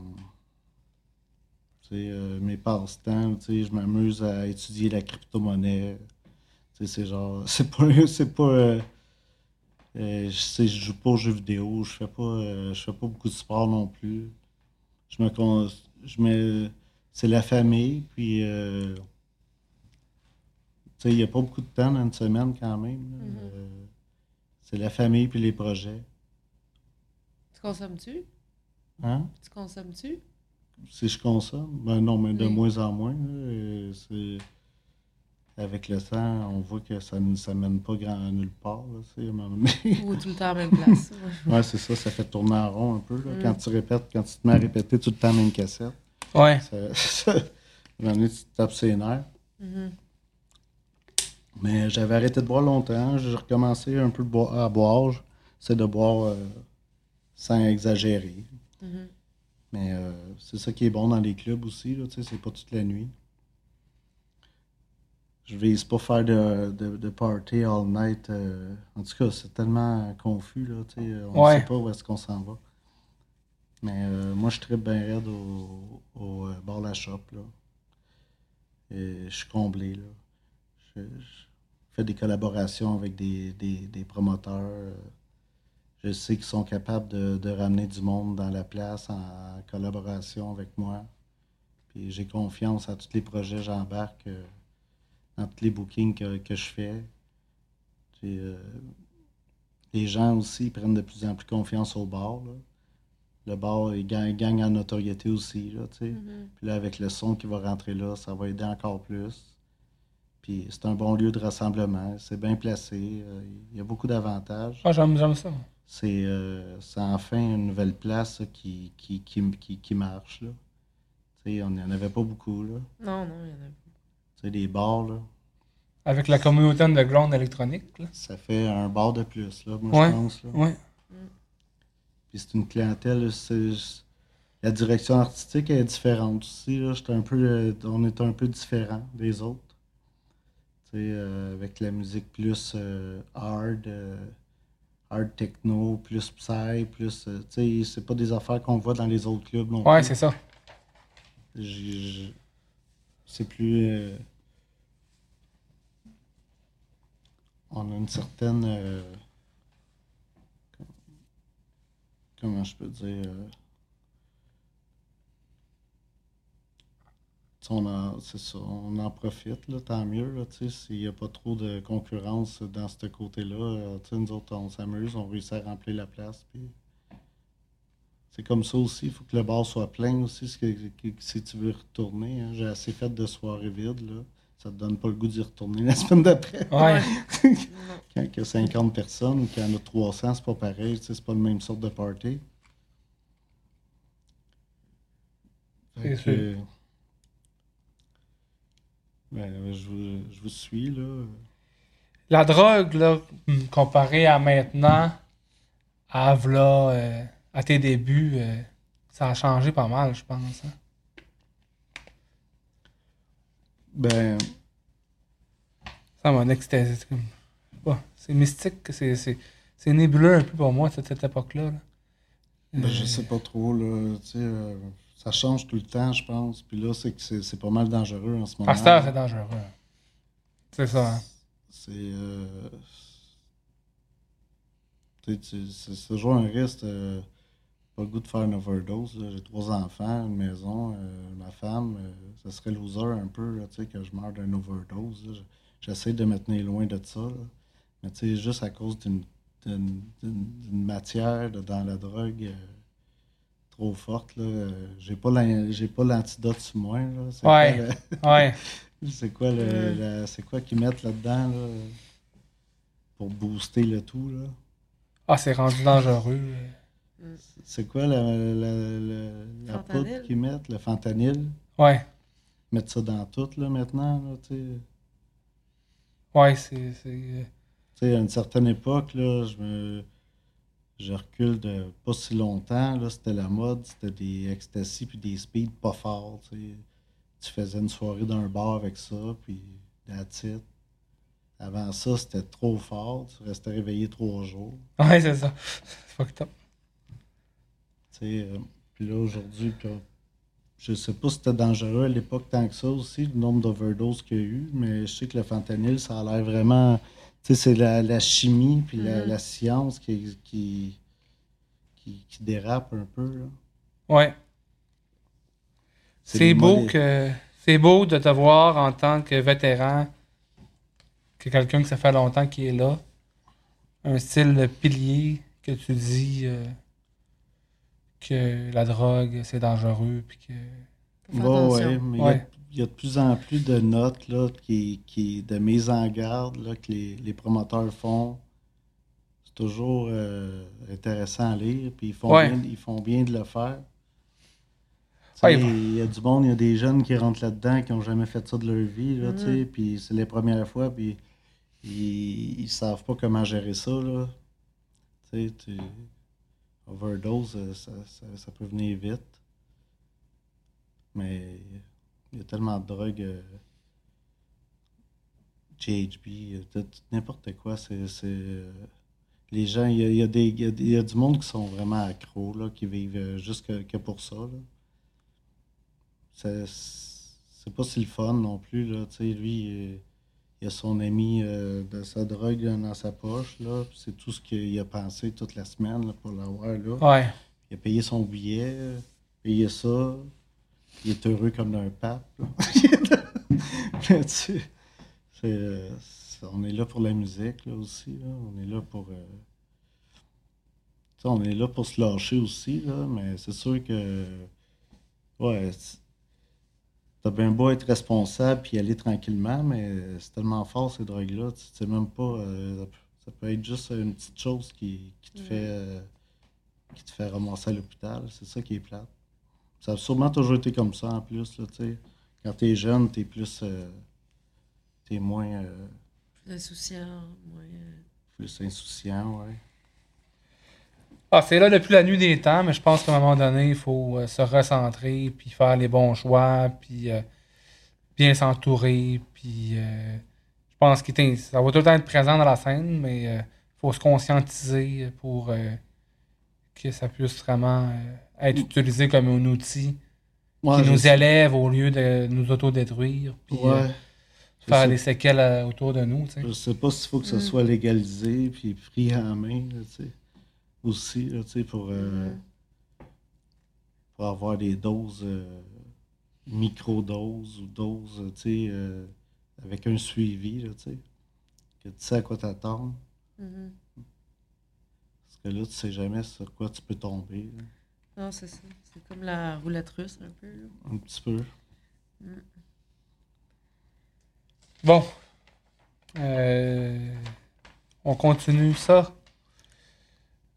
Speaker 3: euh, mes passe-temps, je m'amuse à étudier la crypto-monnaie. C'est genre, c'est pas, c'est pas, je joue pas aux jeux vidéo, je fais pas, je fais pas beaucoup de sport non plus. Je me, je me, c'est la famille, puis euh, tu sais, il n'y a pas beaucoup de temps dans une semaine quand même.
Speaker 2: Mhm.
Speaker 3: Euh, c'est la famille puis les projets.
Speaker 2: Tu consommes-tu?
Speaker 3: Hein?
Speaker 2: Tu consommes-tu?
Speaker 3: Si je consomme, ben non, mais de
Speaker 2: Oui.
Speaker 3: moins en moins. c'est- Avec le temps, on voit que ça ne ça mène pas grand, nulle part. Là, tu sais, à un moment donné.
Speaker 2: Ou tout le temps à la même place? Ouais,
Speaker 3: c'est ça, ça fait tourner en rond un peu. là.
Speaker 2: Mm.
Speaker 3: Quand tu répètes, quand tu te mets à répéter tout le temps la même cassette,
Speaker 1: Ouais.
Speaker 3: moment donné, tu tapes ses nerfs.
Speaker 2: Mhm.
Speaker 3: Mais j'avais arrêté de boire longtemps. J'ai recommencé un peu à boire. C'est de boire euh, sans exagérer.
Speaker 2: Mhm.
Speaker 3: Mais euh, c'est ça qui est bon dans les clubs aussi. Là, tu sais, c'est pas toute la nuit. Je vise pas faire de, de, de party all night. euh, en tout cas, c'est tellement confus. Là, tu sais, on ne
Speaker 1: Ouais.
Speaker 3: sait pas où est-ce qu'on s'en va. Mais euh, moi, je tripe bien raide au, au euh, La Shop. Là. Et je suis comblé. Là. Je, fais des collaborations avec des, des, des promoteurs. euh, je sais qu'ils sont capables de, de ramener du monde dans la place en collaboration avec moi. Puis j'ai confiance à tous les projets que j'embarque, euh, dans tous les bookings que, que je fais. Puis, les gens aussi prennent de plus en plus confiance au bar. là. Le bar il gagne, gagne en notoriété aussi. Là, tu sais.
Speaker 2: Mhm.
Speaker 3: Puis là, avec le son qui va rentrer là, ça va aider encore plus. Puis c'est un bon lieu de rassemblement. C'est bien placé. euh, Il y a beaucoup d'avantages.
Speaker 1: Ah, j'aime, j'aime ça.
Speaker 3: C'est euh, c'est enfin une nouvelle place qui, qui, qui, qui, qui marche. Là. Tu sais, on n'y en avait pas beaucoup. Là.
Speaker 2: Non, non, il y en a pas.
Speaker 3: Tu sais, des bars, là,
Speaker 1: Avec la communauté underground électronique. Là.
Speaker 3: ça fait un bar de plus, là, moi,
Speaker 1: Ouais.
Speaker 3: je pense. Là.
Speaker 1: Ouais.
Speaker 3: Puis c'est une clientèle, la direction artistique est différente aussi. Là. J'étais un peu, euh, on est un peu différent des autres. Tu sais, euh, avec la musique plus euh, hard, euh, hard techno, plus psy, plus. tu sais, c'est pas des affaires qu'on voit dans les autres clubs non
Speaker 1: Ouais, c'est ça.
Speaker 3: C'est plus. on a une certaine. euh, comment je peux dire. euh, c'est ça, on en profite, là, tant mieux, s'il n'y a pas trop de concurrence dans ce côté-là, euh, nous autres, on s'amuse, on réussit à remplir la place, c'est comme ça aussi, il faut que le bar soit plein aussi, si tu veux retourner, hein. j'ai assez fait de soirées vides, là, ça te donne pas le goût d'y retourner la semaine d'après.
Speaker 1: Ouais.
Speaker 3: Quand il y a 50 personnes ou qu'il y en a 300, c'est pas pareil, tu sais, c'est pas le même sorte de party. Fait que,
Speaker 1: sûr.
Speaker 3: ben, je, vous, je vous suis, là.
Speaker 1: La drogue, là, hum, comparée à maintenant, à v'là, euh, à tes débuts, euh, ça a changé pas mal, je pense. hein.
Speaker 3: Ben,
Speaker 1: Ça m'a extasié. c'est comme- c'est mystique, c'est, c'est, c'est nébuleux un peu pour moi, cette, cette époque-là. là.
Speaker 3: ben, je
Speaker 1: Euh,
Speaker 3: sais pas trop, là, tu sais, euh, ça change tout le temps, je pense. Puis là, c'est que c'est c'est pas mal dangereux en ce moment.
Speaker 1: Heure, c'est dangereux. C'est ça. hein.
Speaker 3: C'est. euh, c'est c'est toujours un risque. Pas le goût de faire une overdose. J'ai trois enfants, une maison, euh, ma femme. euh, ça serait loser un peu là, tu sais, que je meure d'une overdose. J'essaie de me tenir loin de ça. là. Mais tu sais, juste à cause d'une matière dans la drogue euh, trop forte, là, euh, j'ai pas l'antidote sur moi. là. C'est
Speaker 1: Ouais.
Speaker 3: quoi, le-
Speaker 1: Ouais.
Speaker 3: c'est quoi le, la- c'est quoi qu'ils mettent là-dedans là, pour booster le tout là?
Speaker 1: Ah, c'est rendu dangereux.
Speaker 3: C'est quoi la, la, la, la poudre qu'ils mettent, le fentanyl?
Speaker 1: Ouais.
Speaker 3: Mettre ça dans tout là maintenant, là, tu sais.
Speaker 1: Ouais, c'est. c'est, euh,
Speaker 3: Tu sais, à une certaine époque, là, je me je recule de pas si longtemps, là, c'était la mode, c'était des ecstasy puis des speed pas forts, tu sais. Tu faisais une soirée dans un bar avec ça, puis that's it. Avant ça, c'était trop fort, tu restais réveillé trois jours.
Speaker 1: Ouais, c'est ça. C'est fucked up.
Speaker 3: Sais, euh, puis là, aujourd'hui, puis là, je sais pas si c'était dangereux à l'époque tant que ça aussi, le nombre d'overdoses qu'il y a eu, mais je sais que le fentanyl, ça a l'air vraiment. Tu sais, c'est la, la chimie puis la,
Speaker 2: Mhm.
Speaker 3: la science qui, qui, qui, qui dérape un peu. là.
Speaker 1: Ouais.
Speaker 3: C'est
Speaker 1: beau que. C'est beau de te voir en tant que vétéran, que quelqu'un que ça fait longtemps qui est là. Un style pilier que tu dis euh, que la drogue c'est dangereux puis que.
Speaker 3: Ouais,
Speaker 2: attention.
Speaker 3: ouais, mais il y a-
Speaker 1: Ouais.
Speaker 3: il y, a de plus en plus de notes là, qui, qui, de mise en garde là, que les, les promoteurs font. C'est toujours euh, intéressant à lire, puis ils font,
Speaker 1: Ouais.
Speaker 3: bien, ils font bien de le faire. Il y a du monde, il y a des jeunes qui rentrent là-dedans qui n'ont jamais fait ça de leur vie, là, tu sais, puis c'est les premières fois, puis ils, ils savent pas comment gérer ça. Là. Tu sais, tu- overdose, euh, ça, ça, peut venir vite. Mais il y a tellement de drogues. euh, GHB, euh, tout- n'importe quoi. C'est, euh, les gens, il y a, y a du monde qui sont vraiment accros, là, qui vivent euh, juste que, pour ça. C'est, pas si le fun non plus. Là. Il, a son ami euh, de sa drogue dans sa poche. là. C'est tout ce qu'il a pensé toute la semaine là, pour l'avoir. là.
Speaker 1: Ouais.
Speaker 3: Il a payé son billet, payé ça. Il est heureux comme d'un pape. là. Mais tu sais, c'est, euh, on est là pour la musique là, aussi. là. On est là pour. euh, on est là pour se lâcher aussi, là, mais c'est sûr que. Ouais. T'as bien beau être responsable puis aller tranquillement, mais c'est tellement fort ces drogues-là. Tu sais même pas. euh, ça peut être juste une petite chose qui, qui te fait. euh, qui te fait ramasser à l'hôpital. C'est ça qui est plate. Ça a sûrement toujours été comme ça en plus. Là, tu sais. Quand t'es jeune, t'es plus. euh, t'es moins. euh,
Speaker 2: Plus insouciant, moins.
Speaker 3: plus insouciant, ouais.
Speaker 1: Ah, c'est là depuis la nuit des temps, mais je pense qu'à un moment donné, il faut euh, se recentrer, puis faire les bons choix, puis euh, bien s'entourer, puis euh, je pense que ça va tout le temps être présent dans la scène, mais il faut se conscientiser pour euh, que ça puisse vraiment euh, être utilisé comme un outil
Speaker 3: Ouais,
Speaker 1: qui nous élève au lieu de nous autodétruire, puis
Speaker 3: Ouais.
Speaker 1: Faire des séquelles euh, autour de nous. tu sais.
Speaker 3: Je sais pas s'il faut que ça
Speaker 2: Mm.
Speaker 3: soit légalisé puis pris en main, là, tu sais. Aussi, là, tu sais, pour, euh,
Speaker 2: Mhm.
Speaker 3: pour avoir des doses, euh, micro-doses ou doses, euh, tu sais, euh, avec un suivi, là, tu sais. Que tu sais à quoi t'attendre.
Speaker 2: mhm.
Speaker 3: Parce que là, tu sais jamais sur quoi tu peux tomber, là.
Speaker 2: Non, c'est ça. C'est comme la roulette russe, un peu. là.
Speaker 3: un petit peu.
Speaker 1: Bon. Euh, on continue ça.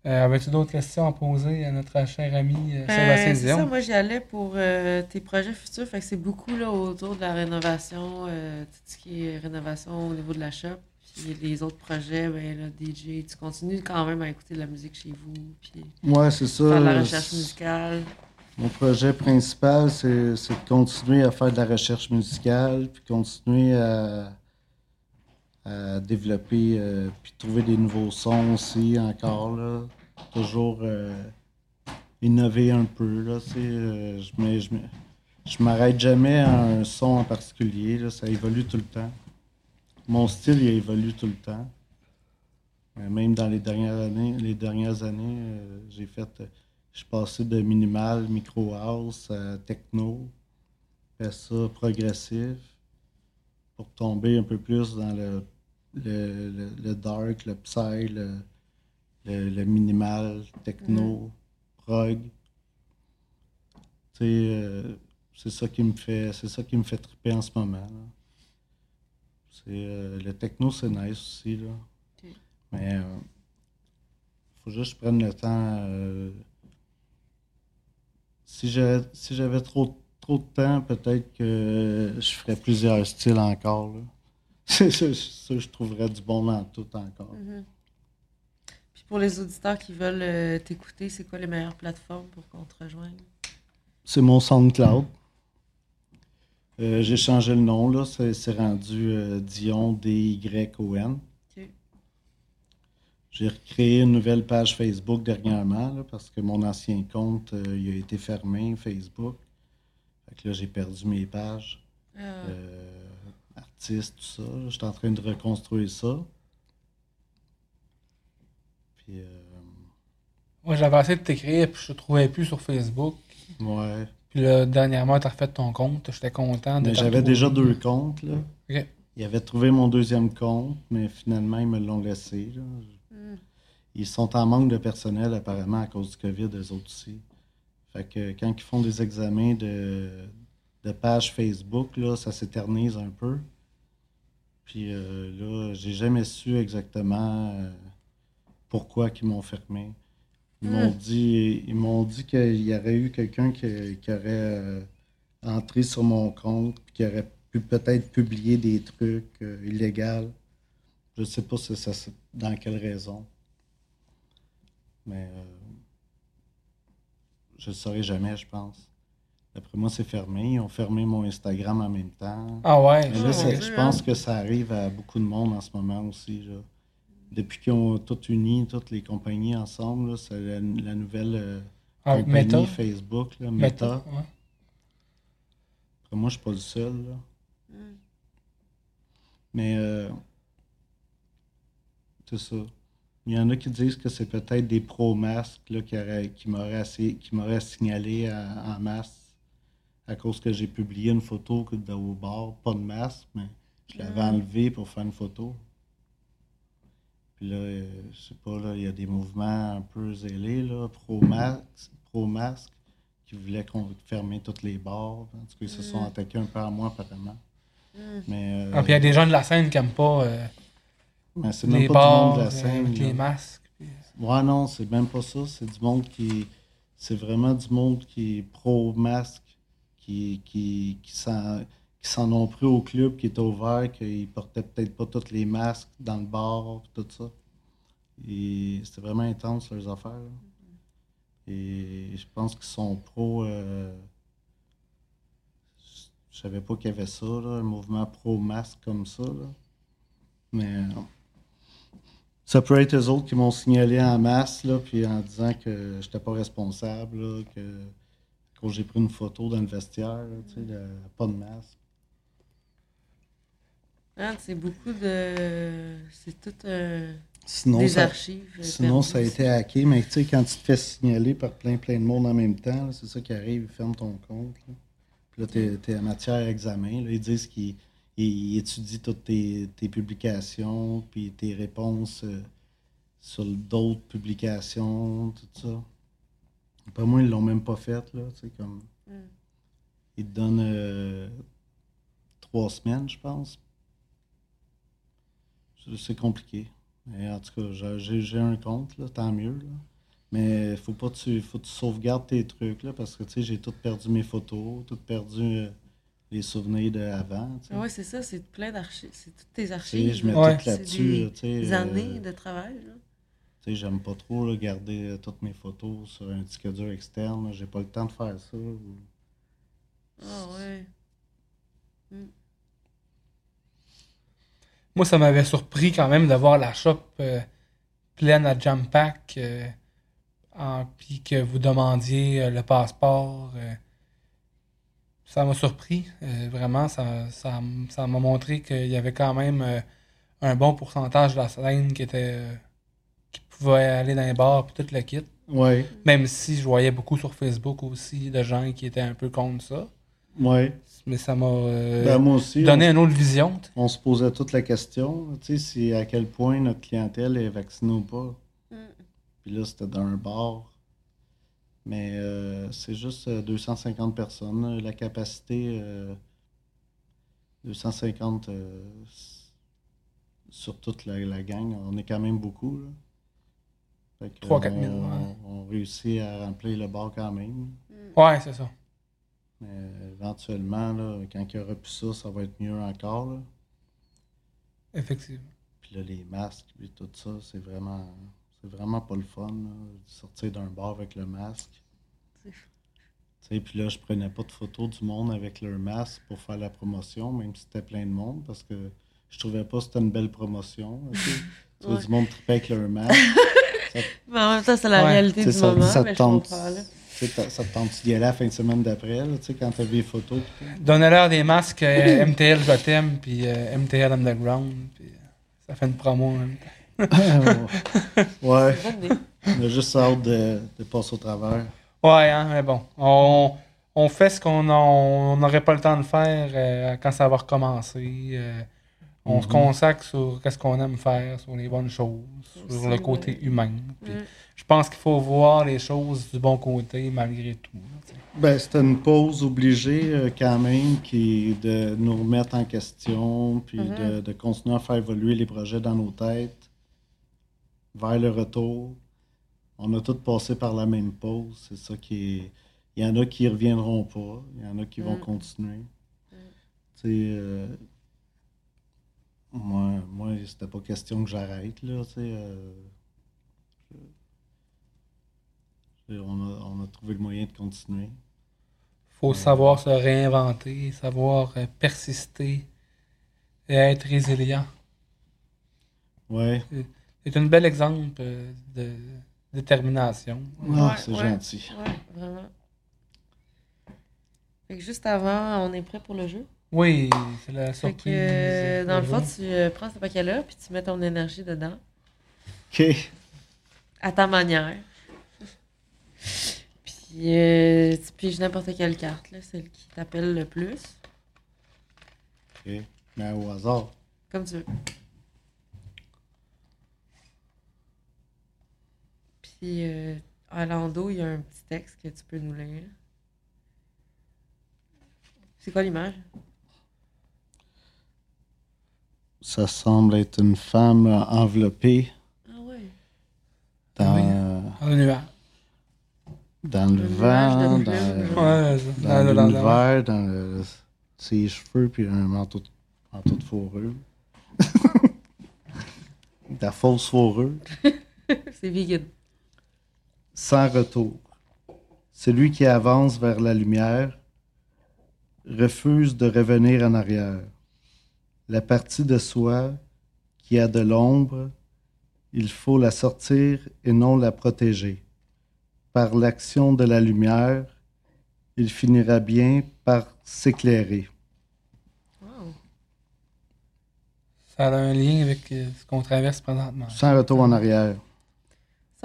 Speaker 1: Euh, Avais-tu d'autres questions à poser à notre cher ami euh,
Speaker 2: Ben,
Speaker 1: Sébastien
Speaker 2: c'est ça,
Speaker 1: Dion?
Speaker 2: moi j'y allais pour euh, tes projets futurs. Fait que c'est beaucoup là, autour de la rénovation, euh, tout ce qui est rénovation au niveau de la shop. Puis les autres projets, ben là, DJ, tu continues quand même à écouter de la musique chez vous, puis
Speaker 3: Ouais, c'est ça.
Speaker 2: faire de la
Speaker 3: euh,
Speaker 2: recherche musicale.
Speaker 3: Mon projet principal, c'est c'est de continuer à faire de la recherche musicale, puis continuer à, à développer, euh, puis trouver des nouveaux sons aussi, encore, là. Toujours euh, innover un peu, là, euh, je m'arrête jamais à un son en particulier, là, ça évolue tout le temps. Mon style, il évolue tout le temps. Même dans les dernières années, les dernières années, euh, j'ai fait... euh, je suis passé de minimal, micro house à techno, après ça progressif, pour tomber un peu plus dans le, le, le- dark, le psy, le, le minimal, techno, prog. Tu sais, euh, c'est ça qui me fait, c'est ça qui me fait triper en ce moment. C'est euh, le techno, c'est nice aussi là. Mais euh, faut juste prenne le temps. euh, si j'avais si j'avais trop, trop de temps, peut-être que je ferais plusieurs styles encore. là. C'est ça, je trouverais du bon dans tout encore.
Speaker 2: Mhm. Puis pour les auditeurs qui veulent euh, t'écouter, c'est quoi les meilleures plateformes pour qu'on te rejoigne?
Speaker 3: C'est mon SoundCloud. Euh, J'ai changé le nom, là. C'est rendu euh, Dion D-Y-O-N. J'ai recréé une nouvelle page Facebook dernièrement, là, parce que mon ancien compte euh, il a été fermé, Facebook. Fait que là, j'ai perdu mes pages.
Speaker 2: Ah,
Speaker 3: artistes, tout ça. Je suis en train de reconstruire ça. Puis, euh,
Speaker 1: Moi, j'avais essayé de t'écrire, puis je te trouvais plus sur Facebook.
Speaker 3: ouais.
Speaker 1: Puis là, dernièrement, tu as refait ton compte. J'étais content de
Speaker 3: j'avais déjà deux comptes, là.
Speaker 1: Ok.
Speaker 3: Ils avaient trouvé mon deuxième compte, mais finalement, ils me l'ont laissé. là.
Speaker 2: hmm.
Speaker 3: Ils sont en manque de personnel, apparemment, à cause du COVID, eux autres aussi. Fait que quand ils font des examens de, de page Facebook, là, ça s'éternise un peu. Puis euh, là, j'ai jamais su exactement euh, pourquoi ils m'ont fermé. Ils m'ont
Speaker 2: Hmm.
Speaker 3: dit, ils m'ont dit qu'il y aurait eu quelqu'un qui, qui aurait euh, entré sur mon compte, puis qui aurait pu peut-être publier des trucs euh, illégaux. Je sais pas si ça, dans quelle raison. Mais euh, je ne le saurai jamais, je pense. D'après moi, c'est fermé. Ils ont fermé mon Instagram en même temps.
Speaker 1: Ah ouais?
Speaker 3: Mais là, c'est-
Speaker 2: mon
Speaker 3: je pense
Speaker 2: hein.
Speaker 3: que ça arrive à beaucoup de monde en ce moment aussi. là. Depuis qu'ils ont tout uni, toutes les compagnies ensemble, c'est la, la nouvelle euh,
Speaker 1: Ah,
Speaker 3: compagnie
Speaker 1: Meta?
Speaker 3: Facebook, là,
Speaker 1: Meta.
Speaker 3: Meta.
Speaker 1: ouais.
Speaker 3: Après moi, je suis pas le seul. là.
Speaker 2: Hmm.
Speaker 3: Mais euh, c'est ça. Il y en a qui disent que c'est peut-être des pro-masques là, qui, auraient- qui m'auraient assez- qui m'auraient signalé à- en masse à cause que j'ai publié une photo que de- au bar, pas de masque, mais je l'avais
Speaker 2: Mm.
Speaker 3: enlevé pour faire une photo. Puis là, euh, je sais pas, là, il y a des mouvements un peu zélés, là, pro-masque, pro-masque, qui voulaient qu'on fermer toutes les bars. En tout cas, ils se sont
Speaker 2: Mm.
Speaker 3: attaqués un peu à moi, apparemment.
Speaker 2: Mm.
Speaker 3: Mais, euh,
Speaker 1: Ah, puis il y a des gens de la scène qui n'aiment pas euh,
Speaker 3: mais c'est même
Speaker 1: les
Speaker 3: pas du monde
Speaker 1: bars
Speaker 3: de la scène.
Speaker 1: avec
Speaker 3: là.
Speaker 1: les masques. puis-
Speaker 3: Ouais, non, c'est même pas ça. C'est du monde qui. C'est vraiment du monde qui est pro-masque, qui, qui, qui s'en s'en ont pris au club, qui était ouvert, qu'ils portaient peut-être pas tous les masques dans le bar, tout ça. Et c'était vraiment intense, leurs affaires. Et je pense qu'ils sont pro. euh, Je savais pas qu'il y avait ça, un mouvement pro-masque comme ça. Mais. euh, ça peut être eux autres qui m'ont signalé en masse, puis en disant que j'étais pas responsable, que quand j'ai pris une photo dans le vestiaire, tu sais, pas de masque.
Speaker 2: Ah, c'est beaucoup de. C'est tout euh,
Speaker 3: Sinon,
Speaker 2: des
Speaker 3: ça,
Speaker 2: archives. euh,
Speaker 3: sinon, ça a été hacké, mais tu sais, quand tu te fais signaler par plein plein de monde en même temps, c'est ça qui arrive, ils ferment ton compte. Là. Puis là, t'es, t'es en matière examen. Là, ils disent qu'ils ils- étudient toutes tes, tes publications, puis tes réponses euh, sur d'autres publications, tout ça. Pas moi, ils l'ont même pas fait, là, tu sais, comme...
Speaker 2: Mm.
Speaker 3: Ils te donnent euh, trois semaines, je pense. C'est- compliqué. Mais en tout cas, j'ai- un compte, là, tant mieux. là. Mais faut pas tu, faut que tu sauvegardes tes trucs, là, parce que j'ai tout perdu mes photos, tout perdu euh, les souvenirs d'avant.
Speaker 2: ouais, c'est ça, c'est plein d'archives. C'est toutes tes archives.
Speaker 3: je mets.
Speaker 1: Ouais.
Speaker 3: tout là-dessus.
Speaker 2: des- Des
Speaker 3: euh,
Speaker 2: années de travail.
Speaker 3: J'aime pas trop là, garder euh, toutes mes photos sur un disque dur externe. J'ai pas le temps de faire ça. ou-
Speaker 2: Ah ouais.
Speaker 1: Moi, ça m'avait surpris quand même de voir la shop euh, pleine à jam pack, euh, en- puis que vous demandiez euh, le passeport. ça m'a surpris, vraiment. Ça, ça, m- ça m'a montré qu'il y avait quand même un bon pourcentage de la scène qui était qui pouvait aller dans les bars puis tout le kit.
Speaker 3: Ouais,
Speaker 1: Même si je voyais beaucoup sur Facebook aussi de gens qui étaient un peu contre ça.
Speaker 3: ouais.
Speaker 1: Mais ça m'a euh,
Speaker 3: Ben, moi aussi.
Speaker 1: donné une autre vision.
Speaker 3: on se posait toute la question, tu sais, si à quel point notre clientèle est vaccinée ou pas.
Speaker 2: Mm.
Speaker 3: Puis là, c'était dans un bar. Mais euh, c'est juste euh, 250 personnes. là, La capacité, euh, 250 euh, s- sur toute la, la gang. On est quand même beaucoup. Là. Fait que,
Speaker 1: 3 4
Speaker 3: on,
Speaker 1: 000, ouais.
Speaker 3: on réussit à remplir le bar quand même.
Speaker 1: Ouais, c'est ça.
Speaker 3: Mais éventuellement, là, quand il y aura plus ça, ça va être mieux encore. Là.
Speaker 1: Effectivement.
Speaker 3: Puis là, les masques, puis tout ça, c'est vraiment, c'est vraiment pas le fun, là, de sortir d'un bar avec le masque.
Speaker 2: C'est-
Speaker 3: Tu sais, puis là, je prenais pas de photos du monde avec leur masque pour faire la promotion, même si c'était plein de monde, parce que je trouvais pas que c'était une belle promotion. tu vois
Speaker 2: Ouais.
Speaker 3: du monde triper avec leur masque.
Speaker 2: Mais en même temps, c'est la
Speaker 1: Ouais.
Speaker 2: réalité du
Speaker 3: ça,
Speaker 2: moment.
Speaker 3: ça
Speaker 2: mais
Speaker 3: te
Speaker 2: je
Speaker 3: tente,
Speaker 2: comprends, là.
Speaker 3: Ça- te tente d'y aller la fin de semaine d'après, là, tu sais, quand t'as vu les photos.
Speaker 1: Donnez-leur des masques euh, MTL Je t'aime, puis euh, MTL Underground, puis euh, ça fait une promo en même temps.
Speaker 3: ouais, on a juste hâte de, de passer au travers.
Speaker 1: Ouais, hein, mais bon. On, on fait ce qu'on on n'aurait pas le temps de faire euh, quand ça va recommencer. On se
Speaker 3: Mhm.
Speaker 1: consacre sur qu'est-ce qu'on aime faire, sur les bonnes choses, sur le côté
Speaker 2: ouais.
Speaker 1: humain. Puis
Speaker 2: Mm.
Speaker 1: Je pense qu'il faut voir les choses du bon côté malgré tout.
Speaker 3: Ben, c'était une pause obligée euh, quand même qui de nous remettre en question, puis
Speaker 2: Mhm.
Speaker 3: de, de continuer à faire évoluer les projets dans nos têtes vers le retour. On a tous passé par la même pause. C'est ça qui est. Il y en a qui reviendront pas, il y en a qui vont
Speaker 2: Mhm.
Speaker 3: continuer. Tu sais, euh, moi, moi c'était pas question que j'arrête, là, tu sais. euh, je- on, a, on a trouvé le moyen de continuer.
Speaker 1: faut savoir se réinventer, savoir euh, persister et être résilient.
Speaker 3: Ouais.
Speaker 1: C'est un bel exemple euh, de détermination.
Speaker 3: Ah,
Speaker 2: Ouais,
Speaker 3: c'est
Speaker 2: ouais.
Speaker 3: gentil.
Speaker 2: Ouais, vraiment. Fait que juste avant, on est prêt pour le jeu?
Speaker 1: Oui, c'est la
Speaker 2: Fait
Speaker 1: surprise.
Speaker 2: que, euh, dans le fond, tu euh, prends ce paquet-là, puis tu mets ton énergie dedans,
Speaker 3: OK.
Speaker 2: à ta manière. puis euh, tu piges n'importe quelle carte, là, celle qui t'appelle le plus,
Speaker 3: OK. Mais au hasard.
Speaker 2: comme tu veux. Puis euh, à l'endos, il y a un petit texte que tu peux nous lire. C'est quoi l'image?
Speaker 3: Ça semble être une femme enveloppée
Speaker 2: Ah ouais.
Speaker 3: dans,
Speaker 1: Oui.
Speaker 3: euh,
Speaker 1: Dans le nuage.
Speaker 3: dans le vent, dans.
Speaker 1: Ouais,
Speaker 3: dans
Speaker 1: Dans le- dans le-
Speaker 3: l'univers, dans le- ses cheveux, puis un manteau de, manteau de fourrure. de la fausse fourrure.
Speaker 2: C'est vegan.
Speaker 3: Sans retour. Celui qui avance vers la lumière refuse de revenir en arrière. La partie de soi qui a de l'ombre, il faut la sortir et non la protéger. Par l'action de la lumière, il finira bien par s'éclairer.
Speaker 2: Wow.
Speaker 1: Ça a un lien avec euh, ce qu'on traverse présentement.
Speaker 3: Sans retour en arrière.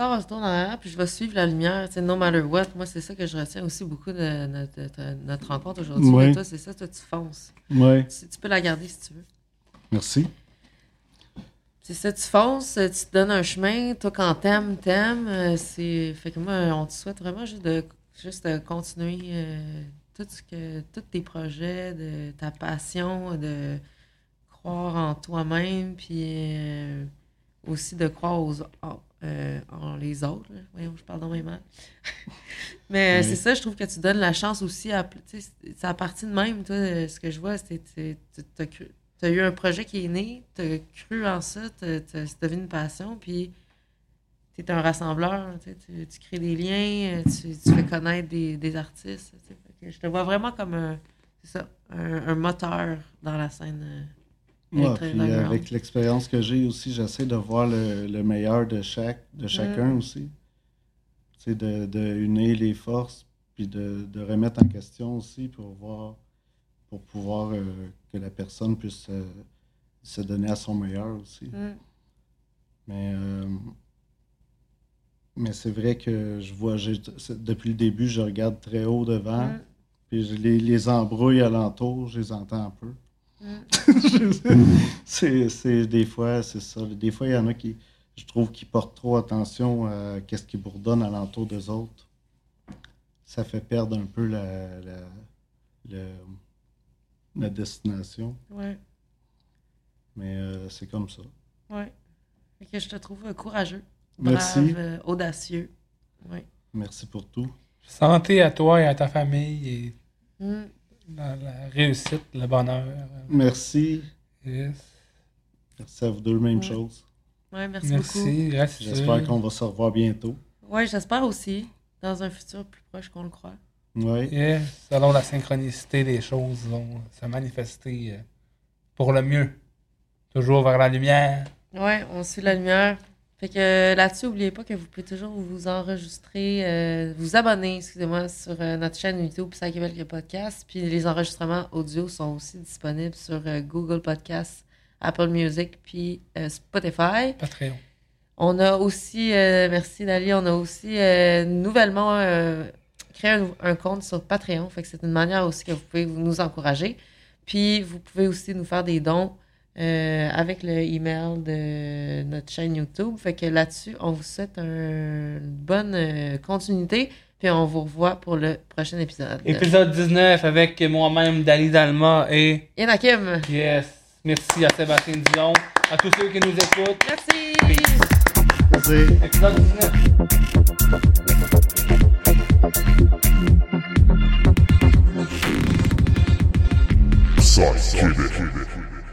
Speaker 2: Ça, on retourne en arrière, puis je vais suivre la lumière. Tu sais, no matter what, moi, c'est ça que je retiens aussi beaucoup de notre, de notre rencontre aujourd'hui. Mais Toi, c'est ça, toi, tu fonces.
Speaker 3: Oui.
Speaker 2: Tu, tu peux la garder si tu veux.
Speaker 3: Merci.
Speaker 2: C'est ça, tu fonces, tu te donnes un chemin. Toi, quand t'aimes, t'aimes. Euh, C'est... Fait que moi, on te souhaite vraiment juste de, juste de continuer euh, tout ce que, tous tes projets, de ta passion, de croire en toi-même, puis euh, aussi de croire aux, en, euh, en les autres. là. Voyons, je parle dans mes mains. Mais
Speaker 3: Oui.
Speaker 2: c'est ça, je trouve que tu donnes la chance aussi à. Tu sais, c'est à partir de même, toi, euh, ce que je vois, c'est que tu as eu un projet qui est né, tu as cru en ça, tu as devenu une passion, puis tu es un rassembleur, tu, tu- crées des liens, euh, tu, tu fais connaître des, des artistes. je te vois vraiment comme un, ça, un, un moteur dans la scène. Euh, électro-
Speaker 3: puis
Speaker 2: underground.
Speaker 3: avec l'expérience que j'ai aussi, j'essaie de voir le, le meilleur de chaque de chacun
Speaker 2: Mm.
Speaker 3: aussi. Tu sais, de, de unir les forces, puis de, de remettre en question aussi pour voir, pour pouvoir euh, que la personne puisse euh, se donner à son meilleur aussi.
Speaker 2: Mm.
Speaker 3: Mais, euh, mais c'est vrai que je vois, c'est- depuis le début, je regarde très haut devant,
Speaker 2: Mm.
Speaker 3: puis je- les, les embrouilles alentour, je les entends un peu.
Speaker 2: Mm.
Speaker 3: c'est, c'est- des fois, c'est ça. Des fois, il y en a qui, je trouve, qui portent trop attention à qu'est-ce qui bourdonne alentour des autres. Ça fait perdre un peu la, la, la destination.
Speaker 2: Ouais,
Speaker 3: Mais euh, c'est comme ça.
Speaker 2: ouais. Fait que je te trouve courageux,
Speaker 3: Merci.
Speaker 2: brave, euh, audacieux. Ouais.
Speaker 3: Merci pour tout.
Speaker 1: Santé à toi et à ta famille et
Speaker 2: Mm.
Speaker 1: La, la réussite, le bonheur.
Speaker 3: Merci.
Speaker 1: Yes.
Speaker 3: Merci à vous deux, même
Speaker 2: Ouais.
Speaker 3: chose.
Speaker 2: Ouais, merci, beaucoup.
Speaker 1: Merci, reste
Speaker 3: J'espère qu'on va se revoir bientôt.
Speaker 2: Ouais, j'espère aussi, dans un futur plus proche qu'on le croit.
Speaker 3: Oui.
Speaker 1: Yes, selon la synchronicité des choses vont se manifester euh, pour le mieux. Toujours vers la lumière.
Speaker 2: Ouais, on suit la lumière. Fait que euh, là-dessus, n'oubliez pas que vous pouvez toujours vous enregistrer, euh, vous abonner, excusez-moi, sur euh, notre chaîne YouTube Ça Québec Podcast. Puis les enregistrements audio sont aussi disponibles sur euh, Google Podcasts, Apple Music, puis Spotify.
Speaker 1: Patreon.
Speaker 2: On a aussi, merci Dali, on a aussi nouvellement créé un, un compte sur Patreon. Fait que c'est une manière aussi que vous pouvez nous encourager. Puis vous pouvez aussi nous faire des dons euh, avec le email de notre chaîne YouTube. Fait que là-dessus, on vous souhaite un- une bonne euh, continuité. Puis on vous revoit pour le prochain épisode.
Speaker 4: Épisode 19 avec moi-même, Dali Dalma et
Speaker 2: Et Nakim.
Speaker 4: yes, merci à Sébastien Dion, à tous ceux qui nous écoutent.
Speaker 2: Merci.
Speaker 3: Merci.
Speaker 4: Épisode 19.
Speaker 5: Psych Québec.